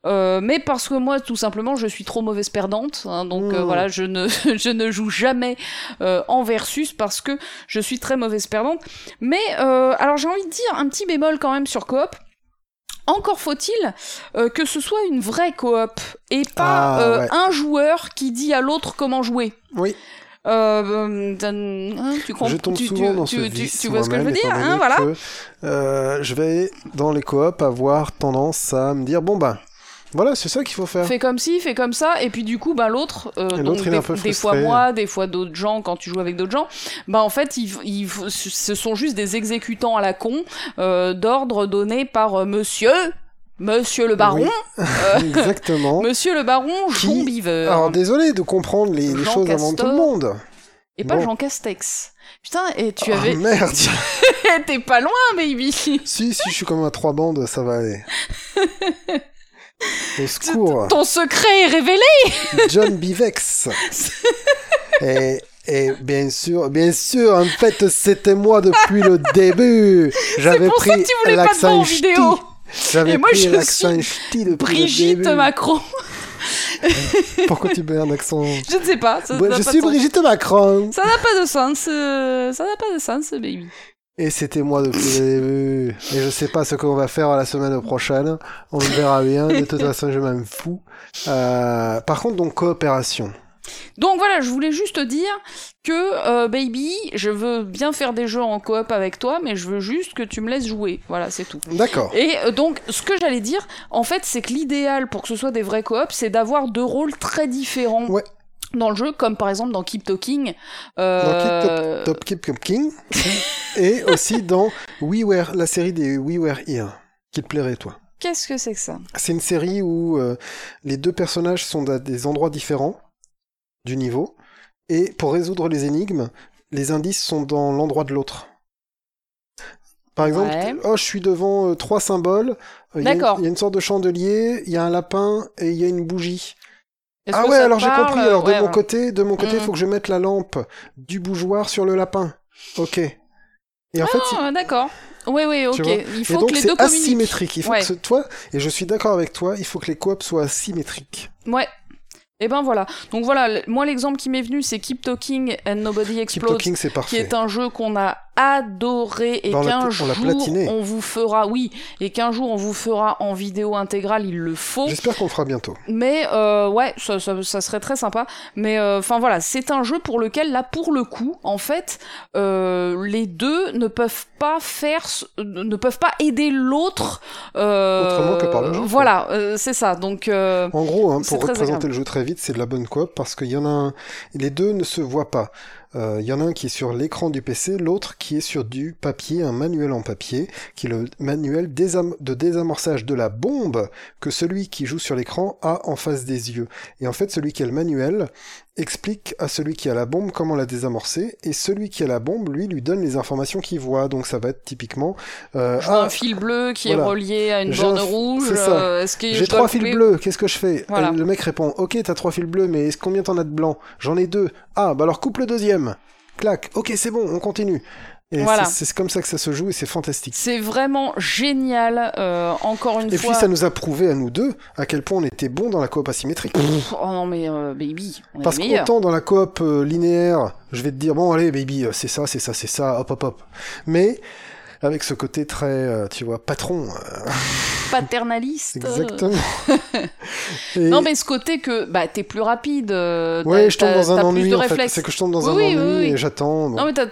euh, mais parce que moi, tout simplement, je suis trop mauvaise perdante, hein, donc euh, Mmh. voilà, je ne, [LAUGHS] je ne joue jamais en versus parce que je suis très mauvaise perdante. Mais alors j'ai envie de dire un petit bémol quand même sur coop. Encore faut-il euh, que ce soit une vraie coop et pas Ah, euh, ouais. un joueur qui dit à l'autre comment jouer. Oui. Euh, euh, hein, tu comprends Je tombe tu, souvent tu- dans ce tu- vice. tu vois ce que je veux dire, hein, voilà. que, euh, je vais dans les coops avoir tendance à me dire bon bah voilà, c'est ça qu'il faut faire. Fais comme ci, fais comme ça, et puis du coup, bah l'autre, euh, donc des, des fois moi, des fois d'autres gens, quand tu joues avec d'autres gens, bah en fait, ils, ils- ce sont juste des exécutants à la con euh, d'ordre donné par euh, Monsieur, Monsieur le Baron, Oui. [LAUGHS] Exactement. [LAUGHS] Monsieur le Baron, Qui- Jean Beaver, Alors désolé de comprendre les, choses avant tout le Castor. monde. et pas. Jean Castex. Putain, et tu Ah, avais, merde. [LAUGHS] t'es pas loin, baby. si si, je suis comme à trois bandes, ça va aller. Au secours. Ton secret est révélé John Bivex. [LAUGHS] et, et bien sûr, bien sûr, en fait, c'était moi depuis le début. J'avais pris l'accent en vidéo. J'avais pris l'accent ch'ti depuis Brigitte le début. Macron. [LAUGHS] Pourquoi tu mets un accent? Je ne sais pas. Ça n'a Je pas suis sens. Brigitte Macron. Ça n'a pas de sens. euh, Ça n'a pas de sens, baby. Et c'était moi depuis le début. Et je sais pas ce qu'on va faire la semaine prochaine. On le verra bien. De toute façon, je m'en fous. Euh, par contre, donc, coopération. Donc voilà, je voulais juste te dire que, euh, baby, je veux bien faire des jeux en coop avec toi, mais je veux juste que tu me laisses jouer. Voilà, c'est tout. D'accord. Et euh, donc, ce que j'allais dire, en fait, c'est que l'idéal pour que ce soit des vrais coops, c'est d'avoir deux rôles très différents. Ouais. Dans le jeu, comme par exemple dans Keep Talking. Dans euh, Top Keep Keep King. [LAUGHS] et aussi dans We Were, la série des We Were Here. Qui te plairait, toi Qu'est-ce que c'est que ça? C'est une série où euh, les deux personnages sont à des endroits différents du niveau. Et pour résoudre les énigmes, les indices sont dans l'endroit de l'autre. Par exemple, Ouais. oh, je suis devant euh, trois symboles. Il y y, a une sorte de chandelier, il y a un lapin et il y a une bougie. Ah ouais, alors j'ai compris. Alors de mon ouais. côté, de mon côté, il Mm. faut que je mette la lampe du bougeoir sur le lapin. Ok. Et en fait, Ah, d'accord. Oui, oui, ok. Il et faut donc que les deux communiquent. asymétrique. Il faut Ouais. que ce, toi, et je suis d'accord avec toi, il faut que les coops soient asymétriques. Ouais. Et ben voilà. Donc voilà, moi l'exemple qui m'est venu, c'est Keep Talking and Nobody Keep Explodes, Talking, c'est qui est un jeu qu'on a adoré et qu'un jour on vous fera, oui, et qu'un jour on vous fera en vidéo intégrale, il le faut. J'espère qu'on le fera bientôt. Mais euh, ouais, ça, ça, ça serait très sympa. Mais enfin voilà, c'est un jeu pour lequel là, pour le coup, en fait, euh, les deux ne peuvent pas faire, ne peuvent pas aider l'autre. euh, Autrement que par le jeu. Voilà, euh, c'est ça. Donc euh, En gros, hein, pour représenter agréable. le jeu très vite, c'est de la bonne coop parce qu'il y en a un. Les deux ne se voient pas. Euh, y en a un qui est sur l'écran du PC, l'autre qui est sur du papier, un manuel en papier, qui est le manuel de désamorçage de la bombe que celui qui joue sur l'écran a en face des yeux. Et en fait, celui qui a le manuel explique à celui qui a la bombe comment la désamorcer, et celui qui a la bombe, lui, lui donne les informations qu'il voit. Donc ça va être typiquement... euh, ah, un fil bleu qui voilà. est relié à une borne un rouge. c'est ça. euh, Est-ce que J'ai trois fils bleus, qu'est-ce que je fais? Voilà. Et Le mec répond, ok, t'as trois fils bleus, mais est-ce- combien t'en as de blancs? J'en ai deux. Ah, bah alors coupe le deuxième. Clac, ok, c'est bon, on continue. Et Voilà. c'est comme ça que ça se joue et c'est fantastique. C'est vraiment génial. euh, encore une Et fois. puis ça nous a prouvé à nous deux à quel point on était bon dans la coop asymétrique. Pff, Oh non mais euh, baby, on Parce qu'autant dans la coop euh, linéaire, je vais te dire, bon allez baby, euh, c'est ça, c'est ça, c'est ça, hop hop hop. Mais avec ce côté très, euh, tu vois, patron. euh, [LAUGHS] Paternaliste. exactement. [LAUGHS] Et- Non mais ce côté que bah t'es plus rapide. euh, Ouais, je tombe dans un ennui en fait. C'est que je tombe dans Oui, un oui, ennui oui, et j'attends. bon. Non mais t'as,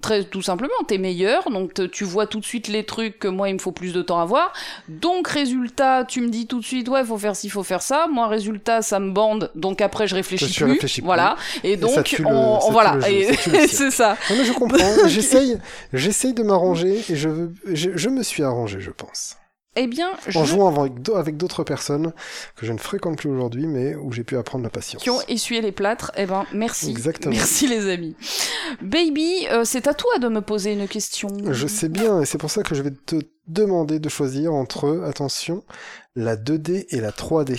très tout simplement t'es meilleur donc tu vois tout de suite les trucs que moi il me faut plus de temps à voir donc résultat tu me dis tout de suite ouais faut faire ci faut faire ça moi résultat ça me bande donc après je réfléchis plus réfléchis plus. voilà et donc on, on- voilà et cirque. c'est ça Non, mais je comprends. [LAUGHS] J'essaye, j'essaye de m'arranger et je, je, je me suis arrangé, je pense. eh bien je... En jouant avec d'autres personnes que je ne fréquente plus aujourd'hui, mais où j'ai pu apprendre la patience. qui ont essuyé les plâtres eh ben merci Exactement. merci les amis baby euh, c'est à toi de me poser une question Je sais bien, et c'est pour ça que je vais te demander de choisir entre, attention, la 2D et la 3D.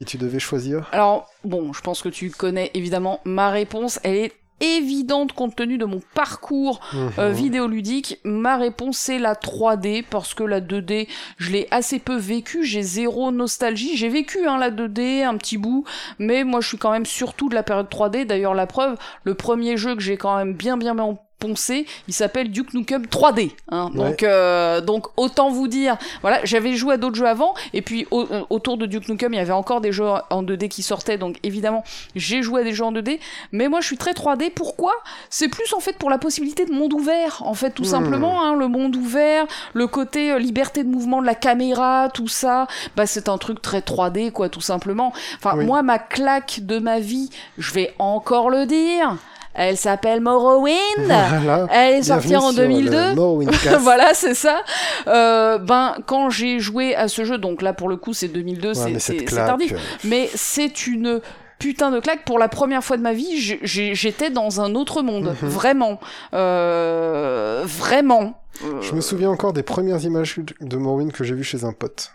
Et tu devais choisir? Alors, bon, je pense que tu connais évidemment ma réponse. Elle est évidente compte tenu de mon parcours euh, Mhm. vidéoludique. Ma réponse c'est la 3D parce que la 2D, je l'ai assez peu vécu. J'ai zéro nostalgie. J'ai vécu hein, la 2D un petit bout, mais moi je suis quand même surtout de la période 3D. D'ailleurs, la preuve, le premier jeu que j'ai quand même bien bien bien poncé, il s'appelle Duke Nukem 3D. Hein. Ouais. Donc, euh, donc autant vous dire, voilà, j'avais joué à d'autres jeux avant, et puis au- euh, autour de Duke Nukem, il y avait encore des jeux en 2D qui sortaient, donc évidemment, j'ai joué à des jeux en 2D, mais moi je suis très 3D. Pourquoi? C'est plus en fait pour la possibilité de monde ouvert, en fait, tout simplement, hein, le monde ouvert, le côté euh, liberté de mouvement de la caméra, tout ça, bah c'est un truc très 3D, quoi, tout simplement. Enfin, Oui. moi, ma claque de ma vie, je vais encore le dire. Elle s'appelle Morrowind. Voilà. Elle est sortie en sur le 2002. Morrowind [LAUGHS] Cast. voilà, c'est ça. Euh, ben, quand j'ai joué à ce jeu, donc là pour le coup c'est 2002, Ouais, c'est- tardif, euh, mais c'est une putain de claque. Pour la première fois de ma vie, j'étais dans un autre monde, Mhm. vraiment, Euh, vraiment. Je me souviens encore des premières images de Morrowind que j'ai vues chez un pote.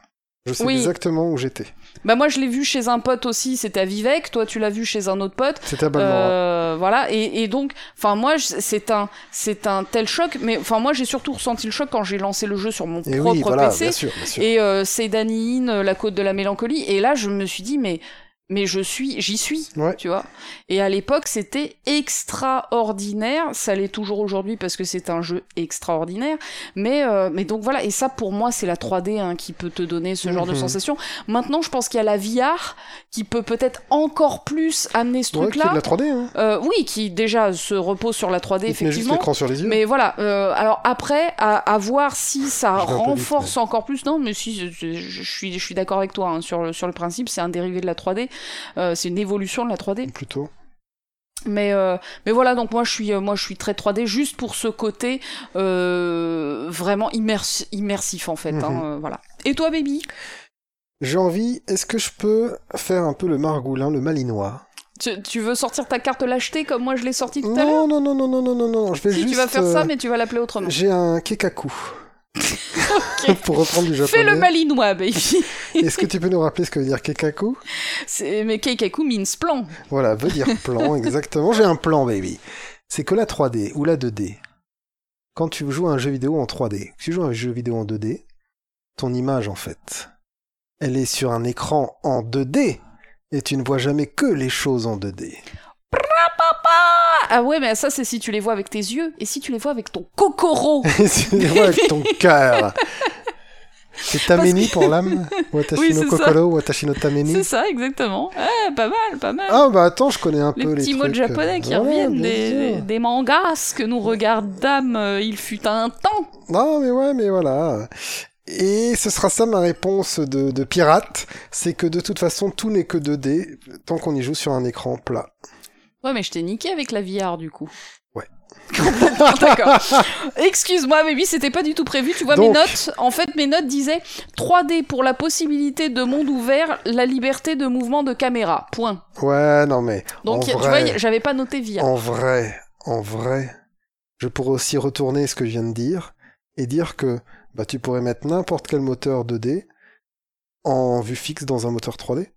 Je sais Oui. exactement où j'étais. Bah moi je l'ai vu chez un pote aussi, c'était à Vivec. Toi tu l'as vu chez un autre pote. C'était à. Euh, voilà et, et donc enfin moi c'est un c'est un tel choc mais enfin moi j'ai surtout ressenti le choc quand j'ai lancé le jeu sur mon Et propre oui, voilà, PC bien sûr, bien sûr. et euh, c'est Danine la côte de la mélancolie et là je me suis dit mais mais je suis j'y suis Ouais. tu vois et à l'époque c'était extraordinaire ça l'est toujours aujourd'hui parce que c'est un jeu extraordinaire mais euh, mais donc voilà et ça pour moi c'est la 3D hein, qui peut te donner ce genre de Mhm. sensation maintenant je pense qu'il y a la VR qui peut peut-être encore plus amener ce Ouais, truc qui est là de la 3D, hein. euh, oui, qui déjà se repose sur la 3D, Il juste effectivement. l'écran sur les yeux. Mais voilà, euh, alors après, à, à voir si ça vite, renforce encore plus. Non, mais si, je, je- suis, je suis d'accord avec toi hein, sur, le, sur le principe, c'est un dérivé de la 3D, euh, c'est une évolution de la 3D. Plutôt. Mais, euh, mais voilà, donc moi je, suis, euh, moi je suis très 3D juste pour ce côté euh, vraiment immersi- immersif en fait. hein, Mhm. euh, voilà. Et toi, baby? J'ai envie, est-ce que je peux faire un peu le margoulin, le malinois? Tu, tu veux sortir ta carte lâcheté comme moi je l'ai sortie tout à l'heure? Non, non, non, non, non, non, non, non, je vais Si juste... tu vas faire ça, euh, mais tu vas l'appeler autrement. J'ai un kekaku. [LAUGHS] Pour reprendre du japonais. Fais le malinois, baby. [LAUGHS] Est-ce que tu peux nous rappeler ce que veut dire kekaku C'est- Mais Keikaku means plan. Voilà, veut dire plan, [LAUGHS] exactement. J'ai un plan, baby. C'est que la 3D ou la 2D, quand tu joues à un jeu vidéo en 3D, que tu joues à un jeu vidéo en 2D, ton image, en fait, elle est sur un écran en 2D, et tu ne vois jamais que les choses en 2D. Ah ouais, mais ça, c'est si tu les vois avec tes yeux. Et si tu les vois avec ton kokoro [LAUGHS] Et tu les vois avec ton cœur. C'est Tameni pour l'âme [LAUGHS] Watashi Oui, no c'est ça. Kokoro, Watashi no Tameni C'est ça, exactement. Ouais, pas mal, pas mal. Ah bah attends, je connais un les peu les petits mots japonais qui Voilà, reviennent des, mangas que nous regardâmes euh, il fut un temps. Non, mais ouais, mais voilà. Et ce sera ça ma réponse de, de pirate, c'est que de toute façon, tout n'est que 2D, tant qu'on y joue sur un écran plat. Ouais, mais je t'ai niqué avec la VR du coup. Ouais. [LAUGHS] D'accord. Excuse-moi, baby, c'était pas du tout prévu. Tu vois mes notes. En fait, mes notes disaient 3D pour la possibilité de monde ouvert, la liberté de mouvement de caméra. Point. Ouais, non mais, Donc, tu vois, j'avais pas noté VR. en vrai, en vrai, je pourrais aussi retourner ce que je viens de dire, et dire que bah, tu pourrais mettre n'importe quel moteur 2D en vue fixe dans un moteur 3D.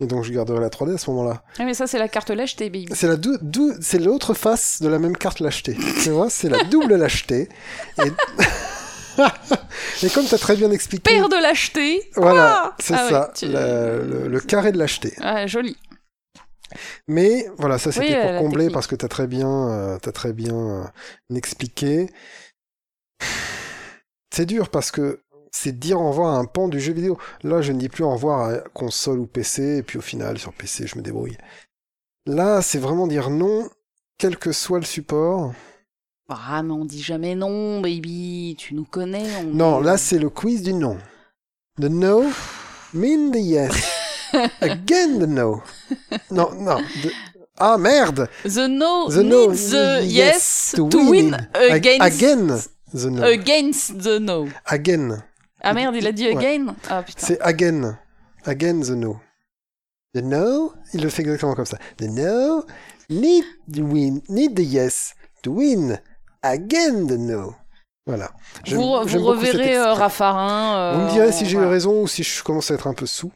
Et donc je garderai la 3D à ce moment-là. Ah, mais ça, c'est la carte lâcheté, baby. C'est la dou- dou- c'est l'autre face de la même carte lâcheté. Tu vois, c'est la double lâcheté. Et, [LAUGHS] et comme tu as très bien expliqué, Père de lâcheté. voilà, c'est Ah ouais, ça, tu- le, le carré de lâcheté. Ah, joli. Mais voilà, ça c'était Oui, pour combler technique. parce que t'as très bien, euh, très bien euh, expliqué. C'est dur parce que c'est dire au revoir à un pan du jeu vidéo. Là, je ne dis plus au revoir à console ou PC, et puis au final, sur PC, je me débrouille. Là, c'est vraiment dire non, quel que soit le support. Ah, mais on dit jamais non, baby. Tu nous connais. On Non, là, c'est le quiz du non. The no mean the yes. [LAUGHS] Again the no. Non, non. the- Ah, merde The no The no needs the yes, to to, win, Ag- against, Again the no. against the no. Again. Ah merde, il a dit Ouais. again Ah putain. C'est again. Again the no. The no, il le fait exactement comme ça. The no need the win, need the yes to win. Again the no. Voilà. Vous, vous reverrez euh. Raffarin. Vous euh, me direz si j'ai eu raison ou si je commence à être un peu sous.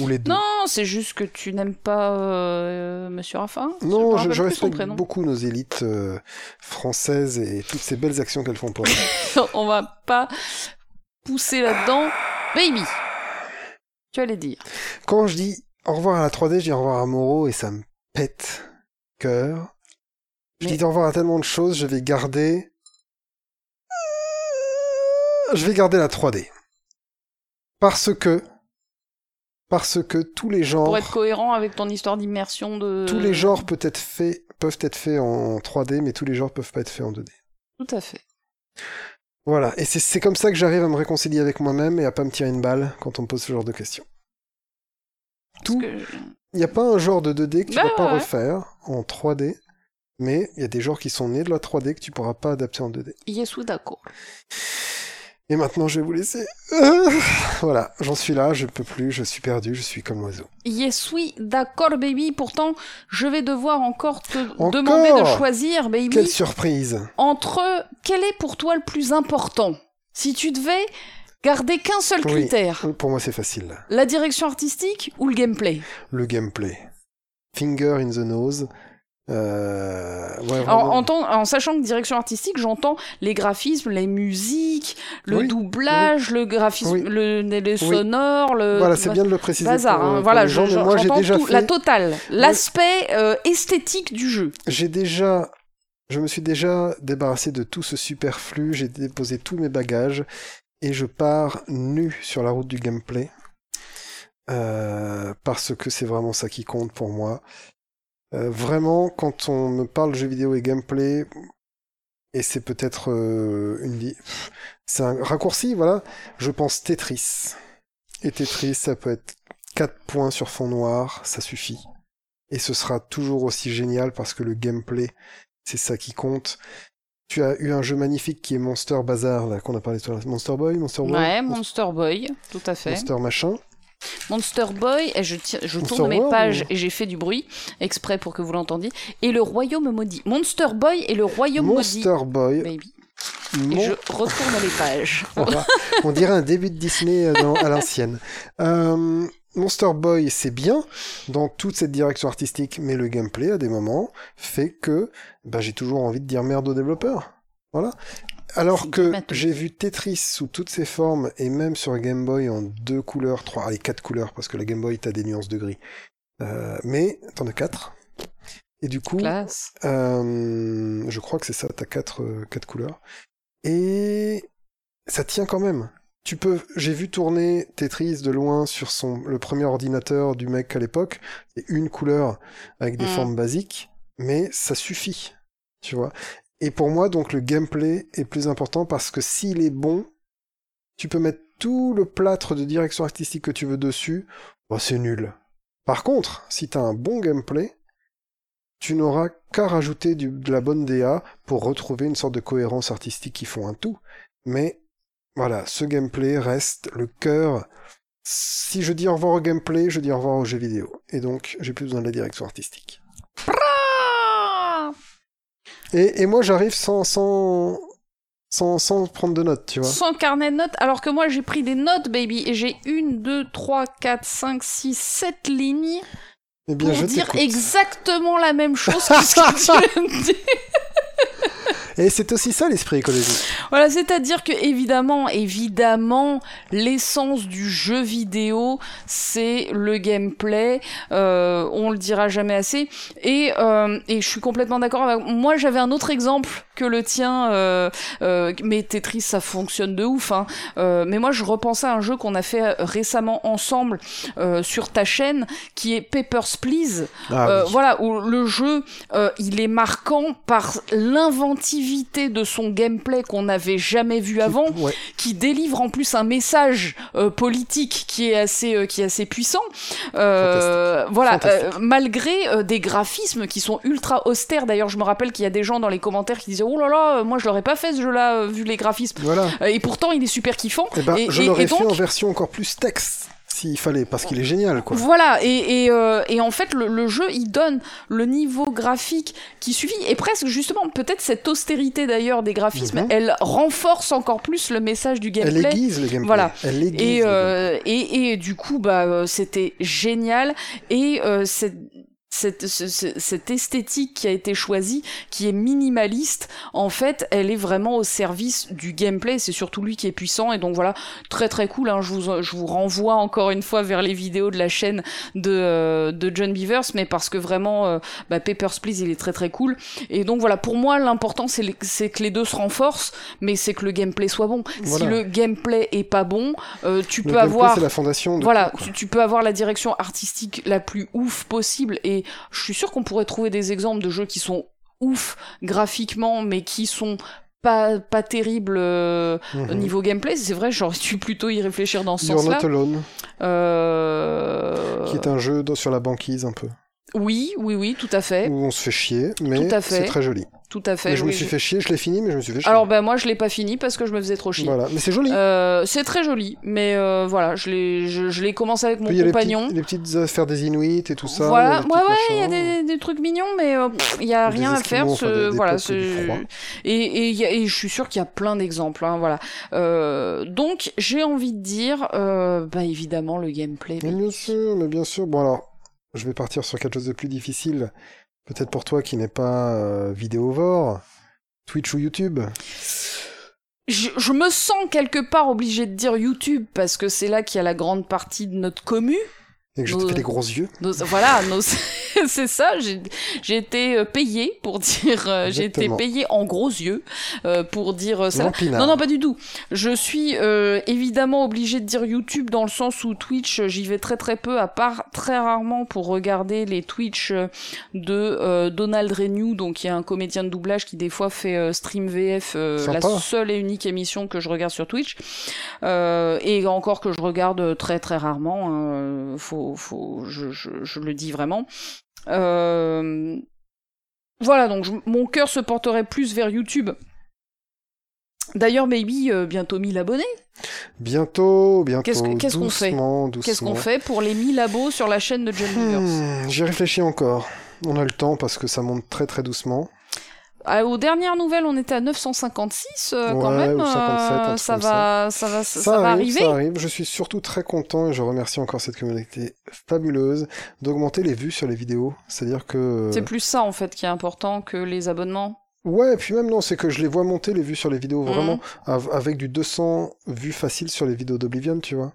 Ou les deux. Non, c'est juste que tu n'aimes pas euh, Monsieur Raffarin Non, je, je respecte beaucoup nos élites euh, françaises et toutes ces belles actions qu'elles font pour nous. [LAUGHS] On va pas pousser là-dedans. Baby Tu allais dire. Quand je dis au revoir à la 3D, je dis au revoir à Moreau et ça me pète cœur. Je Mais- dis au revoir à tellement de choses, je vais garder. Je vais garder la 3D. Parce que. Parce que tous les genres. Pour être cohérent avec ton histoire d'immersion de... Tous les genres peuvent être faits, peuvent être faits en 3D, mais tous les genres peuvent pas être faits en 2D. Tout à fait. Voilà, et c'est comme ça que j'arrive à me réconcilier avec moi-même et à pas me tirer une balle quand on me pose ce genre de questions. Tout, il n'y a pas un genre de 2D que tu Bah vas pas ouais. refaire en 3D, mais il y a des genres qui sont nés de la 3D que tu pourras pas adapter en 2D. Yes, ou d'accord. Et maintenant, je vais vous laisser. [LAUGHS] voilà, j'en suis là, je peux plus, je suis perdu, je suis comme l'oiseau. Yes, oui, d'accord, baby. Pourtant, je vais devoir encore te Encore demander de choisir, baby, Quelle surprise entre quel est pour toi le plus important? Si tu devais garder qu'un seul Oui. critère. Pour moi, c'est facile. La direction artistique ou le gameplay? Le gameplay. Finger in the nose. Euh, ouais, en, sachant que direction artistique, j'entends les graphismes, les musiques, le Oui, doublage, le graphisme, Oui. le, les sonores, le Voilà, c'est bien de le préciser. bazar. pour, hein. pour Voilà, les gens, je- mais moi, j'ai déjà tout, fait. la totale, l'aspect euh, esthétique du jeu. J'ai déjà. Je me suis déjà débarrassé de tout ce superflu, j'ai déposé tous mes bagages et je pars nu sur la route du gameplay. Euh, parce que c'est vraiment ça qui compte pour moi. Euh, vraiment, quand on me parle jeux vidéo et gameplay, et c'est peut-être euh, une vie. C'est un raccourci, voilà. Je pense Tetris. Et Tetris, ça peut être 4 points sur fond noir, ça suffit. Et ce sera toujours aussi génial parce que le gameplay, c'est ça qui compte. Tu as eu un jeu magnifique qui est Monster Bazar, là, qu'on a parlé tout à l'heure. Monster Boy, Monster Boy Ouais, Monster Boy, tout à fait. Monster machin. Monster Boy, et je, tire- je Monster tourne mes World, pages ou- et j'ai fait du bruit exprès pour que vous l'entendiez. Et le royaume maudit. Monster Boy et le royaume Monster Boy. maudit. Baby. Et je retourne les pages. [LAUGHS] Voilà. On dirait un début de Disney euh, dans- à l'ancienne. Euh, Monster Boy, c'est bien dans toute cette direction artistique, mais le gameplay, à des moments, fait que bah, j'ai toujours envie de dire merde aux développeurs. Voilà. Alors C'est que j'ai vu Tetris sous toutes ses formes, et même sur Game Boy en deux couleurs, trois, allez, quatre couleurs, parce que la Game Boy, t'as des nuances de gris. Euh, mais t'en as quatre. Et du coup, euh, je crois que c'est ça, t'as quatre, euh, quatre couleurs. Et ça tient quand même. Tu peux, j'ai vu tourner Tetris de loin sur son, le premier ordinateur du mec à l'époque, et une couleur avec des Mm. formes basiques, mais ça suffit. Tu vois. Et pour moi, donc, le gameplay est plus important parce que s'il est bon, tu peux mettre tout le plâtre de direction artistique que tu veux dessus, bah, c'est nul. Par contre, si t'as un bon gameplay, tu n'auras qu'à rajouter de la bonne DA pour retrouver une sorte de cohérence artistique qui font un tout. Mais voilà, ce gameplay reste le cœur. Si je dis au revoir au gameplay, je dis au revoir au jeu vidéo. Et donc, j'ai plus besoin de la direction artistique. Et, et moi, j'arrive sans, sans, sans, sans prendre de notes, tu vois. Sans carnet de notes, alors que moi j'ai pris des notes, baby, et j'ai une, deux, trois, quatre, cinq, six, sept lignes Eh bien, pour je dire exactement la même chose que ce que tu viens de dire. Et c'est aussi ça l'esprit écologique. Voilà, c'est-à-dire que évidemment, évidemment, l'essence du jeu vidéo, c'est le gameplay. Euh, on le dira jamais assez. Et, euh, et je suis complètement d'accord. avec Moi, j'avais un autre exemple que le tien. Euh, euh, mais Tetris, ça fonctionne de ouf. Hein. Euh, mais moi, je repensais à un jeu qu'on a fait récemment ensemble sur ta chaîne, qui est Papers, Please. Ah, oui. Voilà, où le jeu, il est marquant par l'inventivité de son gameplay qu'on n'avait jamais vu avant, Ouais. qui délivre en plus un message euh, politique qui est assez, euh, qui est assez puissant. Euh, voilà, Fantastique. malgré des graphismes qui sont ultra austères. D'ailleurs, je me rappelle qu'il y a des gens dans les commentaires qui disaient oh là là, moi je l'aurais pas fait ce jeu-là vu les graphismes. Voilà. Et pourtant, il est super kiffant. Eh ben, et, je et- l'aurais et fait donc, en version encore plus texte, s'il fallait, parce qu'il est génial, quoi. Voilà, et, et, euh, et en fait, le, le jeu, il donne le niveau graphique qui suffit, et presque justement, peut-être cette austérité d'ailleurs des graphismes, Mhm. elle renforce encore plus le message du Elle gameplay. aiguise le gameplay. Voilà. Elle aiguise. Et, le euh, et, et du coup, bah, euh, c'était génial. Et euh, cette, cette, ce- ce- cette esthétique qui a été choisie, qui est minimaliste, en fait, elle est vraiment au service du gameplay. C'est surtout lui qui est puissant. Et donc voilà, très très cool. Hein. Je, vous, je vous renvoie encore une fois vers les vidéos de la chaîne de, euh, de John Beavers, mais parce que vraiment, euh, bah, Papers, Please, il est très très cool. Et donc voilà, pour moi, l'important, c'est les- c'est que les deux se renforcent, mais c'est que le gameplay soit bon. Voilà. Si le gameplay est pas bon, euh, tu Le peux gameplay, avoir c'est la fondation de voilà, tout, tu, tu peux avoir la direction artistique la plus ouf possible et je suis sûr qu'on pourrait trouver des exemples de jeux qui sont ouf graphiquement mais qui sont pas, pas terribles euh, Mhm. au niveau gameplay. C'est vrai, j'aurais dû plutôt y réfléchir dans ce You're sens-là. Not Alone, Euh... qui est un jeu sur la banquise un peu. Oui, oui, oui, tout à fait. où on se fait chier, mais c'est très joli. Tout à fait. Mais je me suis je- fait chier, je l'ai fini, mais je me suis fait chier. Alors ben moi je l'ai pas fini parce que je me faisais trop chier. voilà, mais c'est joli. Euh, c'est très joli, mais euh, voilà, je l'ai, je, je l'ai commencé avec mon Puis il y a les compagnon. petites, les petites affaires des Inuits et tout ça. voilà, ouais, ouais, il y a des, des trucs mignons, mais euh, il y a Des rien à faire. Ce- enfin, des- voilà, ce- et, et, il y a- et je suis sûre qu'il y a plein d'exemples. Hein, voilà. Euh, donc j'ai envie de dire, euh, bah évidemment le gameplay. Mais bien sûr, mais bien sûr. Bon alors, je vais partir sur quelque chose de plus difficile. Peut-être pour toi qui n'est pas euh, vidéovore, Twitch ou YouTube. Je, me sens quelque part obligée de dire YouTube parce que c'est là qu'il y a la grande partie de notre commu. Et que je te fais des gros yeux. Nos- voilà, nos- [LAUGHS] c'est ça. J'ai j'ai été euh, payée pour dire. euh, j'ai été payée en gros yeux euh, pour dire ça. Non. Non, non, pas du tout. Je suis euh, évidemment obligée de dire YouTube dans le sens où Twitch, j'y vais très très peu, à part très rarement pour regarder les Twitch de Donald Renew, donc il y a un comédien de doublage qui des fois fait stream VF, euh, la seule et unique émission que je regarde sur Twitch, euh, et encore que je regarde très très rarement, hein, faut, faut, je, je, je le dis vraiment. Euh, voilà, donc je- mon cœur se porterait plus vers YouTube. D'ailleurs, Maybe, euh, bientôt 1000 abonnés. Bientôt, bientôt. Qu'est-ce que- qu'est-ce qu'on fait. Qu'est-ce qu'on fait pour les 1000 abos sur la chaîne de John Beavers Hmm, J'y réfléchis encore. On a le temps parce que ça monte très très doucement. Ah, Aux dernières nouvelles, on était à 956 euh, quand même. ou 57, un euh, ça, va, ça va, ça, Ça, va arrive, arriver. ça arrive. Je suis surtout très content et je remercie encore cette communauté fabuleuse d'augmenter les vues sur les vidéos. C'est-à-dire que. C'est plus ça en fait qui est important que les abonnements. Ouais, et puis même non, c'est que je les vois monter les vues sur les vidéos Mhm. vraiment av- avec du 200 vues faciles sur les vidéos d'Oblivion, tu vois.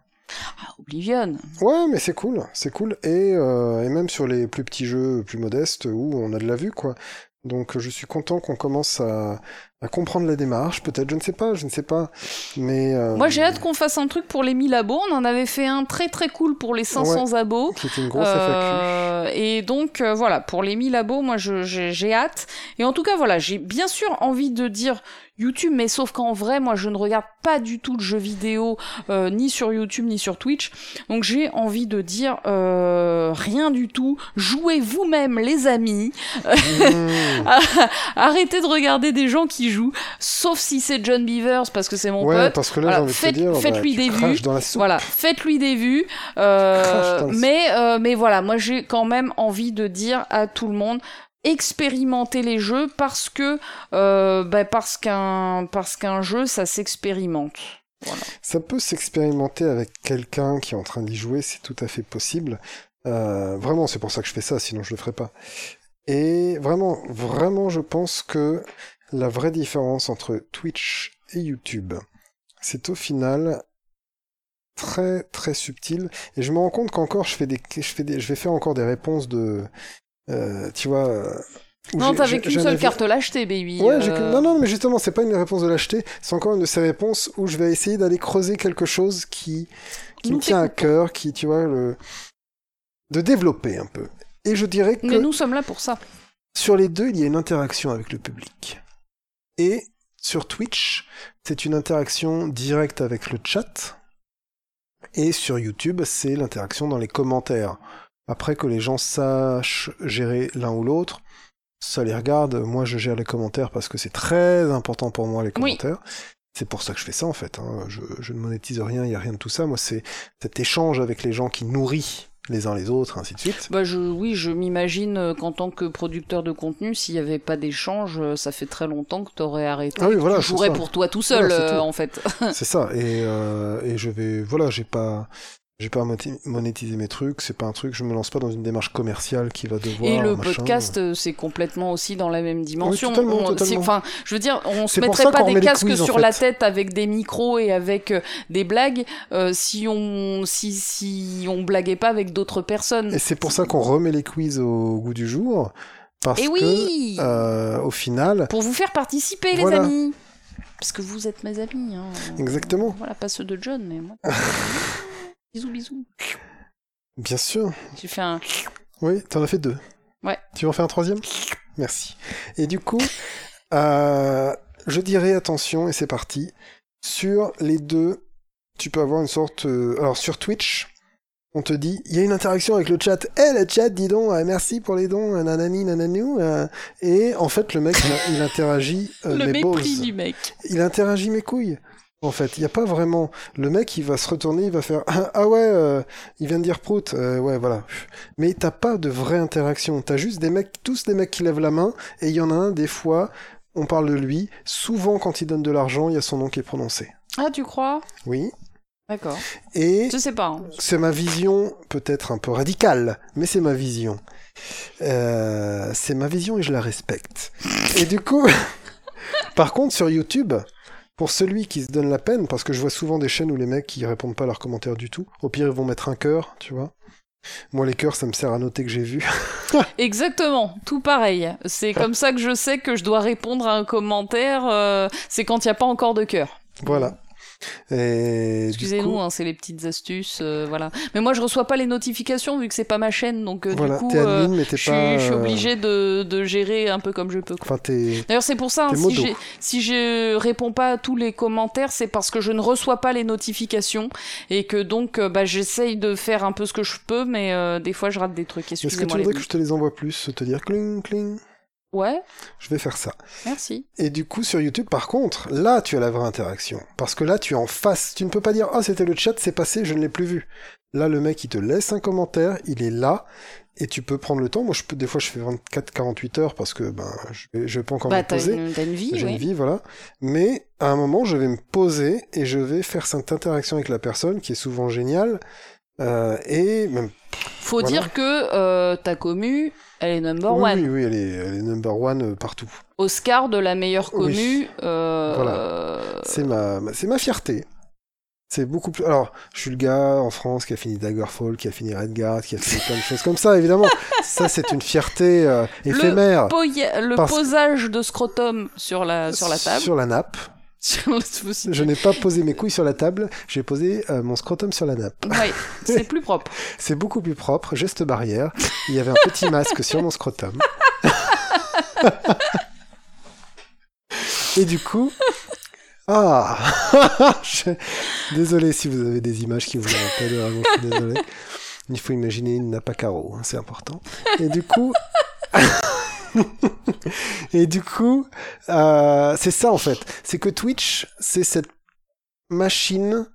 Ah, Oblivion. Ouais, mais c'est cool, c'est cool. Et, euh, et même sur les plus petits jeux plus modestes où on a de la vue, quoi. Donc je suis content qu'on commence à, à comprendre la démarche, peut-être, je ne sais pas, je ne sais pas. Mais. euh, Moi, j'ai hâte qu'on fasse un truc pour les 1000 abos. On en avait fait un très très cool pour les 500 abos. Qui était une grosse FAQ. Euh, et donc euh, voilà, pour les 1000 abos, moi j'ai j'ai hâte. Et en tout cas voilà, j'ai bien sûr envie de dire YouTube, mais sauf qu'en vrai, moi je ne regarde pas du tout de jeux vidéo, euh, ni sur YouTube ni sur Twitch. Donc j'ai envie de dire euh, rien du tout. Jouez vous-même les amis. Mmh. [LAUGHS] Arrêtez de regarder des gens qui jouent, sauf si c'est John Beavers parce que c'est mon ouais, pote. parce que là, Voilà, j'ai envie de faites- te dire, faites-lui bah, des vues. Voilà, faites-lui des vues. euh, mais, euh, mais voilà, moi j'ai quand même envie de dire à tout le monde expérimenter les jeux parce que euh, bah, parce qu'un parce qu'un jeu ça s'expérimente. Ça peut s'expérimenter avec quelqu'un qui est en train d'y jouer, c'est tout à fait possible. Euh, vraiment, c'est pour ça que je fais ça, sinon je le ferais pas. Et vraiment, vraiment, je pense que la vraie différence entre Twitch et YouTube, c'est au final très très subtil. Et je me rends compte qu'encore, je fais des, je fais des, je vais faire encore des réponses de, euh, tu vois. euh, Non, t'avais qu'une seule avis- carte l'acheter, baby. Ouais, euh, non, non, mais justement, c'est pas une réponse de l'acheter, c'est encore une de ces réponses où je vais essayer d'aller creuser quelque chose qui, qui Nous me tient à cœur, qui, tu vois, le... de développer un peu. Et je dirais que Mais nous sommes là pour ça. sur les deux, il y a une interaction avec le public. Et sur Twitch, c'est une interaction directe avec le chat. Et sur YouTube, c'est l'interaction dans les commentaires. Après que les gens sachent gérer l'un ou l'autre, ça les regarde. Moi, je gère les commentaires parce que c'est très important pour moi, les Oui. commentaires. C'est pour ça que je fais ça, en fait. hein. Je, je ne monétise rien, il n'y a rien de tout ça. Moi, c'est cet échange avec les gens qui nourrit les uns les autres, ainsi de suite. Bah je, oui, je m'imagine euh, qu'en tant que producteur de contenu, s'il n'y avait pas d'échange, euh, ça fait très longtemps que t'aurais arrêté. Ah oui, voilà, tu jouerais pour toi tout seul, Voilà, euh, tout. en fait. c'est ça. Et, euh, et je vais, voilà, j'ai pas, j'ai pas moné- monétisé mes trucs. C'est pas un truc. Je me lance pas dans une démarche commerciale qui va devoir. Et le machin. podcast, euh, c'est complètement aussi dans la même dimension. totalement, On- totalement. c'est- Enfin, je veux dire, on se mettrait pas des casques quiz, en sur la tête avec des micros et avec euh, des blagues euh, si on si si on blaguait pas avec d'autres personnes. Et c'est pour ça qu'on remet les quiz au goût du jour. Parce Et que, oui, euh, au final, pour vous faire participer, Voilà. les amis. Parce que vous êtes mes amis. Hein. Exactement. Voilà, pas ceux de John, mais moi. [LAUGHS] bisous, bisous. bien sûr. J'ai fait un. Oui, t'en as fait deux. Ouais. Tu veux en faire un troisième? Merci. Et du coup, euh, je dirais attention, et c'est parti. Sur les deux, tu peux avoir une sorte... euh, alors sur Twitch, on te dit, il y a une interaction avec le chat. Eh, le chat, dis donc, euh, merci pour les dons, euh, nanani, nananou. euh. et en fait, le mec, il, il interagit Le mépris balls. du mec. Il interagit mes couilles. En fait, il n'y a pas vraiment. Le mec, il va se retourner, il va faire Ah, ah ouais, euh, il vient de dire prout. Euh, ouais, voilà. Mais t'as pas de vraie interaction. T'as juste des mecs, tous des mecs qui lèvent la main, et il y en a un, des fois, on parle de lui. Souvent, quand il donne de l'argent, il y a son nom qui est prononcé. Ah, tu crois? Oui. D'accord. Et Je sais pas. hein. c'est ma vision, peut-être un peu radicale, mais c'est ma vision. Euh, c'est ma vision et je la respecte. Et du coup, [LAUGHS] par contre, sur YouTube, pour celui qui se donne la peine, parce que je vois souvent des chaînes où les mecs qui répondent pas à leurs commentaires du tout, au pire ils vont mettre un cœur, tu vois. Moi les cœurs ça me sert à noter que j'ai vu. [LAUGHS] Exactement, tout pareil. C'est comme ça que je sais que je dois répondre à un commentaire. euh, c'est quand il n'y a pas encore de cœur. voilà. Excusez-nous, coup, hein, c'est les petites astuces, euh, voilà. Mais moi, je reçois pas les notifications vu que c'est pas ma chaîne, donc euh, voilà, du coup, euh, admin je suis, pas. je suis euh, obligé de, de gérer un peu comme je peux. Enfin. D'ailleurs, c'est pour ça, hein, si, si je réponds pas à tous les commentaires, c'est parce que je ne reçois pas les notifications et que donc, euh, bah, j'essaye de faire un peu ce que je peux, mais des fois, je rate des trucs. Est-ce que tu voudrais que je te les envoie plus, te dire cling cling? Ouais, Je vais faire ça. merci. Et du coup, sur YouTube, par contre, là, tu as la vraie interaction. Parce que là, tu es en face. Tu ne peux pas dire, ah, c'était le chat, c'est passé, je ne l'ai plus vu. Là, le mec, il te laisse un commentaire, il est là, et tu peux prendre le temps. Moi, je peux, des fois, je fais 24-48 heures parce que, ben, je vais, je vais pas encore Bah, me poser. une, t'as une vie, J'ai une vie, voilà. Mais, à un moment, je vais me poser et je vais faire cette interaction avec la personne, qui est souvent géniale. Euh, et même, Faut Voilà. dire que euh, ta commu, elle est number oui, one. oui, oui, elle est, elle est number one euh, partout. Oscar de la meilleure commu. Oui. euh, Voilà. euh, C'est ma, ma- c'est ma fierté. C'est beaucoup plus. Alors, je suis le gars en France qui a fini Daggerfall, qui a fini Redguard, qui a fini plein de choses comme ça, évidemment. [LAUGHS] ça, c'est une fierté euh, éphémère. le Parce- posage de scrotum sur la, sur la table. Sur la nappe. Je n'ai pas posé mes couilles sur la table, j'ai posé euh, mon scrotum sur la nappe. Ouais, c'est [LAUGHS] plus propre. C'est beaucoup plus propre, geste barrière. Il y avait un petit masque sur mon scrotum. Et du coup. Ah [LAUGHS] Je- Désolé si vous avez des images qui vous rappellent, vraiment, je suis désolé. Il faut imaginer une nappe à carreaux, hein, c'est important. Et du coup. [LAUGHS] [LAUGHS] Et du coup, euh, c'est ça en fait. C'est que Twitch, c'est cette machine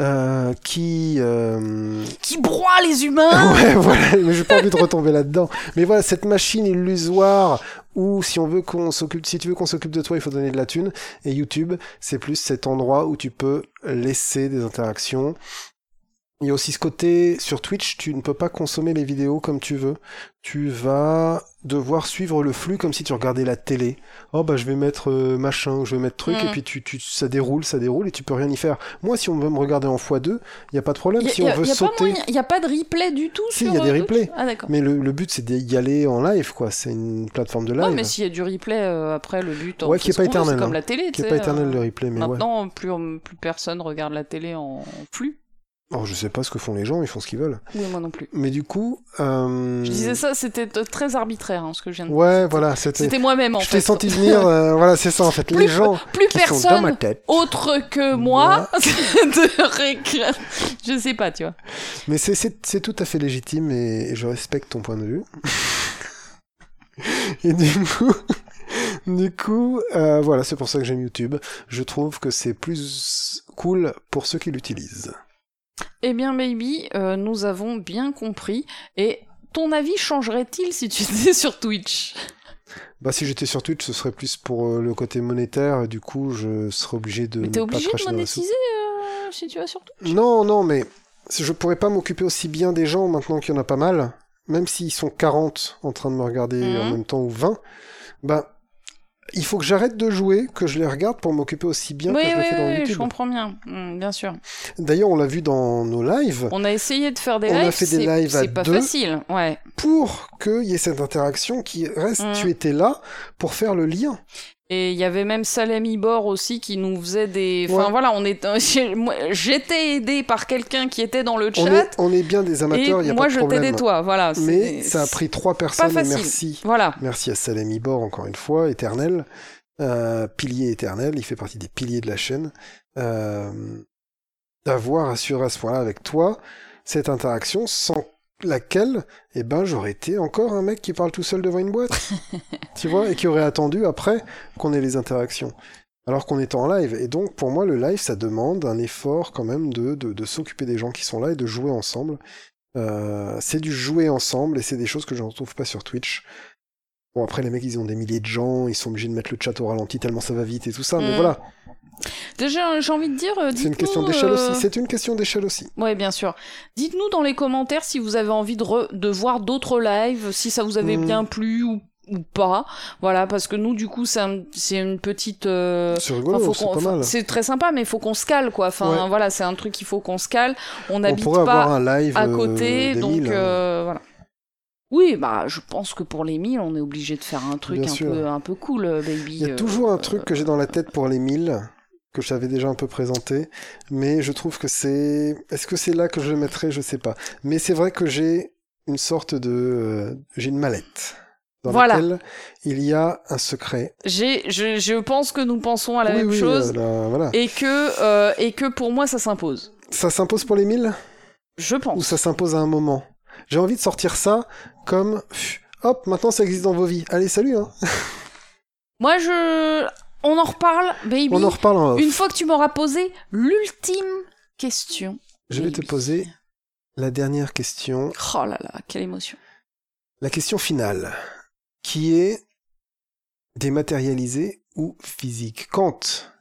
euh, qui. euh, Qui broie les humains [LAUGHS] Ouais, voilà, mais j'ai pas envie de retomber là-dedans. Mais voilà, cette machine illusoire où si on veut qu'on s'occupe, si tu veux qu'on s'occupe de toi, il faut donner de la thune. Et YouTube, c'est plus cet endroit où tu peux laisser des interactions. Il y a aussi ce côté, sur Twitch, tu ne peux pas consommer les vidéos comme tu veux. Tu vas devoir suivre le flux comme si tu regardais la télé. Oh bah je vais mettre euh, machin, ou je vais mettre truc, Mm. et puis tu, tu, ça déroule, ça déroule, et tu peux rien y faire. Moi, si on veut me regarder en x2, il n'y a pas de problème. Il si on veut sauter... Il n'y a pas de replay du tout Si, il y a des euh, replays. Ah d'accord. Mais le, le but, c'est d'y aller en live, quoi. C'est une plateforme de live. Ouais, mais s'il y a du replay euh, après le but, Ouais, fait qui est pas éternel, C'est comme hein. la télé, qui tu est pas éternel euh, le replay, mais ouais. Maintenant, plus, plus personne regarde la télé en flux. Oh, je sais pas ce que font les gens, ils font ce qu'ils veulent. Oui, moi non plus. Mais du coup. euh, Je disais ça, c'était très arbitraire hein, ce que je viens de Ouais, voilà, c'était. C'était moi-même en Je fait. t'ai senti venir, euh, [LAUGHS] voilà, c'est ça en fait. Plus- les gens Plus qui sont dans ma personne tête. autre que moi [LAUGHS] de réclame. Je sais pas, tu vois. Mais c'est- tout à fait légitime et, et je respecte ton point de vue. [LAUGHS] et du coup. Du coup, euh, voilà, c'est pour ça que j'aime YouTube. Je trouve que c'est plus cool pour ceux qui l'utilisent. Eh bien, maybe, euh, nous avons bien compris. Et ton avis changerait-il si tu [LAUGHS] étais sur Twitch? Bah, si j'étais sur Twitch, ce serait plus pour euh, le côté monétaire. et Du coup, je serais obligé de. Mais t'es obligé de monétiser euh, si tu vas sur Twitch? Non, non, mais je pourrais pas m'occuper aussi bien des gens maintenant qu'il y en a pas mal. Même s'ils sont 40 en train de me regarder Mhm. en même temps ou 20. Bah, il faut que j'arrête de jouer, que je les regarde pour m'occuper aussi bien Oui, que je le oui, fais dans oui, je YouTube. comprends bien. Hmm, bien sûr. D'ailleurs, on l'a vu dans nos lives. On a essayé de faire des On a lives. fait des lives à C'est pas deux. facile. Ouais. Pour qu'il y ait cette interaction qui reste, Mhm. tu étais là pour faire le lien. Et il y avait même Salami Bor aussi qui nous faisait des. Enfin Ouais. voilà, on est. [LAUGHS] J'étais aidé par quelqu'un qui était dans le On chat. est, on est bien des amateurs, il et y a moi, pas de je t'aidais toi. Voilà. Mais ça a pris trois personnes facile. merci. Voilà. Merci à Salem Ibor, encore une fois, éternel. Euh, pilier éternel, il fait partie des piliers de la chaîne. Euh, D'avoir assuré à ce point-là avec toi cette interaction sans laquelle, eh ben, j'aurais été encore un mec qui parle tout seul devant une boîte. [LAUGHS] tu vois, et qui aurait attendu après qu'on ait les interactions. Alors qu'on est en live. Et donc, pour moi, le live, ça demande un effort quand même de, de, de s'occuper des gens qui sont là et de jouer ensemble. Euh, c'est du jouer ensemble et c'est des choses que je ne retrouve pas sur Twitch. Bon, après, les mecs, ils ont des milliers de gens, ils sont obligés de mettre le chat au ralenti tellement ça va vite et tout ça, mais Mm. voilà. Déjà, j'ai envie de dire. euh, C'est une question d'échelle euh, aussi. C'est une question d'échelle aussi. Ouais, bien sûr. Dites-nous dans les commentaires si vous avez envie de, re- de voir d'autres lives, si ça vous avait Mm. bien plu ou, ou pas. Voilà, parce que nous, du coup, c'est un- c'est une petite. euh, C'est enfin, c'est qu'on- pas enfin, mal. c'est très sympa, mais il faut qu'on se cale, quoi. Enfin, Ouais. voilà, c'est un truc qu'il faut qu'on se cale. On n'habite pas avoir un live à euh, côté, des donc mille, hein. euh, voilà. Oui, bah, je pense que pour les 1000, on est obligé de faire un truc un peu, un peu cool, euh, baby. Il y a euh, toujours un truc que j'ai dans la tête pour les 1000, que je t'avais déjà un peu présenté, mais je trouve que c'est... Est-ce que c'est là que je le mettrai Je sais pas. Mais c'est vrai que j'ai une sorte de... euh, J'ai une mallette dans Voilà. laquelle il y a un secret. J'ai, je, je pense que nous pensons à la oui, même oui, chose. euh, là, voilà. Et que, euh, et que pour moi, ça s'impose. Ça s'impose pour les 1000 Je pense. ou ça s'impose à un moment? J'ai envie de sortir ça comme... Hop, maintenant ça existe dans vos vies. Allez, salut hein. Moi, je. On en reparle, baby. On en reparle en. Une fois que tu m'auras posé l'ultime question. Je vais te poser la dernière question Oh là là, quelle émotion. La question finale, qui est dématérialisé ou physique? Quand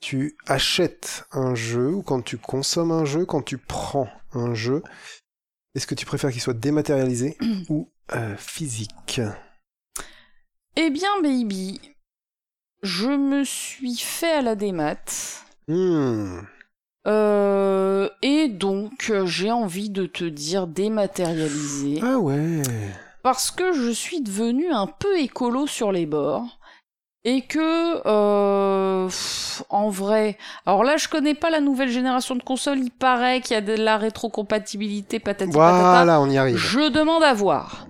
tu achètes un jeu ou quand tu consommes un jeu, quand tu prends un jeu, est-ce que tu préfères qu'il soit dématérialisé [CLEARS THROAT] ou euh, physique? Eh bien, baby, je me suis fait à la démat. Hmm, Euh, et donc, euh, j'ai envie de te dire dématérialisé. Ah ouais parce que je suis devenu un peu écolo sur les bords et que euh, pff, en vrai alors là je connais pas la nouvelle génération de consoles il paraît qu'il y a de la rétrocompatibilité patati patata Voilà, on y arrive. je demande à voir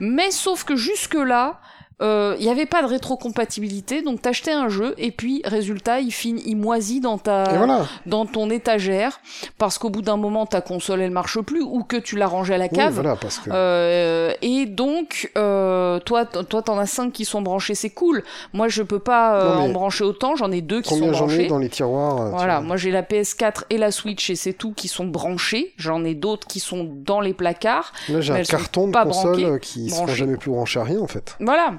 mais sauf que jusque là il n'y avait pas de rétrocompatibilité donc t'achetais un jeu et puis résultat il finit il moisit dans ta voilà dans ton étagère parce qu'au bout d'un moment ta console elle marche plus ou que tu l'as rangée à la Oui, cave voilà, parce que... euh, et donc, euh, toi, toi, t'en as cinq qui sont branchés, c'est cool. Moi, je peux pas euh, Non, en brancher autant. J'en ai deux qui Combien sont j'en ai branchés. dans les tiroirs euh, Voilà, moi j'ai la PS4 et la Switch et c'est tout qui sont branchés. J'en ai d'autres qui sont dans les placards. Là, j'ai un carton de pas consoles branquées, euh, qui seront branchées. jamais plus branchés à rien, en fait. Voilà.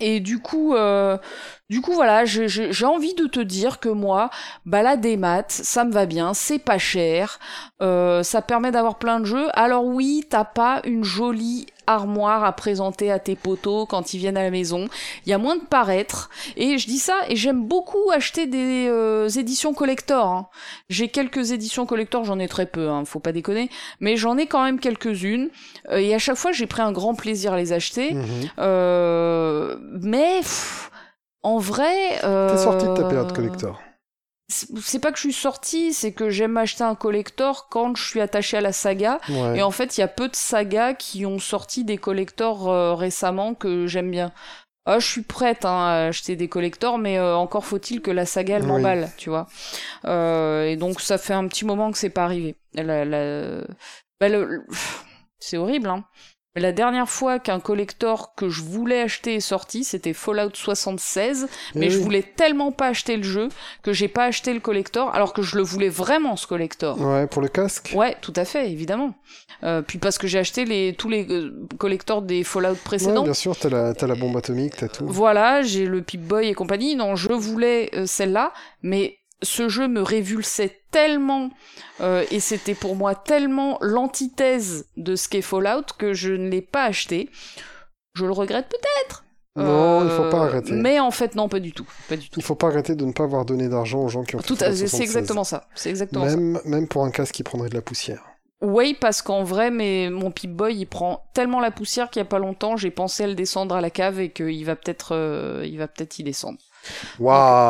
Et du coup, euh, du coup, voilà, j'ai- envie de te dire que moi, bah la ça me va bien, c'est pas cher, euh, ça permet d'avoir plein de jeux. Alors oui, t'as pas une jolie armoire à présenter à tes potos quand ils viennent à la maison. Il y a moins de paraître. Et je dis ça, et j'aime beaucoup acheter des euh, éditions collector. hein. J'ai quelques éditions collector, j'en ai très peu, hein, faut pas déconner, mais j'en ai quand même quelques-unes. Euh, et à chaque fois, j'ai pris un grand plaisir à les acheter. Mhm. Euh, mais pff, en vrai, T'es sorti de ta période collector. C'est pas que je suis sortie, c'est que j'aime acheter un collector quand je suis attachée à la saga. Ouais. Et en fait, il y a peu de sagas qui ont sorti des collectors euh, récemment que j'aime bien. Ah, je suis prête hein, à acheter des collectors, mais euh, encore faut-il que la saga elle Oui. m'emballe, tu vois. Euh, et donc ça fait un petit moment que c'est pas arrivé. La- la- bah, le- C'est horrible, hein. Mais La dernière fois qu'un collector que je voulais acheter est sorti, c'était Fallout 76, mais Eh je oui. voulais tellement pas acheter le jeu que j'ai pas acheté le collector, alors que je le voulais vraiment ce collector. Ouais, pour le casque Ouais, tout à fait, évidemment. Euh, puis parce que j'ai acheté les, tous les euh, collectors des Fallout Ouais, précédents. bien sûr, t'as la, t'as la bombe atomique, t'as tout. Voilà, j'ai le Pip-Boy et compagnie. Non, je voulais euh, celle-là, mais ce jeu me révulsait tellement, euh, et c'était pour moi tellement l'antithèse de ce qu'est Fallout que je ne l'ai pas acheté. Je le regrette peut-être. Non, il faut Euh, pas arrêter. Mais en fait, non, pas du tout. Pas du tout. Il faut pas arrêter de ne pas avoir donné d'argent aux gens qui ont fait Tout c'est 76. exactement ça. C'est exactement ça. Même, même pour un casque qui prendrait de la poussière. Oui, parce qu'en vrai, mais mon Pip-Boy, il prend tellement la poussière qu'il y a pas longtemps, j'ai pensé à le descendre à la cave et qu'il va peut-être, euh, il va peut-être y descendre.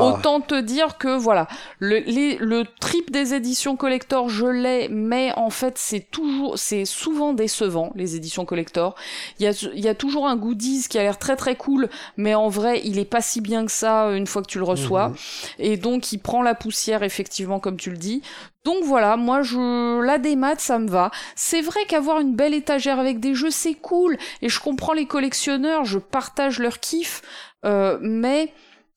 Autant te dire que voilà, le, les- le trip des éditions collector, je l'ai, mais en fait c'est toujours, c'est souvent décevant les éditions collector. Il y a, y a toujours un goodies qui a l'air très très cool, mais en vrai il est pas si bien que ça une fois que tu le reçois, Mhm. et donc il prend la poussière effectivement comme tu le dis. Donc voilà, moi je la démat ça me va. C'est vrai qu'avoir une belle étagère avec des jeux c'est cool, et je comprends les collectionneurs, je partage leur kiff, euh, mais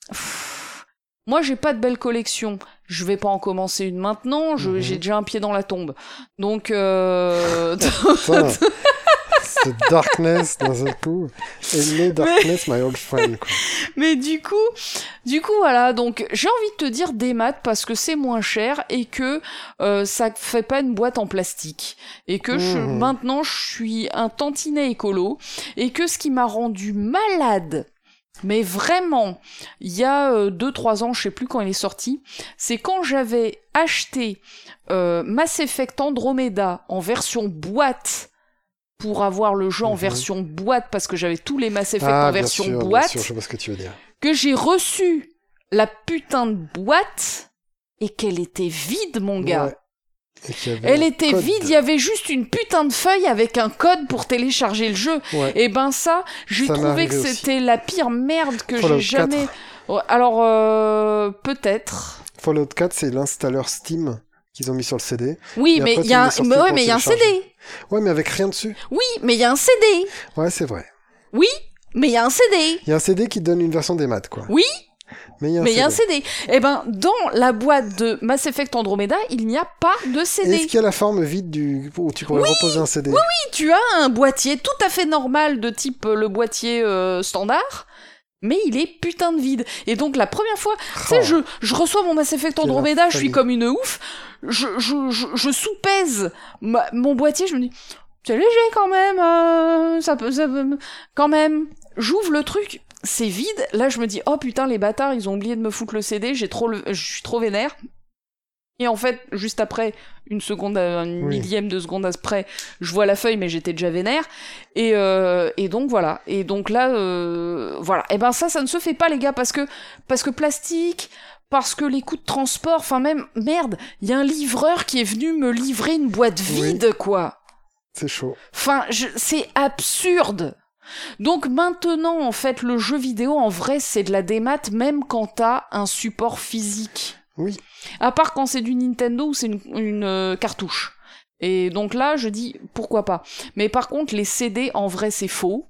Pff, Moi, j'ai pas de belle collection. Je vais pas en commencer une maintenant. Mhm. J'ai déjà un pied dans la tombe. Donc, euh... [LAUGHS] [LAUGHS] C'est darkness dans un coup. Hello darkness, my old friend. quoi. mais du coup, du coup, voilà. Donc, j'ai envie de te dire des maths parce que c'est moins cher et que euh, ça fait pas une boîte en plastique et que je, Mhm. maintenant je suis un tantinet écolo et que ce qui m'a rendu malade. Mais vraiment, il y a 2-3 ans, je sais plus quand il est sorti, c'est quand j'avais acheté euh, Mass Effect Andromeda en version boîte pour avoir le jeu en Mhm. version boîte parce que j'avais tous les Mass Effect Ah, en version sûr, boîte sûr, je vois ce que tu veux dire. que j'ai reçu la putain de boîte et qu'elle était vide, mon gars. Ouais. Elle était code. vide, il y avait juste une putain de feuille avec un code pour télécharger le jeu. Ouais. Et ben ça, j'ai trouvé que c'était la pire merde que j'ai jamais. Alors euh, peut-être. Fallout 4, c'est l'installeur Steam qu'ils ont mis sur le CD. Oui, mais il y a un, mais ouais, mais y a un CD. Ouais, mais avec rien dessus. Oui, mais il y a un CD. Ouais, c'est vrai. Oui, mais il y a un CD. Il y a un CD qui donne une version des maths, quoi. Oui, Mais il y a un mais il y a un CD. Eh ben dans la boîte de Mass Effect Andromeda, il n'y a pas de CD. Est-ce qu'il y a la forme vide du... où tu pourrais reposer un CD tu as un boîtier tout à fait normal de type euh, le boîtier euh, standard, mais il est putain de vide. Et donc la première fois, tu sais, Oh. je, je reçois mon Mass Effect Andromeda, je suis comme une ouf, je, je, je, je sous-pèse mon boîtier, je me dis, c'est léger quand même, euh, ça peut, ça peut- quand même. J'ouvre le truc, c'est vide, là je me dis, oh putain, les bâtards, ils ont oublié de me foutre le CD, j'ai trop le, je suis trop vénère. Et en fait, juste après, une seconde, euh, une Oui. millième de seconde après, je vois la feuille, mais j'étais déjà vénère. Et, euh, et donc voilà. Et donc là, euh, voilà. Et ben ça, ça ne se fait pas, les gars, parce que parce que plastique, parce que les coûts de transport, enfin même merde, il y a un livreur qui est venu me livrer une boîte Oui. vide, quoi. C'est chaud. Enfin, c'est absurde. Donc maintenant, en fait, le jeu vidéo, en vrai, c'est de la démat, même quand t'as un support physique. Oui. À part quand c'est du Nintendo ou c'est une, une, euh, cartouche. Et donc là, je dis pourquoi pas. Mais par contre, les CD, en vrai, c'est faux.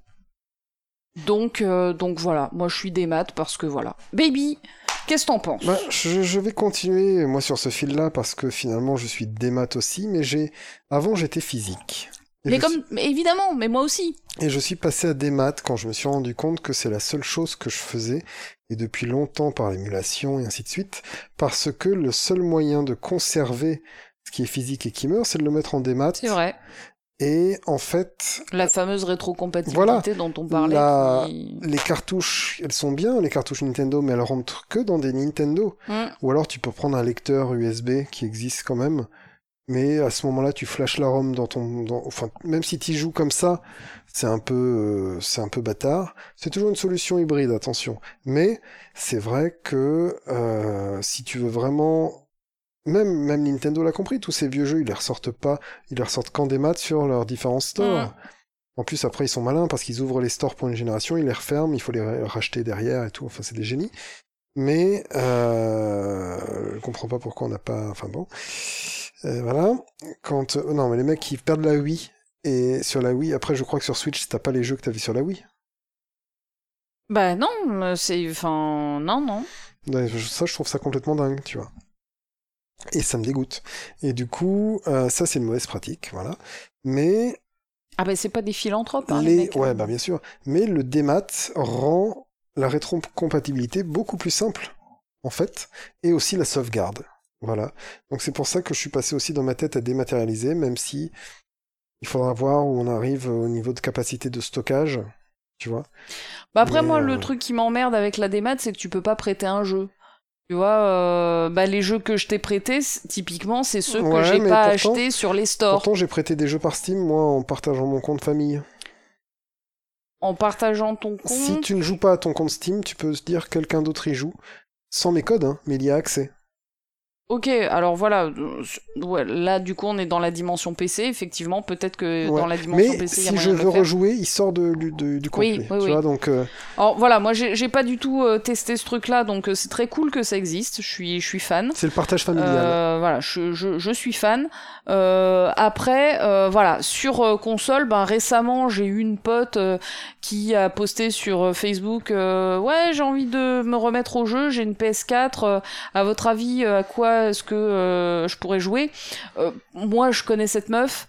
Donc, euh, donc voilà, moi je suis des maths parce que voilà. Baby, qu'est-ce que t'en penses? Bah, je, je vais continuer, moi, sur ce fil-là, parce que finalement, je suis démat aussi, mais j'ai... Avant, j'étais physique. Mais comme, évidemment, mais moi aussi. Et je suis passé à des maths quand je me suis rendu compte que c'est la seule chose que je faisais, et depuis longtemps par l'émulation et ainsi de suite, parce que le seul moyen de conserver ce qui est physique et qui meurt, c'est de le mettre en démat. C'est vrai. Et en fait, La fameuse rétrocompatibilité Voilà. dont on parlait. La- qui- les cartouches, elles sont bien, les cartouches Nintendo, mais elles rentrent que dans des Nintendo. Hmm. Ou alors tu peux prendre un lecteur USB qui existe quand même, mais à ce moment-là tu flashes la ROM dans ton, dans- enfin même si tu joues comme ça, c'est un peu, euh, c'est un peu bâtard. C'est toujours une solution hybride, attention. Mais c'est vrai que euh, si tu veux vraiment, même même Nintendo l'a compris, tous ces vieux jeux ils les ressortent pas, ils les ressortent qu'en démat sur leurs différents stores. En plus, après, ils sont malins parce qu'ils ouvrent les stores pour une génération, ils les referment, il faut les ra- racheter derrière et tout. Enfin, c'est des génies. Mais euh, je comprends pas pourquoi on n'a pas. Enfin bon, Euh, voilà. Quand euh, non, mais les mecs qui perdent la Wii et sur la Wii, après, je crois que sur Switch, t'as pas les jeux que t'avais sur la Wii. Bah non, euh, c'est. Enfin, non, non. Ouais, Ça, je trouve ça complètement dingue, tu vois. Et ça me dégoûte. Et du coup, euh, ça, c'est une mauvaise pratique, voilà. Mais Ah bah c'est pas des philanthropes, hein, les, les... mecs. Ouais, bah bien sûr. Mais le démat rend la rétrocompatibilité beaucoup plus simple, en fait, et aussi la sauvegarde. Voilà. Donc c'est pour ça que je suis passé aussi dans ma tête à dématérialiser, même si il faudra voir où on arrive au niveau de capacité de stockage, tu vois. Bah après, Mais, moi, euh, le truc qui m'emmerde avec la démat, c'est que tu peux pas prêter un jeu. Tu vois, euh, bah les jeux que je t'ai prêtés, typiquement, c'est ceux que j'ai pas achetés sur les stores. Pourtant, j'ai prêté des jeux par Steam, moi, en partageant mon compte famille. En partageant ton compte. Si tu ne joues pas à ton compte Steam, tu peux se dire que quelqu'un d'autre y joue. Sans mes codes, hein, mais il y a accès. Ok, alors voilà, euh, ouais, là du coup on est dans la dimension PC, effectivement, peut-être que Ouais. dans la dimension Mais PC, a si je veux rejouer, il sort de, du- de- du Oui, complet. oui, tu oui. vois, donc euh, Alors voilà, moi j'ai pas du tout euh, testé ce truc-là, donc euh, c'est très cool que ça existe, je suis, je suis fan. c'est le partage familial. Voilà, je, je, je suis fan. Après, voilà, sur console, ben récemment j'ai eu une pote qui a posté sur Facebook, ouais, j'ai envie de me remettre au jeu, j'ai une PS4. euh, à votre avis, à quoi est-ce que euh, je pourrais jouer Euh, Moi, je connais cette meuf.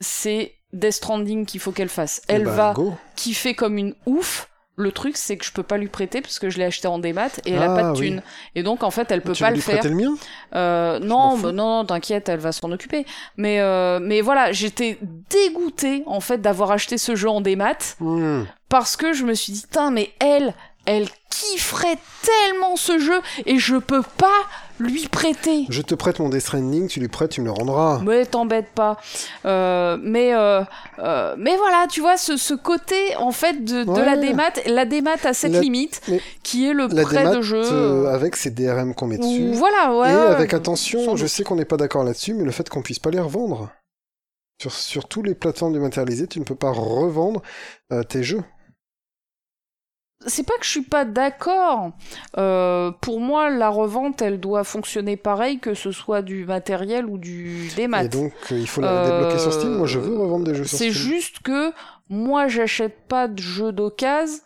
C'est Death Stranding qu'il faut qu'elle fasse. Eh Elle ben, va go. kiffer comme une ouf. Le truc, c'est que je peux pas lui prêter parce que je l'ai acheté en démat et elle a Ah, pas de oui. thune. Et donc, en fait, elle peut tu pas veux le lui faire. le mien? Euh, non, bah non, non, t'inquiète, elle va s'en occuper. Mais, euh, mais voilà, j'étais dégoûtée en fait d'avoir acheté ce jeu en démat Hmm. parce que je me suis dit, Tain, mais elle, elle kifferait tellement ce jeu et je peux pas lui prêter. Je te prête mon Death Stranding, tu lui prêtes, tu me le rendras. Mais t'embête pas. Euh, mais, euh, euh, mais voilà, tu vois, ce, ce côté en fait de, de Ouais. la démat, la démat a cette La- limite mais qui est le La prêt démat de jeu. avec ses DRM qu'on met dessus. voilà, ouais. Et avec attention, je sais qu'on n'est pas d'accord là-dessus, mais le fait qu'on puisse pas les revendre. Sur, sur tous les plateformes dématérialisées, tu ne peux pas revendre tes jeux. C'est pas que je suis pas d'accord. Euh, pour moi, la revente, elle doit fonctionner pareil que ce soit du matériel ou du démat. Et donc, euh, il faut la Euh, débloquer sur Steam. Moi, je veux revendre des jeux sur C'est Steam. juste que moi, j'achète pas de jeux d'occasion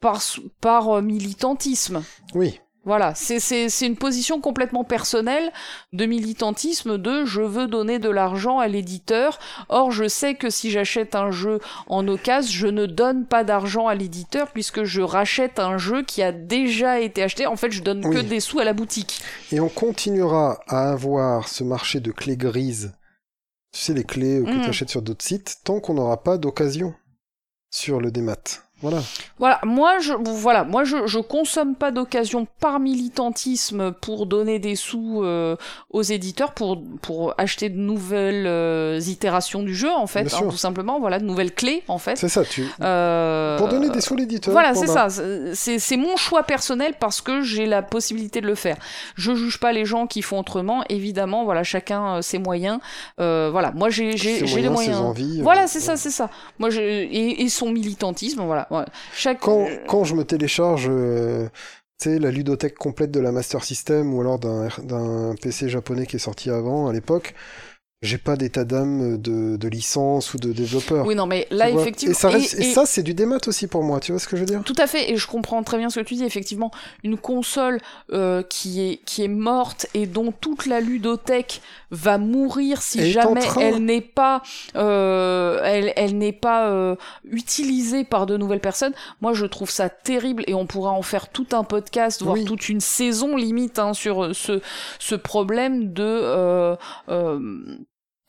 par, par euh, militantisme. Oui. Voilà, c'est une position complètement personnelle de militantisme de je veux donner de l'argent à l'éditeur. Or, je sais que si j'achète un jeu en occasion, je ne donne pas d'argent à l'éditeur puisque je rachète un jeu qui a déjà été acheté. En fait, je donne que des sous à la boutique. Et on continuera à avoir ce marché de clés grises. Tu sais, les clés que Mhm. tu achètes sur d'autres sites, tant qu'on n'aura pas d'occasion sur le démat. Voilà. Voilà, moi je voilà, moi je, je consomme pas d'occasion par militantisme pour donner des sous euh, aux éditeurs pour pour acheter de nouvelles euh, itérations du jeu en fait, hein, tout simplement, voilà, de nouvelles clés en fait. C'est ça, tu... Euh, Pour donner des sous à l'éditeur. Voilà, c'est barre. ça. C'est c'est mon choix personnel parce que j'ai la possibilité de le faire. Je juge pas les gens qui font autrement. Évidemment, voilà, chacun euh, ses moyens. Euh, voilà, moi j'ai j'ai j'ai les moyens, ses envies, euh, Voilà, c'est ouais. ça, c'est ça. Moi, et, et son militantisme, voilà. Voilà. Chaque Quand, quand je me télécharge euh, tu sais, la ludothèque complète de la Master System ou alors d'un PC japonais qui est sorti avant, à l'époque, j'ai pas d'état d'âme de, de licence ou de développeur. Oui, non, mais là, effectivement. Et ça, reste- et- et et- ça c'est du démat aussi pour moi, tu vois ce que je veux dire? Tout à fait, et je comprends très bien ce que tu dis. Effectivement, une console euh, qui est qui est morte et dont toute la ludothèque va mourir si jamais elle n'est pas euh, elle elle n'est pas euh, utilisée par de nouvelles personnes. Moi, je trouve ça terrible et on pourra en faire tout un podcast, voire Oui. toute une saison limite hein, sur ce ce problème de euh, euh,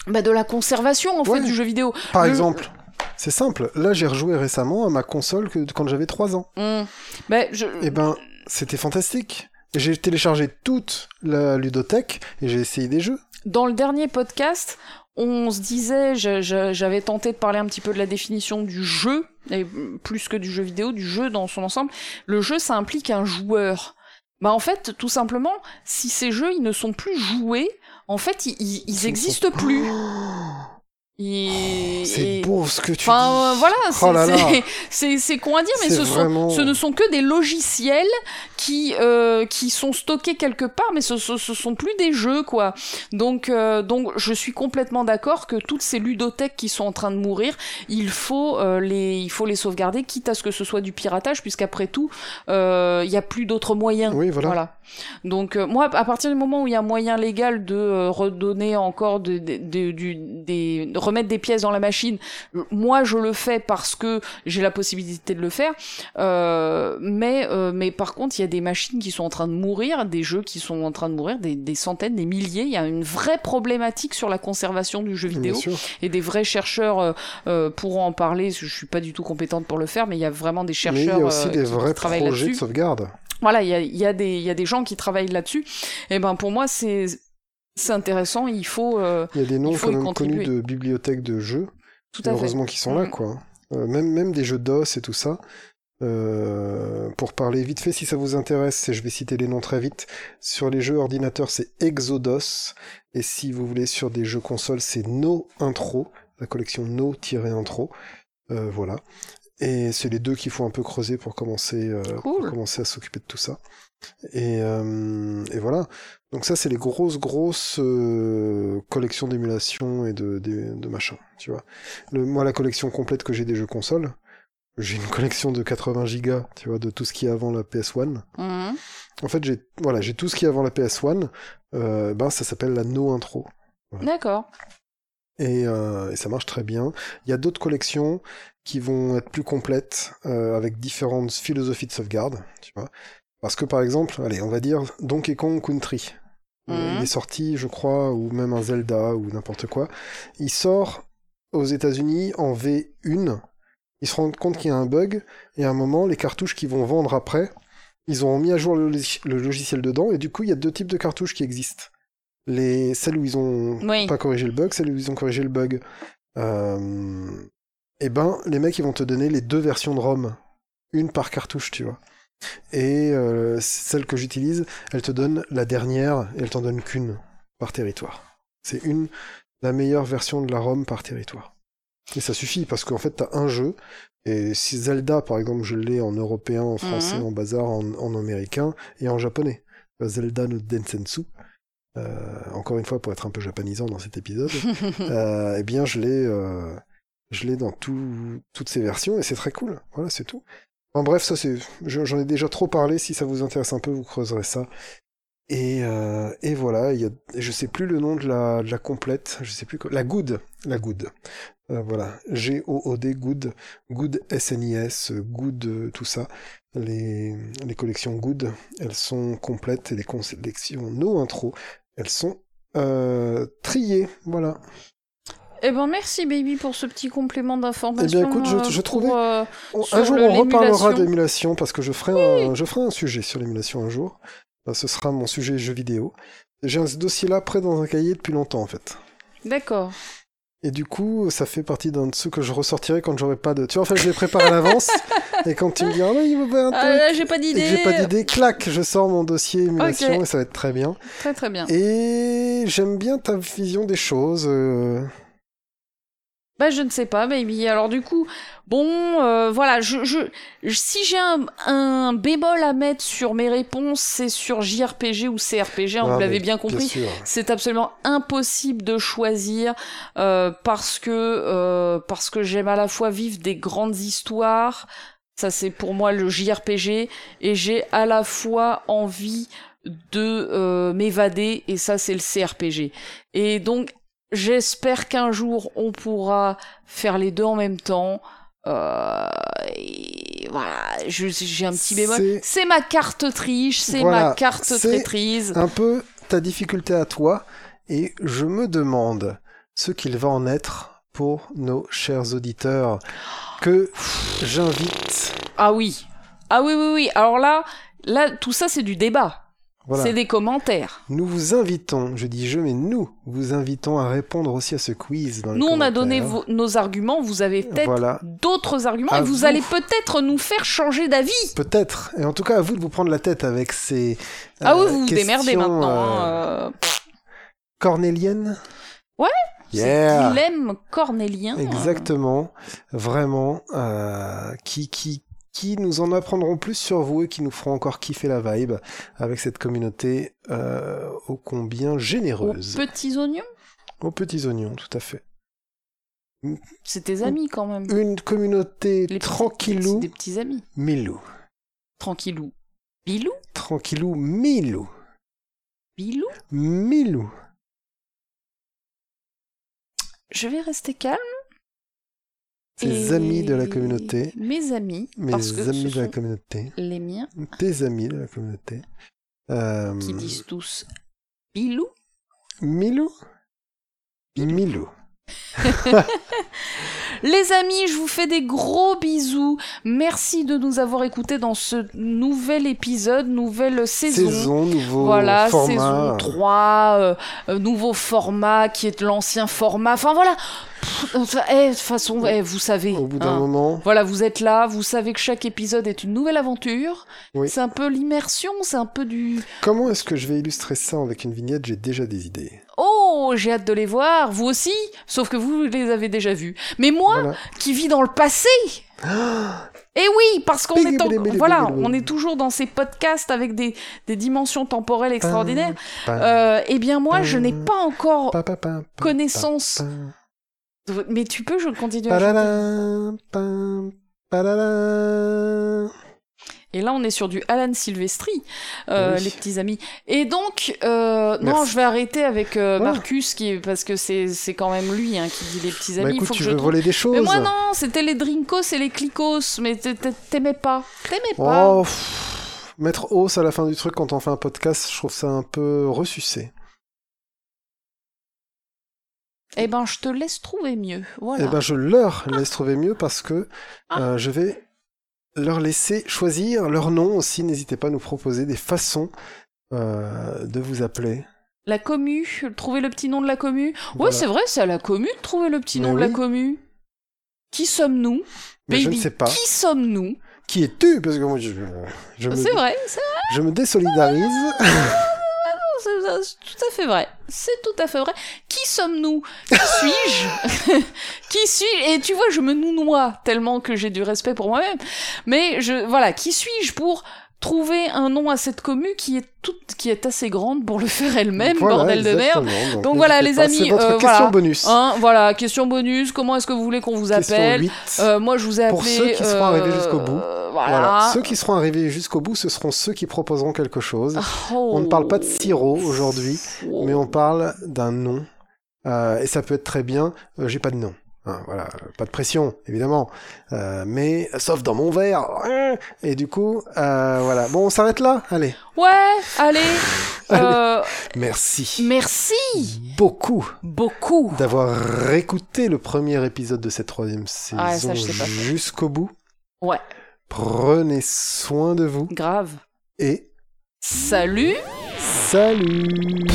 bah, de la conservation en Ouais. fait du jeu vidéo. Par Le- exemple, c'est simple, là j'ai rejoué récemment à ma console que, quand j'avais 3 ans. Ben, je... Et ben, c'était fantastique. J'ai téléchargé toute la ludothèque et j'ai essayé des jeux. Dans le dernier podcast, on se disait, j'avais tenté de parler un petit peu de la définition du jeu, et plus que du jeu vidéo, du jeu dans son ensemble. Le jeu, ça implique un joueur. Bah en fait, tout simplement, si ces jeux, ils ne sont plus joués, en fait, ils, ils, existent plus. Oh, c'est beau ce que tu Enfin, dis. euh, voilà, c'est Oh c'est- c'est con à dire, mais ce, vraiment- sont, ce ne sont que des logiciels qui, euh, qui sont stockés quelque part, mais ce, ce, ce sont plus des jeux, quoi. Donc, euh, donc je suis complètement d'accord que toutes ces ludothèques qui sont en train de mourir, il faut, euh, les, il faut les sauvegarder, quitte à ce que ce soit du piratage, puisqu'après tout, euh, il y a plus d'autres moyens. Oui, voilà. Donc euh, moi, à partir du moment où il y a un moyen légal de redonner encore de, de- de- du- des, de remettre des pièces dans la machine, euh, moi je le fais parce que j'ai la possibilité de le faire. Euh, mais euh, mais par contre, il y a des machines qui sont en train de mourir, des jeux qui sont en train de mourir, des, des centaines, des milliers. Il y a une vraie problématique sur la conservation du jeu vidéo et des vrais chercheurs euh, euh, pourront en parler. Je suis pas du tout compétente pour le faire, mais il y a vraiment des Mais chercheurs il y a aussi euh, des qui- qui vrais projets de sauvegarde. Voilà, il y a, y, a des- il y a des gens qui travaillent là-dessus. Et ben pour moi, c'est c'est intéressant. Il faut euh, Il y a des noms quand même connus de bibliothèques de jeux. tout à. Heureusement qu'ils sont là, Mm. quoi. euh, même, même des jeux DOS et tout ça. Euh, pour parler vite fait, si ça vous intéresse, et je vais citer les noms très vite, sur les jeux ordinateurs, c'est Exodos, et si vous voulez sur des jeux consoles, c'est No Intro, la collection No-Intro. Voilà. Et c'est les deux qu'il faut un peu creuser pour commencer, pour Cool. commencer à s'occuper de tout ça. Et, euh, et voilà. Donc ça, c'est les grosses, grosses euh, collections d'émulation et de, de, de machin, tu vois. Le, moi, la collection complète que j'ai des jeux consoles, j'ai une collection de 80 gigas, tu vois, de tout ce qui est avant la PS1. Mhm. En fait, j'ai voilà, j'ai tout ce qui est avant la PS1. Euh, ben, ça s'appelle la No Intro. D'accord. Et, euh, et ça marche très bien. Il y a d'autres collections qui vont être plus complètes, avec différentes philosophies de sauvegarde, tu vois. Parce que par exemple, allez, on va dire Donkey Kong Country. Mhm. Il est sorti, je crois, ou même un Zelda ou n'importe quoi. Il sort aux États-Unis en V1. Ils se rendent compte qu'il y a un bug et à un moment, les cartouches qu'ils vont vendre après, ils ont mis à jour le, log- le logiciel dedans et du coup, il y a deux types de cartouches qui existent. Les celles où ils ont Oui. pas corrigé le bug, celles où ils ont corrigé le bug. Euh, et ben, les mecs, ils vont te donner les deux versions de ROM, une par cartouche, tu vois. Et euh, celle que j'utilise, elle te donne la dernière et elle t'en donne qu'une par territoire. C'est une la meilleure version de la ROM par territoire. Et ça suffit parce qu'en fait, t'as un jeu. Et si Zelda, par exemple, je l'ai en européen, en français, Mhm. en bazar, en, en américain et en japonais. Zelda no Densetsu. Euh, encore une fois, pour être un peu japonisant dans cet épisode, [LAUGHS] euh, eh bien, je l'ai, euh, je l'ai dans tout, toutes ces versions et c'est très cool. Voilà, c'est tout. En bref, ça c'est, je- j'en ai déjà trop parlé. Si ça vous intéresse un peu, vous creuserez ça. Et, euh, et voilà, il y a, je sais plus le nom de la, complète, je sais plus quoi, la Good, la Good. Euh, voilà, G-O-O-D, Good, Good S-N-I-S, Good, euh, tout ça. Les, les collections Good, elles sont complètes et les collections No Intro, elles sont euh, triées. Voilà. Eh ben merci baby pour ce petit complément d'information. Eh bien, écoute, je- euh, je pour, trouvais- euh, un jour, on reparlera d'émulation parce que je ferai, un, je ferai un sujet sur l'émulation un jour. Euh, Ce sera mon sujet jeux vidéo. J'ai un dossier-là prêt dans un cahier depuis longtemps, en fait. D'accord. Et du coup, ça fait partie d'un de ceux que je ressortirai quand j'aurai pas de. Tu vois, en fait, je les prépare à l'avance. [LAUGHS] et quand tu me dis, ah non, il va faire un Ah truc. là, j'ai pas d'idée. j'ai pas d'idée, clac, je sors mon dossier émulation et ça va être très bien. Très très bien. Et j'aime bien ta vision des choses. euh, Bah je ne sais pas baby. Alors du coup, bon, euh, voilà, je, je, je- si j'ai un, un bémol à mettre sur mes réponses, c'est sur JRPG ou CRPG. hein, ah, vous l'avez mais bien compris. C'est absolument impossible de choisir euh, parce que euh, parce que j'aime à la fois vivre des grandes histoires. Ça c'est pour moi le JRPG et j'ai à la fois envie de euh, m'évader et ça c'est le CRPG. Et donc j'espère qu'un jour on pourra faire les deux en même temps. Euh, et voilà, j'ai un petit bémol. C'est- ma carte triche, c'est Voilà, ma carte traîtrise. un peu ta difficulté à toi, et je me demande ce qu'il va en être pour nos chers auditeurs que j'invite. Ah oui. Ah oui, oui, oui. Alors là, là, tout ça, c'est du débat. Voilà. C'est des commentaires. Nous vous invitons, je dis je, mais nous vous invitons à répondre aussi à ce quiz. Dans Nous, on a donné vos- nos arguments. Vous avez peut-être Voilà. d'autres arguments À et vous, vous. allez peut-être nous faire changer d'avis. Peut-être, et en tout cas à vous de vous prendre la tête avec ces. ah oui, euh, vous vous démerdez questions, maintenant. euh, hein, euh, cornéliennes Ouais, Yeah Dilemme cornélien. Exactement, vraiment, euh, qui, qui, qui nous en apprendront plus sur vous et qui nous feront encore kiffer la vibe avec cette communauté euh, ô combien Aux généreuse. petits oignons? Aux petits oignons, tout à fait. C'est tes amis quand même. Une communauté Les tranquillou, Des petits amis. milou. Tranquillou. Bilou? Tranquillou, milou. Bilou? Milou. Je vais rester calme. Tes amis de la communauté. Mes amis. Mes parce que amis de la communauté. les miens Tes amis de la communauté. Euh, qui disent tous Bilou. Milou? Milou. [LAUGHS] Les amis, je vous fais des gros bisous. Merci de nous avoir écoutés dans ce nouvel épisode, nouvelle saison. Saison, nouveau Voilà, format. saison 3, euh, euh, nouveau format qui est l'ancien format. Enfin voilà, Enfin, eh, de toute façon, eh, vous savez. Au bout d'un hein. moment. Voilà, vous êtes là, vous savez que chaque épisode est une nouvelle aventure. Oui. C'est un peu l'immersion, c'est un peu du. Comment est-ce que je vais illustrer ça avec une vignette? J'ai déjà des idées. Oh, j'ai hâte de les voir, vous aussi, sauf que vous les avez déjà vus. Mais moi, Voilà. qui vis dans le passé. [GASPS] Et oui, parce qu'on est, en- voilà, on est toujours dans ces podcasts avec des, des dimensions temporelles extraordinaires. Euh, eh bien moi, je n'ai pas encore connaissance. Mais tu peux, je continue à. Et là, on est sur du Alan Silvestri, euh, Oui. les petits amis. Et donc, euh, non, je vais arrêter avec euh. Marcus, qui est, parce que c'est quand même lui hein, qui dit les petits amis. Bah écoute, faut tu que veux voler des choses Mais moi non, c'était les Drinkos et les Clicos, mais t'a- t'a- t'aimais pas. T'aimais pas. Oh, pff, mettre hausse à la fin du truc quand on fait un podcast, je trouve ça un peu ressucé. Eh ben, je te laisse trouver mieux. Voilà. Eh ben, je leur laisse trouver mieux parce que Ah. euh, je vais leur laisser choisir leur nom aussi. N'hésitez pas à nous proposer des façons euh, de vous appeler. La commu, trouver le petit nom de la commu. Ouais, Voilà. c'est vrai, c'est à la commu de trouver le petit Mais nom de la commu. Qui sommes-nous? Mais je ne Baby, sais pas. Qui sommes-nous? Qui es-tu? Parce que moi, je, je, me, C'est vrai, je me désolidarise. C'est tout à fait vrai. C'est tout à fait vrai. Qui sommes-nous? Qui suis-je? [LAUGHS] Qui suis Et tu vois, je me nounoie tellement que j'ai du respect pour moi-même. Mais je, voilà, qui suis-je pour trouver un nom à cette commu qui est toute, qui est assez grande pour le faire elle-même, Voilà, bordel de merde. Donc voilà, les pas, amis, votre euh, question voilà. bonus. Hein, voilà, question bonus. Comment est-ce que vous voulez qu'on vous appelle 8. Euh, Moi, je vous ai appelé. Pour ceux qui seront arrivés jusqu'au bout. euh, Voilà. Voilà. Ceux qui seront arrivés jusqu'au bout, ce seront ceux qui proposeront quelque chose. Oh. On ne parle pas de sirop aujourd'hui, Oh. mais on parle d'un nom. Euh, et ça peut être très bien, euh, j'ai pas de nom. Hein, voilà, pas de pression, évidemment. Euh, mais, sauf dans mon verre. Et du coup, euh, voilà. Bon, on s'arrête là Allez. Ouais, allez. [LAUGHS] euh, Merci merci beaucoup beaucoup. d'avoir écouté le premier épisode de cette troisième saison Ah, ça, je sais pas faire. jusqu'au bout. Ouais, Prenez soin de vous grave. et Salut salut